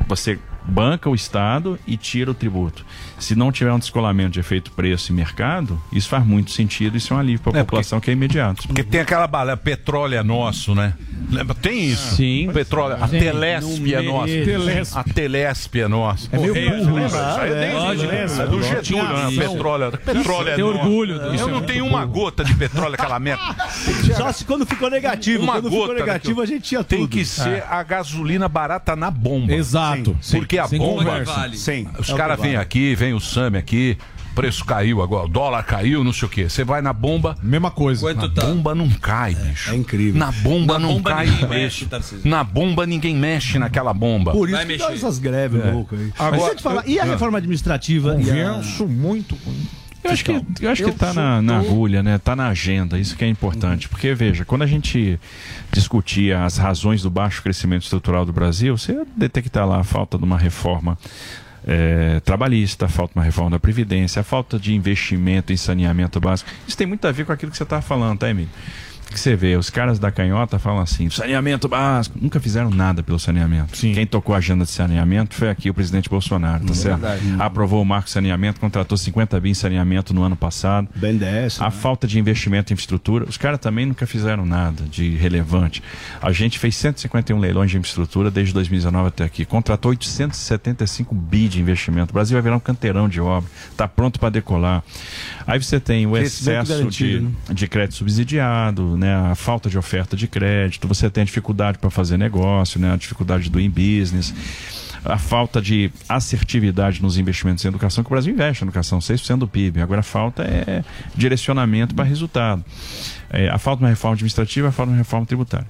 você banca o Estado e tira o tributo. Se não tiver um descolamento de efeito preço e mercado, isso faz muito sentido, isso é um alívio para a É, população que é imediato. Porque tem aquela bala, petróleo é nosso, né? Lembra? Tem isso. Sim. Petróleo, a Sim. Telesp é No nossa. A Telesp é nossa. É meio burro, isso. Isso aí é É, é do Getúlio, né? Petróleo. Petróleo é nosso. orgulho. Eu não tenho uma gota de petróleo, aquela merda. Só se quando ficou negativo. Uma quando gota ficou negativo, a gente tinha tudo. Tem que ser a gasolina barata na bomba. Exato. Sim. Porque a Sem bomba. conversa. Sim. Os É caras vêm vale. aqui, vem o Sami aqui. Preço caiu agora, o dólar caiu, não sei o quê. Você vai na bomba. Mesma coisa. Na bomba não cai, bicho. É incrível. Na bomba Na não bomba cai o preço. Na bomba ninguém mexe naquela bomba. Por isso que dá essas greves É. loucas aí. Agora- Mas deixa eu te falar, e a reforma administrativa? e a... Convenço muito com Eu acho que, eu acho que tá na, na agulha, né? Tá na agenda, isso que é importante. Porque, veja, quando a gente discutia as razões do baixo crescimento estrutural do Brasil, você detectar lá a falta de uma reforma eh, trabalhista, a falta de uma reforma da Previdência, a falta de investimento em saneamento básico. Isso tem muito a ver com aquilo que você estava falando, tá, Emílio? Que você vê, os caras da canhota falam assim: saneamento básico. Nunca fizeram nada pelo saneamento. Quem tocou a agenda de saneamento foi aqui o presidente Bolsonaro, tá certo? verdade. Aprovou o marco de saneamento, contratou 50 bi em saneamento no ano passado. Bem dessa. A falta de investimento em infraestrutura, os caras também nunca fizeram nada de relevante. A gente fez 151 leilões de infraestrutura desde 2019 até aqui. Contratou 875 bi de investimento. O Brasil vai virar um canteirão de obra. Está pronto para decolar. Aí você tem o excesso de, de crédito subsidiado, né, a falta de oferta de crédito, você tem a dificuldade para fazer negócio, né, a dificuldade do in business a falta de assertividade nos investimentos em educação, que o Brasil investe em educação, 6% do PIB. Agora falta é direcionamento para resultado. É, a falta de uma reforma administrativa, a falta de uma reforma tributária.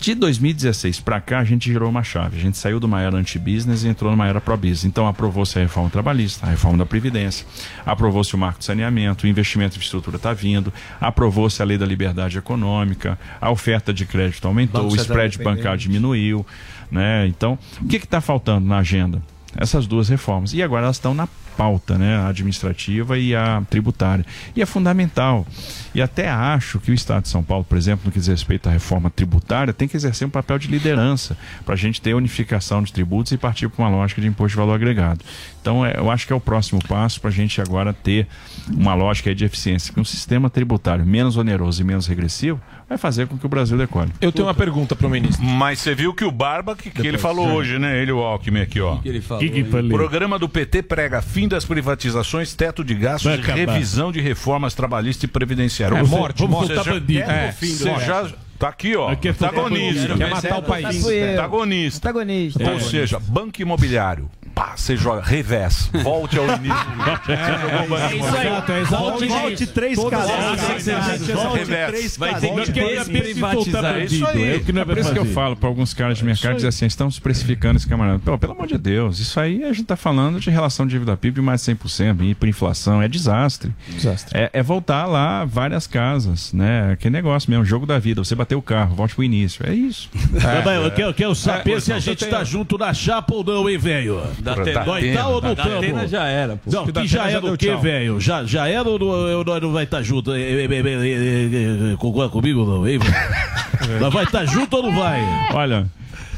De 2016 para cá, a gente girou uma chave. A gente saiu de uma era anti-business e entrou numa era pro-business. Então, aprovou-se a reforma trabalhista, a reforma da Previdência, aprovou-se o marco de saneamento, o investimento em infraestrutura está vindo, aprovou-se a lei da liberdade econômica, a oferta de crédito aumentou, o spread bancário diminuiu. Né? Então, o que está faltando na agenda? Essas duas reformas. E agora elas estão na pauta, né? A administrativa e a tributária. E é fundamental. E até acho que o Estado de São Paulo, por exemplo, no que diz respeito à reforma tributária, tem que exercer um papel de liderança para a gente ter unificação de tributos e partir para uma lógica de imposto de valor agregado. Então, é, eu acho que é o próximo passo para a gente agora ter uma lógica de eficiência, que um sistema tributário menos oneroso e menos regressivo vai fazer com que o Brasil decole. Eu tenho uma pergunta para o ministro. Mas você viu que o Barba, que, que ele falou é. hoje, né? Ele, o Alckmin aqui, ó. que ele falou, Que que falou? O programa do PT prega fim das privatizações, teto de gastos e revisão de reformas trabalhistas e previdenciárias. É, Ou seja, morte, vamos morte. voltar Seja, bandido. é, É, você já tá aqui, ó. Aqui é Antagonista. Quer matar o país. Tá Antagonista. Antagonista. Ou seja, banco imobiliário. Pá, você joga revés. Volte ao início. É isso aí. Exato, é exato. Volte- volte três Todas casais. as- Volte Revés. três Vai ter que desprivatizar. É isso aí. É, por isso que eu falo para alguns caras de mercado dizer assim, estamos precificando esse camarada. Pô, pelo amor de Deus, isso aí a gente está falando de relação de dívida PIB de mais de 100%, e por inflação, é desastre. Desastre. É, é voltar lá várias casas, né? Aquele negócio mesmo, jogo da vida. Você bateu o carro, volte pro início. É isso. Bem, eu quero, eu quero saber É, se a gente tenho- tá junto na chapa ou não, hein, velho? Da Nós Atena. tá ou Da tamo? Atena já era, pô. Não, Da que já Atena era o quê, velho? Já, já era ou eu- nós não vai estar junto? Eh, eh, eh, eh, eh, Concorda comigo não, hein, velho? Nós vai estar junto ou não vai? Olha,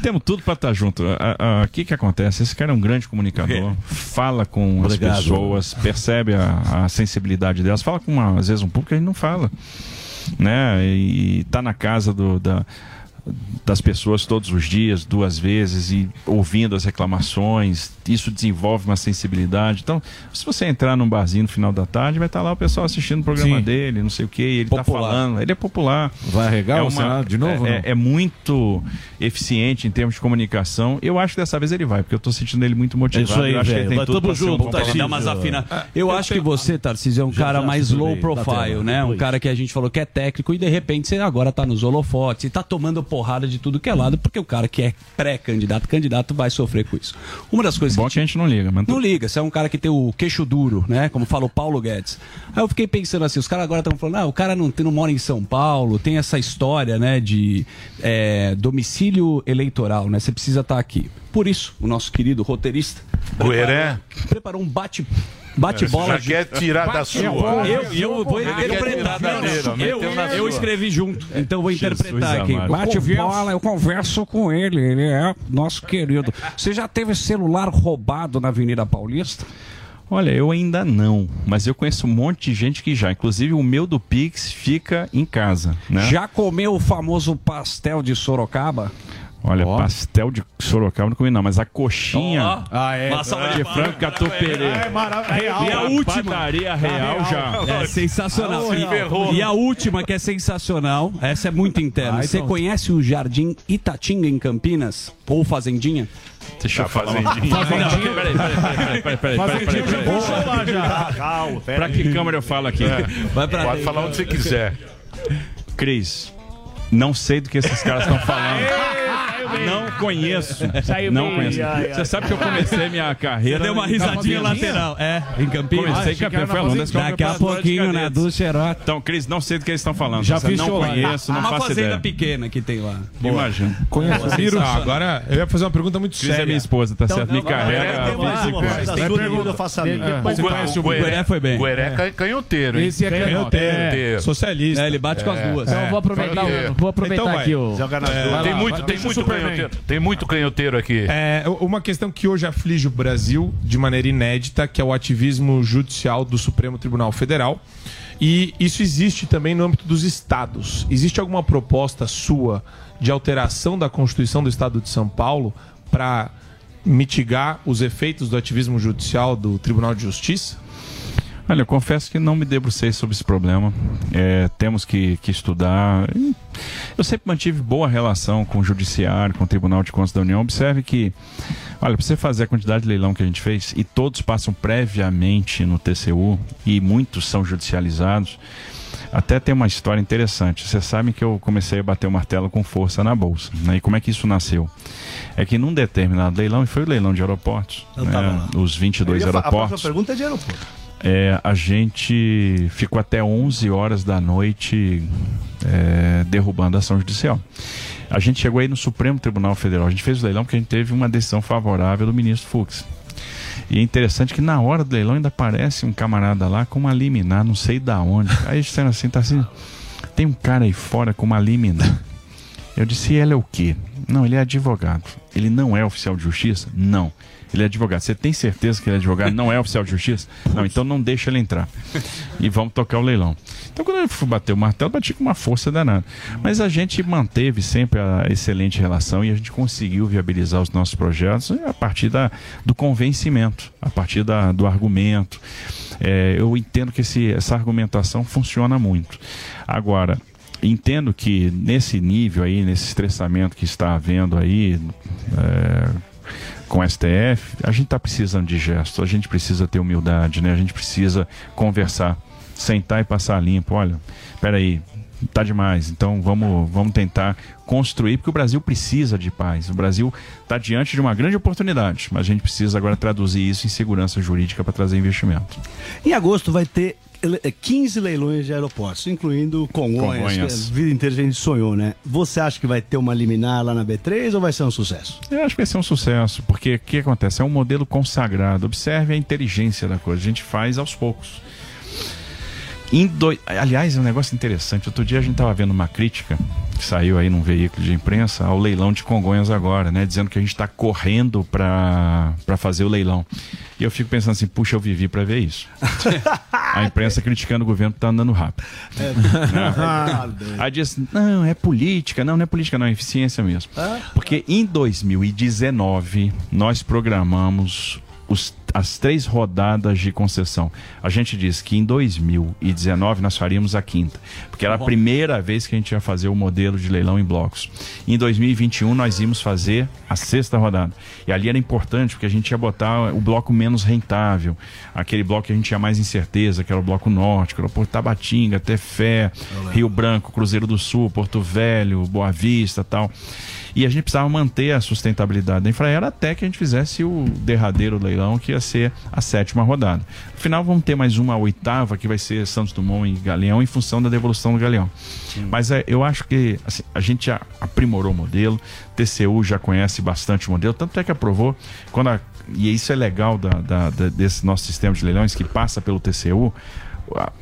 temos tudo para estar junto. O que que acontece? Esse cara é um grande comunicador, fala com Obrigado. as pessoas, percebe a, a sensibilidade delas, fala com, uma, às vezes, um público que a gente não fala. Né? E tá na casa do, da, das pessoas todos os dias, duas vezes, e ouvindo as reclamações, isso desenvolve uma sensibilidade. Então, se você entrar num barzinho no final da tarde, vai estar lá o pessoal assistindo o programa Sim. dele, não sei o que, ele está falando, ele é popular. Vai arregar é o Senado de novo, É, não? é- é muito eficiente em termos de comunicação. Eu acho que dessa vez ele vai, porque eu estou sentindo ele muito motivado. É isso aí, eu acho que ele tem tudo um junto, Tarcísio. parlamentar. Dá umas afina... Ah, Eu acho que você, Tarcísio, é um Já, cara já, mais low profile, tela, né? Um cara que a gente falou que é técnico e de repente você agora tá nos holofotes e tá tomando porrada de tudo que é lado, porque o cara que é pré-candidato, candidato vai sofrer com isso. Uma das coisas Bom que a gente não liga, mas não liga, você é um cara que tem o queixo duro, né? Como fala o Paulo Guedes. Aí eu fiquei pensando assim, os caras agora estão falando, ah, o cara não, tem- não mora em São Paulo, tem essa história, né, de é, domicílio eleitoral, né? Você precisa estar aqui. Por isso, o nosso querido roteirista Gueré. preparou um bate Bate bola. Já quer tirar da sua. Eu, eu vou Ele interpretar. dele, Eu, eu escrevi junto, então eu vou interpretar aqui. amado. Bate Conversa. bola, eu converso com ele. Ele é nosso querido. Você já teve celular roubado na Avenida Paulista? Olha, eu ainda não, mas eu conheço um monte de gente que já. Inclusive o meu do Pix fica em casa, né? Já comeu o famoso pastel de Sorocaba? Olha, pastel de Sorocaba não comi não, mas a coxinha Ó. Ah, é. Maçã de frango catuperê. É, é maravilhoso. É real. E a tá última. Padaria tá real, já. É tá sensacional. Ah, e a última, que é sensacional, essa é muito interna. Você conhece o Jardim Itatinga, em Campinas? Ou Fazendinha? Deixa eu fazer. Fazendinha. Peraí, peraí, peraí, peraí. Fazendinha já já. Peraí. Pra que câmera eu falo aqui? É. Vai pra Pode falar onde você quiser. Cris, não sei do que esses caras estão falando. Não conheço. Saiu não bem. conheço. Ai, ai. Você sabe que eu comecei minha carreira. Deu uma risadinha lateral. É, em Campinas. Comecei em Campinas, foi aluno da escola Daqui a pouquinho cadetes. do Xerox. Então, Cris, não sei do que eles estão falando. Já fiz não conheço, não Uma faço fazenda ideia. pequena que tem lá. Imagina. Conheço. Ah, agora eu ia fazer uma pergunta muito Cris é séria. minha esposa, tá certo? Me carrega. Tem pergunta, eu faço a minha. O o Gueré- foi bem. Gueré é canhoteiro, hein? Esse é canhoteiro. Socialista. É, ele bate com as duas. Então vou aproveitar- vou aproveitar Então aqui o- Joga nas É, Tem muito, tem o muito. Canhoteiro. Tem muito canhoteiro aqui. É, uma questão que hoje aflige o Brasil de maneira inédita, que é o ativismo judicial do Supremo Tribunal Federal. E isso existe também no âmbito dos estados. Existe alguma proposta sua de alteração da Constituição do Estado de São Paulo para mitigar os efeitos do ativismo judicial do Tribunal de Justiça? Olha, eu confesso que não me debrucei sobre esse problema. É, temos que, que estudar. Eu sempre mantive boa relação com o Judiciário, com o Tribunal de Contas da União. Observe que, olha, para você fazer a quantidade de leilão que a gente fez, e todos passam previamente no TCU, e muitos são judicializados, até tem uma história interessante. Vocês sabem que eu comecei a bater o martelo com força na Bolsa. Né? E como é que isso nasceu? É que num determinado leilão, e foi o leilão de aeroportos, Eu né? os 22 Eu ia fa- A aeroportos. próxima pergunta é de aeroporto. É, a gente ficou até 11 horas da noite é, derrubando a ação judicial. A gente chegou aí no Supremo Tribunal Federal. A gente fez o leilão porque a gente teve uma decisão favorável do ministro Fux. E é interessante que na hora do leilão ainda aparece um camarada lá com uma liminar, não sei da onde. Aí disseram assim, tá assim, tem um cara aí fora com uma liminar. Eu disse, ele é o quê? Não, ele é advogado. Ele não é oficial de justiça? Não. Ele é advogado. Você tem certeza que ele é advogado? Não é oficial de justiça? Não, então não deixa ele entrar. E vamos tocar o leilão. Então, quando eu fui bater o martelo, bati com uma força danada. Mas a gente manteve sempre a excelente relação e a gente conseguiu viabilizar os nossos projetos a partir da, do convencimento, a partir da, do argumento. É, eu entendo que esse, essa argumentação funciona muito. Agora, entendo que nesse nível aí, nesse estressamento que está havendo aí é, com o STF, a gente está precisando de gesto, a gente precisa ter humildade, né? A gente precisa conversar, sentar e passar limpo. Olha, peraí, tá demais. Então vamos, vamos tentar construir, porque o Brasil precisa de paz. O Brasil está diante de uma grande oportunidade, mas a gente precisa agora traduzir isso em segurança jurídica para trazer investimento. Em agosto vai ter 15 leilões de aeroportos, incluindo Congonhas, Congonhas. que a vida inteira a gente sonhou, né? Você acha que vai ter uma liminar lá na B3 ou vai ser um sucesso? Eu acho que vai ser um sucesso, porque o que acontece? É um modelo consagrado. Observe a inteligência da coisa. A gente faz aos poucos. Doi- Aliás, é um negócio interessante. Outro dia a gente estava vendo uma crítica que saiu aí num veículo de imprensa ao leilão de Congonhas agora, né? Dizendo que a gente está correndo para fazer o leilão. E eu fico pensando assim, puxa, eu vivi para ver isso. a imprensa criticando o governo que está andando rápido. É. Né? Aí diz, não, é política. Não, não é política, não, é eficiência mesmo. Porque em 2019 nós programamos os- as três rodadas de concessão. A gente disse que em 2019 nós faríamos a quinta, porque era a primeira vez que a gente ia fazer o modelo de leilão em blocos. Em 2021 nós íamos fazer a sexta rodada. E ali era importante porque a gente ia botar o bloco menos rentável, aquele bloco que a gente tinha mais incerteza, que era o bloco norte, que era o Porto Tabatinga, Tefé, Rio Branco, Cruzeiro do Sul, Porto Velho, Boa Vista, tal. E a gente precisava manter a sustentabilidade da Infraero até que a gente fizesse o derradeiro leilão, que ia ser a sétima rodada. No final, vamos ter mais uma oitava, que vai ser Santos Dumont e Galeão, em função da devolução do Galeão. Mas é, eu acho que assim, a gente já aprimorou o modelo, TCU já conhece bastante o modelo, tanto é que aprovou, quando a e isso é legal da, da- da- desse nosso sistema de leilões que passa pelo TCU,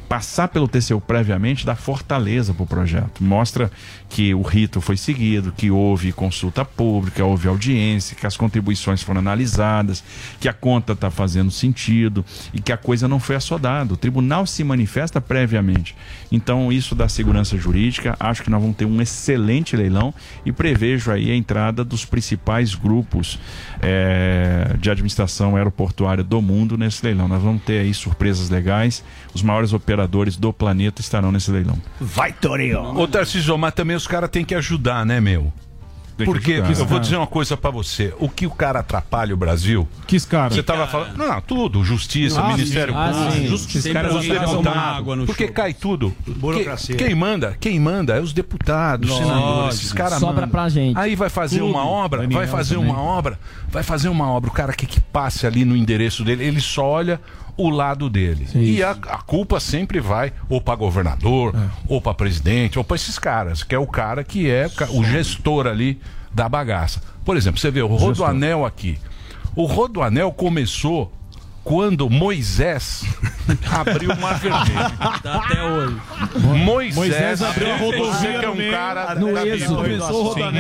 passar pelo TCU previamente dá fortaleza para o projeto. Mostra que o rito foi seguido, que houve consulta pública, houve audiência, que as contribuições foram analisadas, que a conta está fazendo sentido e que a coisa não foi assodada. O tribunal se manifesta previamente. Então, isso dá segurança jurídica. Acho que nós vamos ter um excelente leilão e prevejo aí a entrada dos principais grupos eh, de administração aeroportuária do mundo nesse leilão. Nós vamos ter aí surpresas legais. Os maiores operadores do planeta estarão nesse leilão. Vai, Torinho! Ô, Tarcísio, mas também os caras têm que ajudar, né, meu? Tem Porque ajudar. eu vou dizer uma coisa pra você. O que o cara atrapalha o Brasil? Que cara? Você tava falando. Não, não, tudo. Justiça, Ah, Ministério. Ah, Público. Justiça, caras os tomam deputados. água no Porque show. cai tudo. Burocracia. Que- Quem manda? Quem manda é os deputados, Lógico. senadores. Esses caras Sobra mandam. pra gente. Aí vai fazer Clube, uma obra, Daniel vai fazer também. uma obra, vai fazer uma obra. O cara que, que passe ali no endereço dele, ele só olha o lado dele. E a, a culpa sempre vai ou para governador, ou para presidente, ou para esses caras, que é o cara que é o gestor ali da bagaça. Por exemplo, você vê o Rodoanel aqui. O Rodoanel começou quando Moisés abriu o Mar Vermelho. Tá até hoje. Moisés, Moisés abriu a rodovia que é um meio, cara no da êxodo.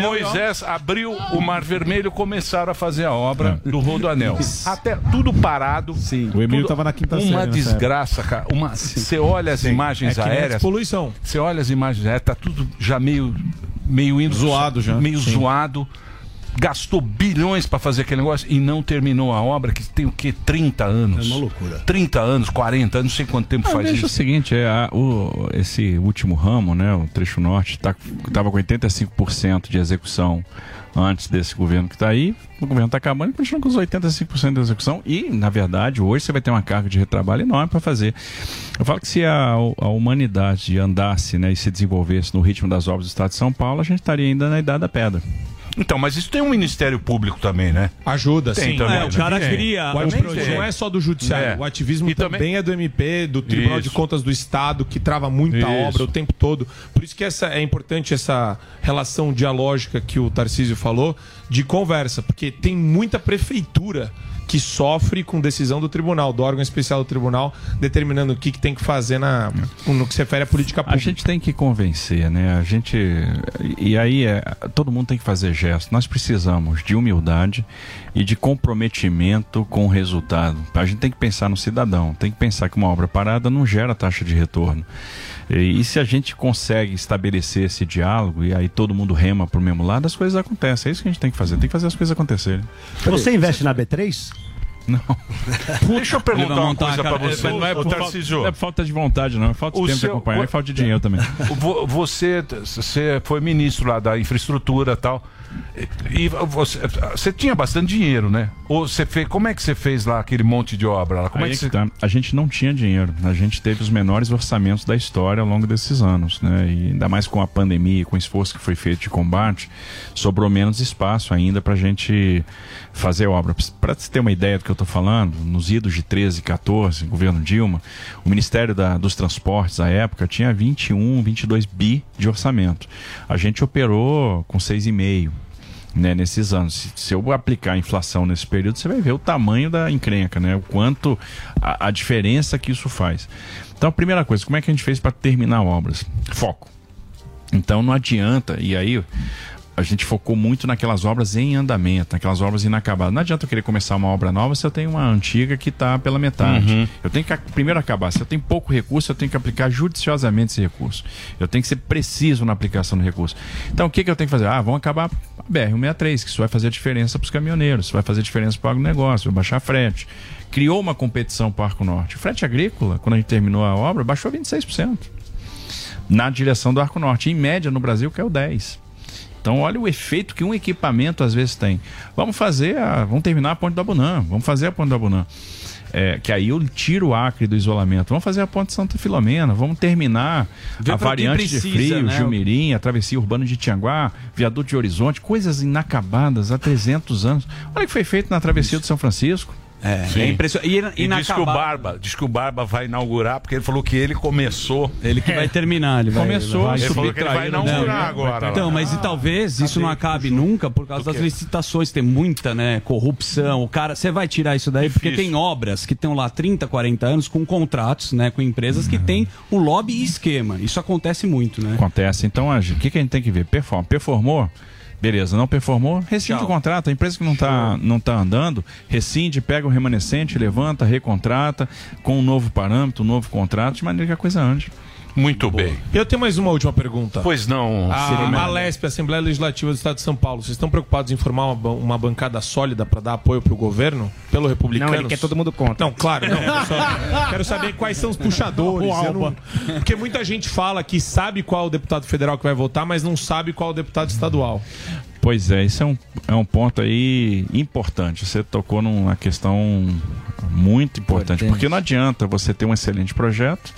Moisés abriu o Mar Vermelho, começaram a fazer a obra do Rodoanel. Até tudo parado. Sim. O Emílio tava na quinta série Uma nessa desgraça, cara. Uma, você olha as imagens É aéreas. poluição. Você olha as imagens aéreas, tá tudo já meio meio indo Zoado já. meio Sim. zoado. Gastou bilhões pra fazer aquele negócio e não terminou a obra que tem o quê? 30 anos. É uma loucura. 30 anos, 40 anos, não sei quanto tempo Ah, faz isso. o seguinte, é, a- o- esse último ramo, né, o trecho norte, tá, tava com 85% de execução antes desse governo que está aí. O governo está acabando e continua com os 85% de execução. E, na verdade, hoje você vai ter uma carga de retrabalho enorme para fazer. Eu falo que se a, a humanidade andasse né, e se desenvolvesse no ritmo das obras do Estado de São Paulo, a gente estaria ainda na Idade da Pedra. Então, mas isso tem um Ministério Público também, né? Ajuda, Tem sim. também, É, né? o cara Tem. cria. O ativismo tem. não é só do judiciário. É. O ativismo E também, também- é do MP, do Tribunal de Isso. Contas do Estado, que trava muita Isso. obra o tempo todo. Por isso que essa, é importante essa relação dialógica que o Tarcísio falou de conversa, porque tem muita prefeitura que sofre com decisão do tribunal, do órgão especial do tribunal, determinando o que, que tem que fazer na, no que se refere à política A pública. gente tem que convencer, né? A gente. E aí é, todo mundo tem que fazer gesto. Nós precisamos de humildade e de comprometimento com o resultado. A gente tem que pensar no cidadão, tem que pensar que uma obra parada não gera taxa de retorno. E, e se a gente consegue estabelecer esse diálogo e aí todo mundo rema para o mesmo lado, as coisas acontecem. É isso que a gente tem que fazer, tem que fazer as coisas acontecerem. Você investe na B3? Não. Deixa eu perguntar uma coisa pra cara, você, é, não é por falta- Tarcísio. não é por falta de vontade, não. É falta de O tempo seu- de acompanhar e falta de dinheiro também. Vo- Você, você foi ministro lá da infraestrutura e tal. E você, você tinha bastante dinheiro, né? Ou você fez, como é que você fez lá aquele monte de obra lá? Como Aí é que você... tá. A gente não tinha dinheiro. A gente teve os menores orçamentos da história ao longo desses anos, né? E ainda mais com a pandemia, e com o esforço que foi feito de combate, sobrou menos espaço ainda para a gente fazer obra. Para você ter uma ideia do que eu estou falando, nos idos de 13, 14, governo Dilma, o Ministério da- dos Transportes à época tinha 21, 22 bi de orçamento. A gente operou com 6,5 né, nesses anos. Se, se eu aplicar a inflação nesse período, você vai ver o tamanho da encrenca, né? O quanto a, a diferença que isso faz. Então, a primeira coisa, como é que a gente fez para terminar obras? Foco. Então não adianta, e aí a gente focou muito naquelas obras em andamento, naquelas obras inacabadas. Não adianta eu querer começar uma obra nova se eu tenho uma antiga que está pela metade. Uhum. Eu tenho que primeiro acabar. Se eu tenho pouco recurso, eu tenho que aplicar judiciosamente esse recurso. Eu tenho que ser preciso na aplicação do recurso. Então o que, que eu tenho que fazer? Ah, vamos acabar a BR-163, que isso vai fazer diferença para os caminhoneiros, isso vai fazer diferença para o agronegócio, vai baixar frete. Criou uma competição para o Arco Norte. O frete agrícola, quando a gente terminou a obra, baixou 26% na direção do Arco Norte. Em média, no Brasil, caiu 10%. Então, olha o efeito que um equipamento às vezes tem. Vamos fazer a. Vamos terminar a ponte do Abunã. Vamos fazer a ponte do Abunã. É, que aí eu tiro o Acre do isolamento. Vamos fazer a ponte Santa Filomena. Vamos terminar Vê a variante precisa, de frio, né? Gilmirim, a travessia urbana de Tianguá, viaduto de Horizonte, coisas inacabadas há 300 anos. Olha o que foi feito na travessia do São Francisco. É, Sim. é impressionante. E, E diz que, o Barba, diz que o Barba vai inaugurar, porque ele falou que ele começou. Ele que vai terminar, ele vai, Começou, vai ele falou que ele vai subtrair, inaugurar né? agora. Então, lá. mas e talvez isso não acabe nunca por causa das licitações, tem muita, né, corrupção. O cara, você vai tirar isso daí porque tem obras que estão lá 30, 40 anos com contratos, né, com empresas que têm um lobby e esquema. Isso acontece muito, né? Acontece. Então, o que, que a gente tem que ver? Performa. Performou? Beleza, não performou, rescinde o contrato. A empresa que não está não tá andando, rescinde, pega o remanescente, levanta, recontrata com um novo parâmetro, um novo contrato, de maneira que a coisa ande. Muito bem. Eu tenho mais uma última pergunta. Pois não, A, a LESP, a Assembleia Legislativa do Estado de São Paulo, vocês estão preocupados em formar uma, uma bancada sólida para dar apoio para o governo? Pelo republicano? Não, ele quer todo mundo contra. Não, claro, não. só quero saber quais são os puxadores. Não- Porque muita gente fala que sabe qual o deputado federal que vai votar, mas não sabe qual o deputado estadual. Pois é, isso é um, é um ponto aí importante. Você tocou numa questão muito importante, porque não adianta você ter um excelente projeto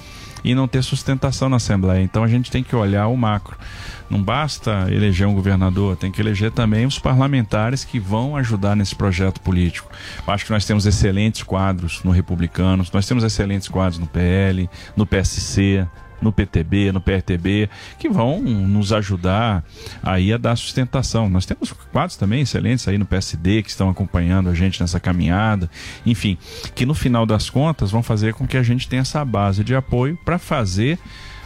e não ter sustentação na Assembleia. Então a gente tem que olhar o macro. Não basta eleger um governador, tem que eleger também os parlamentares que vão ajudar nesse projeto político. Acho que nós temos excelentes quadros no Republicanos, nós temos excelentes quadros no PL, no PSC, no PTB, no PRTB, que vão nos ajudar aí a dar sustentação. Nós temos quadros também excelentes aí no PSD que estão acompanhando a gente nessa caminhada, enfim, que no final das contas vão fazer com que a gente tenha essa base de apoio para fazer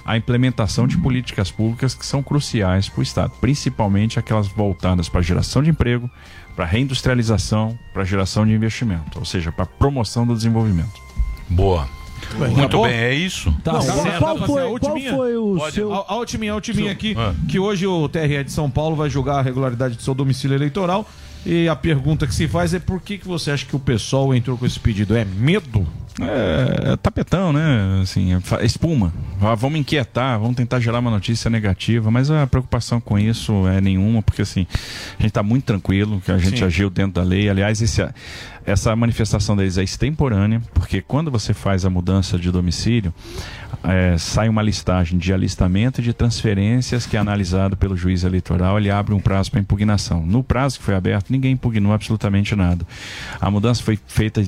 a implementação de políticas públicas que são cruciais para o Estado, principalmente aquelas voltadas para a geração de emprego, para a reindustrialização, para a geração de investimento, ou seja, para a promoção do desenvolvimento. Boa. Muito Acabou? bem, é isso? Tá Não. Qual pra foi, qual foi o Pode. seu... A- A ultiminha, a ultiminha aqui, Ah. que hoje o TRE de São Paulo vai julgar a regularidade do seu domicílio eleitoral. E a pergunta que se faz é por que, que você acha que o pessoal entrou com esse pedido? É medo? É, é tapetão, né? Assim, é espuma. Ah, Vamos inquietar, vamos tentar gerar uma notícia negativa, mas a preocupação com isso é nenhuma, porque assim, a gente está muito tranquilo, que a gente Sim. agiu dentro da lei. Aliás, esse- essa manifestação deles é extemporânea, porque quando você faz a mudança de domicílio, é, sai uma listagem de alistamento e de transferências que é analisado pelo juiz eleitoral, ele abre um prazo para impugnação. No prazo que foi aberto, ninguém impugnou absolutamente nada. A mudança foi feita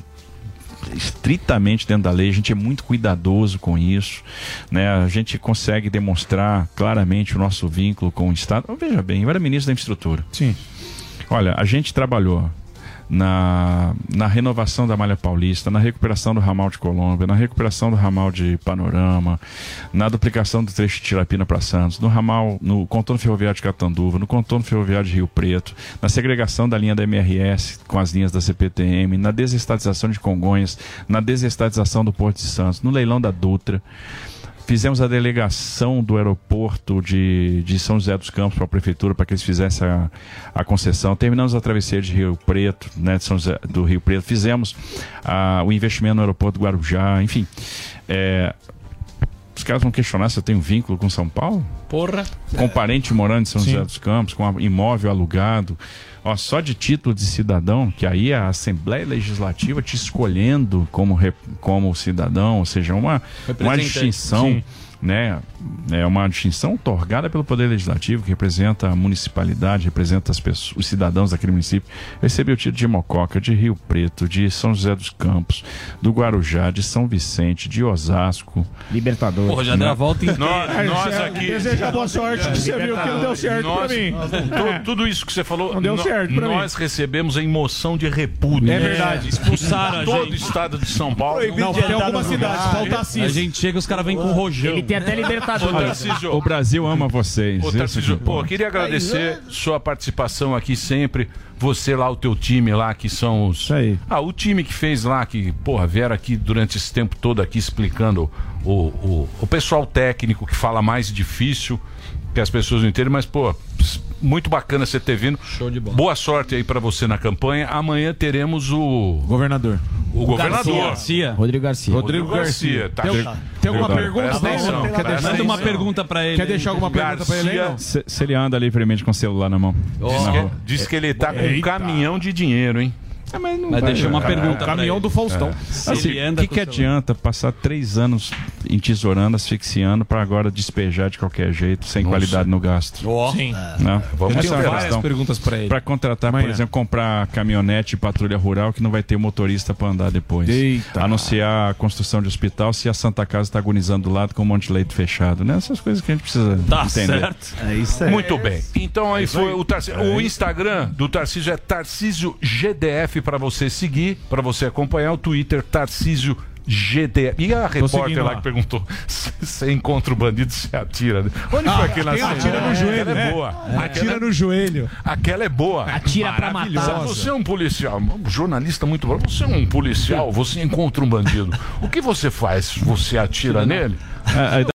estritamente dentro da lei, a gente é muito cuidadoso com isso, né? A gente consegue demonstrar claramente o nosso vínculo com o Estado. Veja bem, eu era ministro da infraestrutura. Sim. Olha, a gente trabalhou na, na renovação da Malha Paulista, na recuperação do ramal de Colômbia, na recuperação do ramal de Panorama, na duplicação do trecho de Tirapina para Santos, no ramal, no contorno ferroviário de Catanduva, no contorno ferroviário de Rio Preto, na segregação da linha da MRS com as linhas da CPTM, na desestatização de Congonhas, na desestatização do Porto de Santos, no leilão da Dutra. Fizemos a delegação do aeroporto de, de São José dos Campos para a prefeitura para que eles fizessem a, a concessão. Terminamos a travessia de Rio Preto, né, de São José, do Rio Preto. Fizemos ah, o investimento no aeroporto do Guarujá, enfim. É, os caras vão questionar se eu tenho vínculo com São Paulo? Porra. Com parente morando em São Sim. José dos Campos, com a- imóvel alugado. Ó, só de título de cidadão, que aí a Assembleia Legislativa te escolhendo como, como cidadão, ou seja, uma, uma distinção. Sim. Né, é uma distinção otorgada pelo Poder Legislativo, que representa a municipalidade, representa as pessoas, os cidadãos daquele município. Recebeu o título de Mococa, de Rio Preto, de São José dos Campos, do Guarujá, de São Vicente, de Osasco. Libertador. Porra, já deu a volta inteira. Nós, nós aqui. Deseja boa sorte, que você viu que não deu certo Nós- pra mim. tu- Tudo isso que você falou, Não deu no- certo pra mim. nós recebemos em moção de repúdio. É verdade. Expulsaram a Todo o estado de São Paulo. Não, tem algumas cidades, falta A cis. gente chega, os caras vêm com rojão. Ele tem até Libertador. Ô, Tarcísio, O Brasil ama vocês. Ô, Isso Tarcísio, pô, queria agradecer sua participação aqui sempre. Você lá, o teu time lá, que são os. aí. Ah, o time que fez lá, que, porra, vieram aqui durante esse tempo todo aqui explicando o, o, o pessoal técnico que fala mais difícil, que as pessoas não entendem, mas, pô, muito bacana você ter vindo. Show de bola. Boa sorte aí pra você na campanha. Amanhã teremos o. Governador. O governador. Garcia. Rodrigo Garcia. Rodrigo Garcia. Tá. Tem, tem alguma pergunta não? Quer deixar, Manda uma pergunta pra ele. quer deixar alguma pergunta pra ele aí? não? Se, se ele anda livremente com o celular na mão. Diz, Na que, diz que ele tá com um caminhão de dinheiro, hein? Mas deixa uma pergunta pra Caminhão do Faustão. Se Assim, o que, que o adianta passar três anos entesourando, asfixiando para agora despejar de qualquer jeito, sem Nossa. qualidade no gasto. Sim. Né? Vamos Essa ter é várias questão. perguntas pra ele. Pra contratar, por Amanhã. exemplo, comprar caminhonete e patrulha rural que não vai ter motorista para andar depois. Eita. Anunciar a construção de hospital se a Santa Casa está agonizando do lado com um monte de leito fechado. Né? Essas coisas que a gente precisa Tá entender. certo. É isso Muito bem. Então aí É foi aí. o Tarcísio. É o. Instagram do Tarcísio é Tarcísio GDF para você seguir, para você acompanhar o Twitter Tarcísio GDF. E a repórter seguindo lá lá. que perguntou: se você encontra o bandido, você atira. Onde Ah, foi aquele atira no joelho, Aquela é né? boa. Atira Aquela- no joelho. Aquela é boa. Atira pra matar. Você é um policial, um jornalista muito bom. Você é um policial, você encontra um bandido. O que você faz? Você atira nele? É,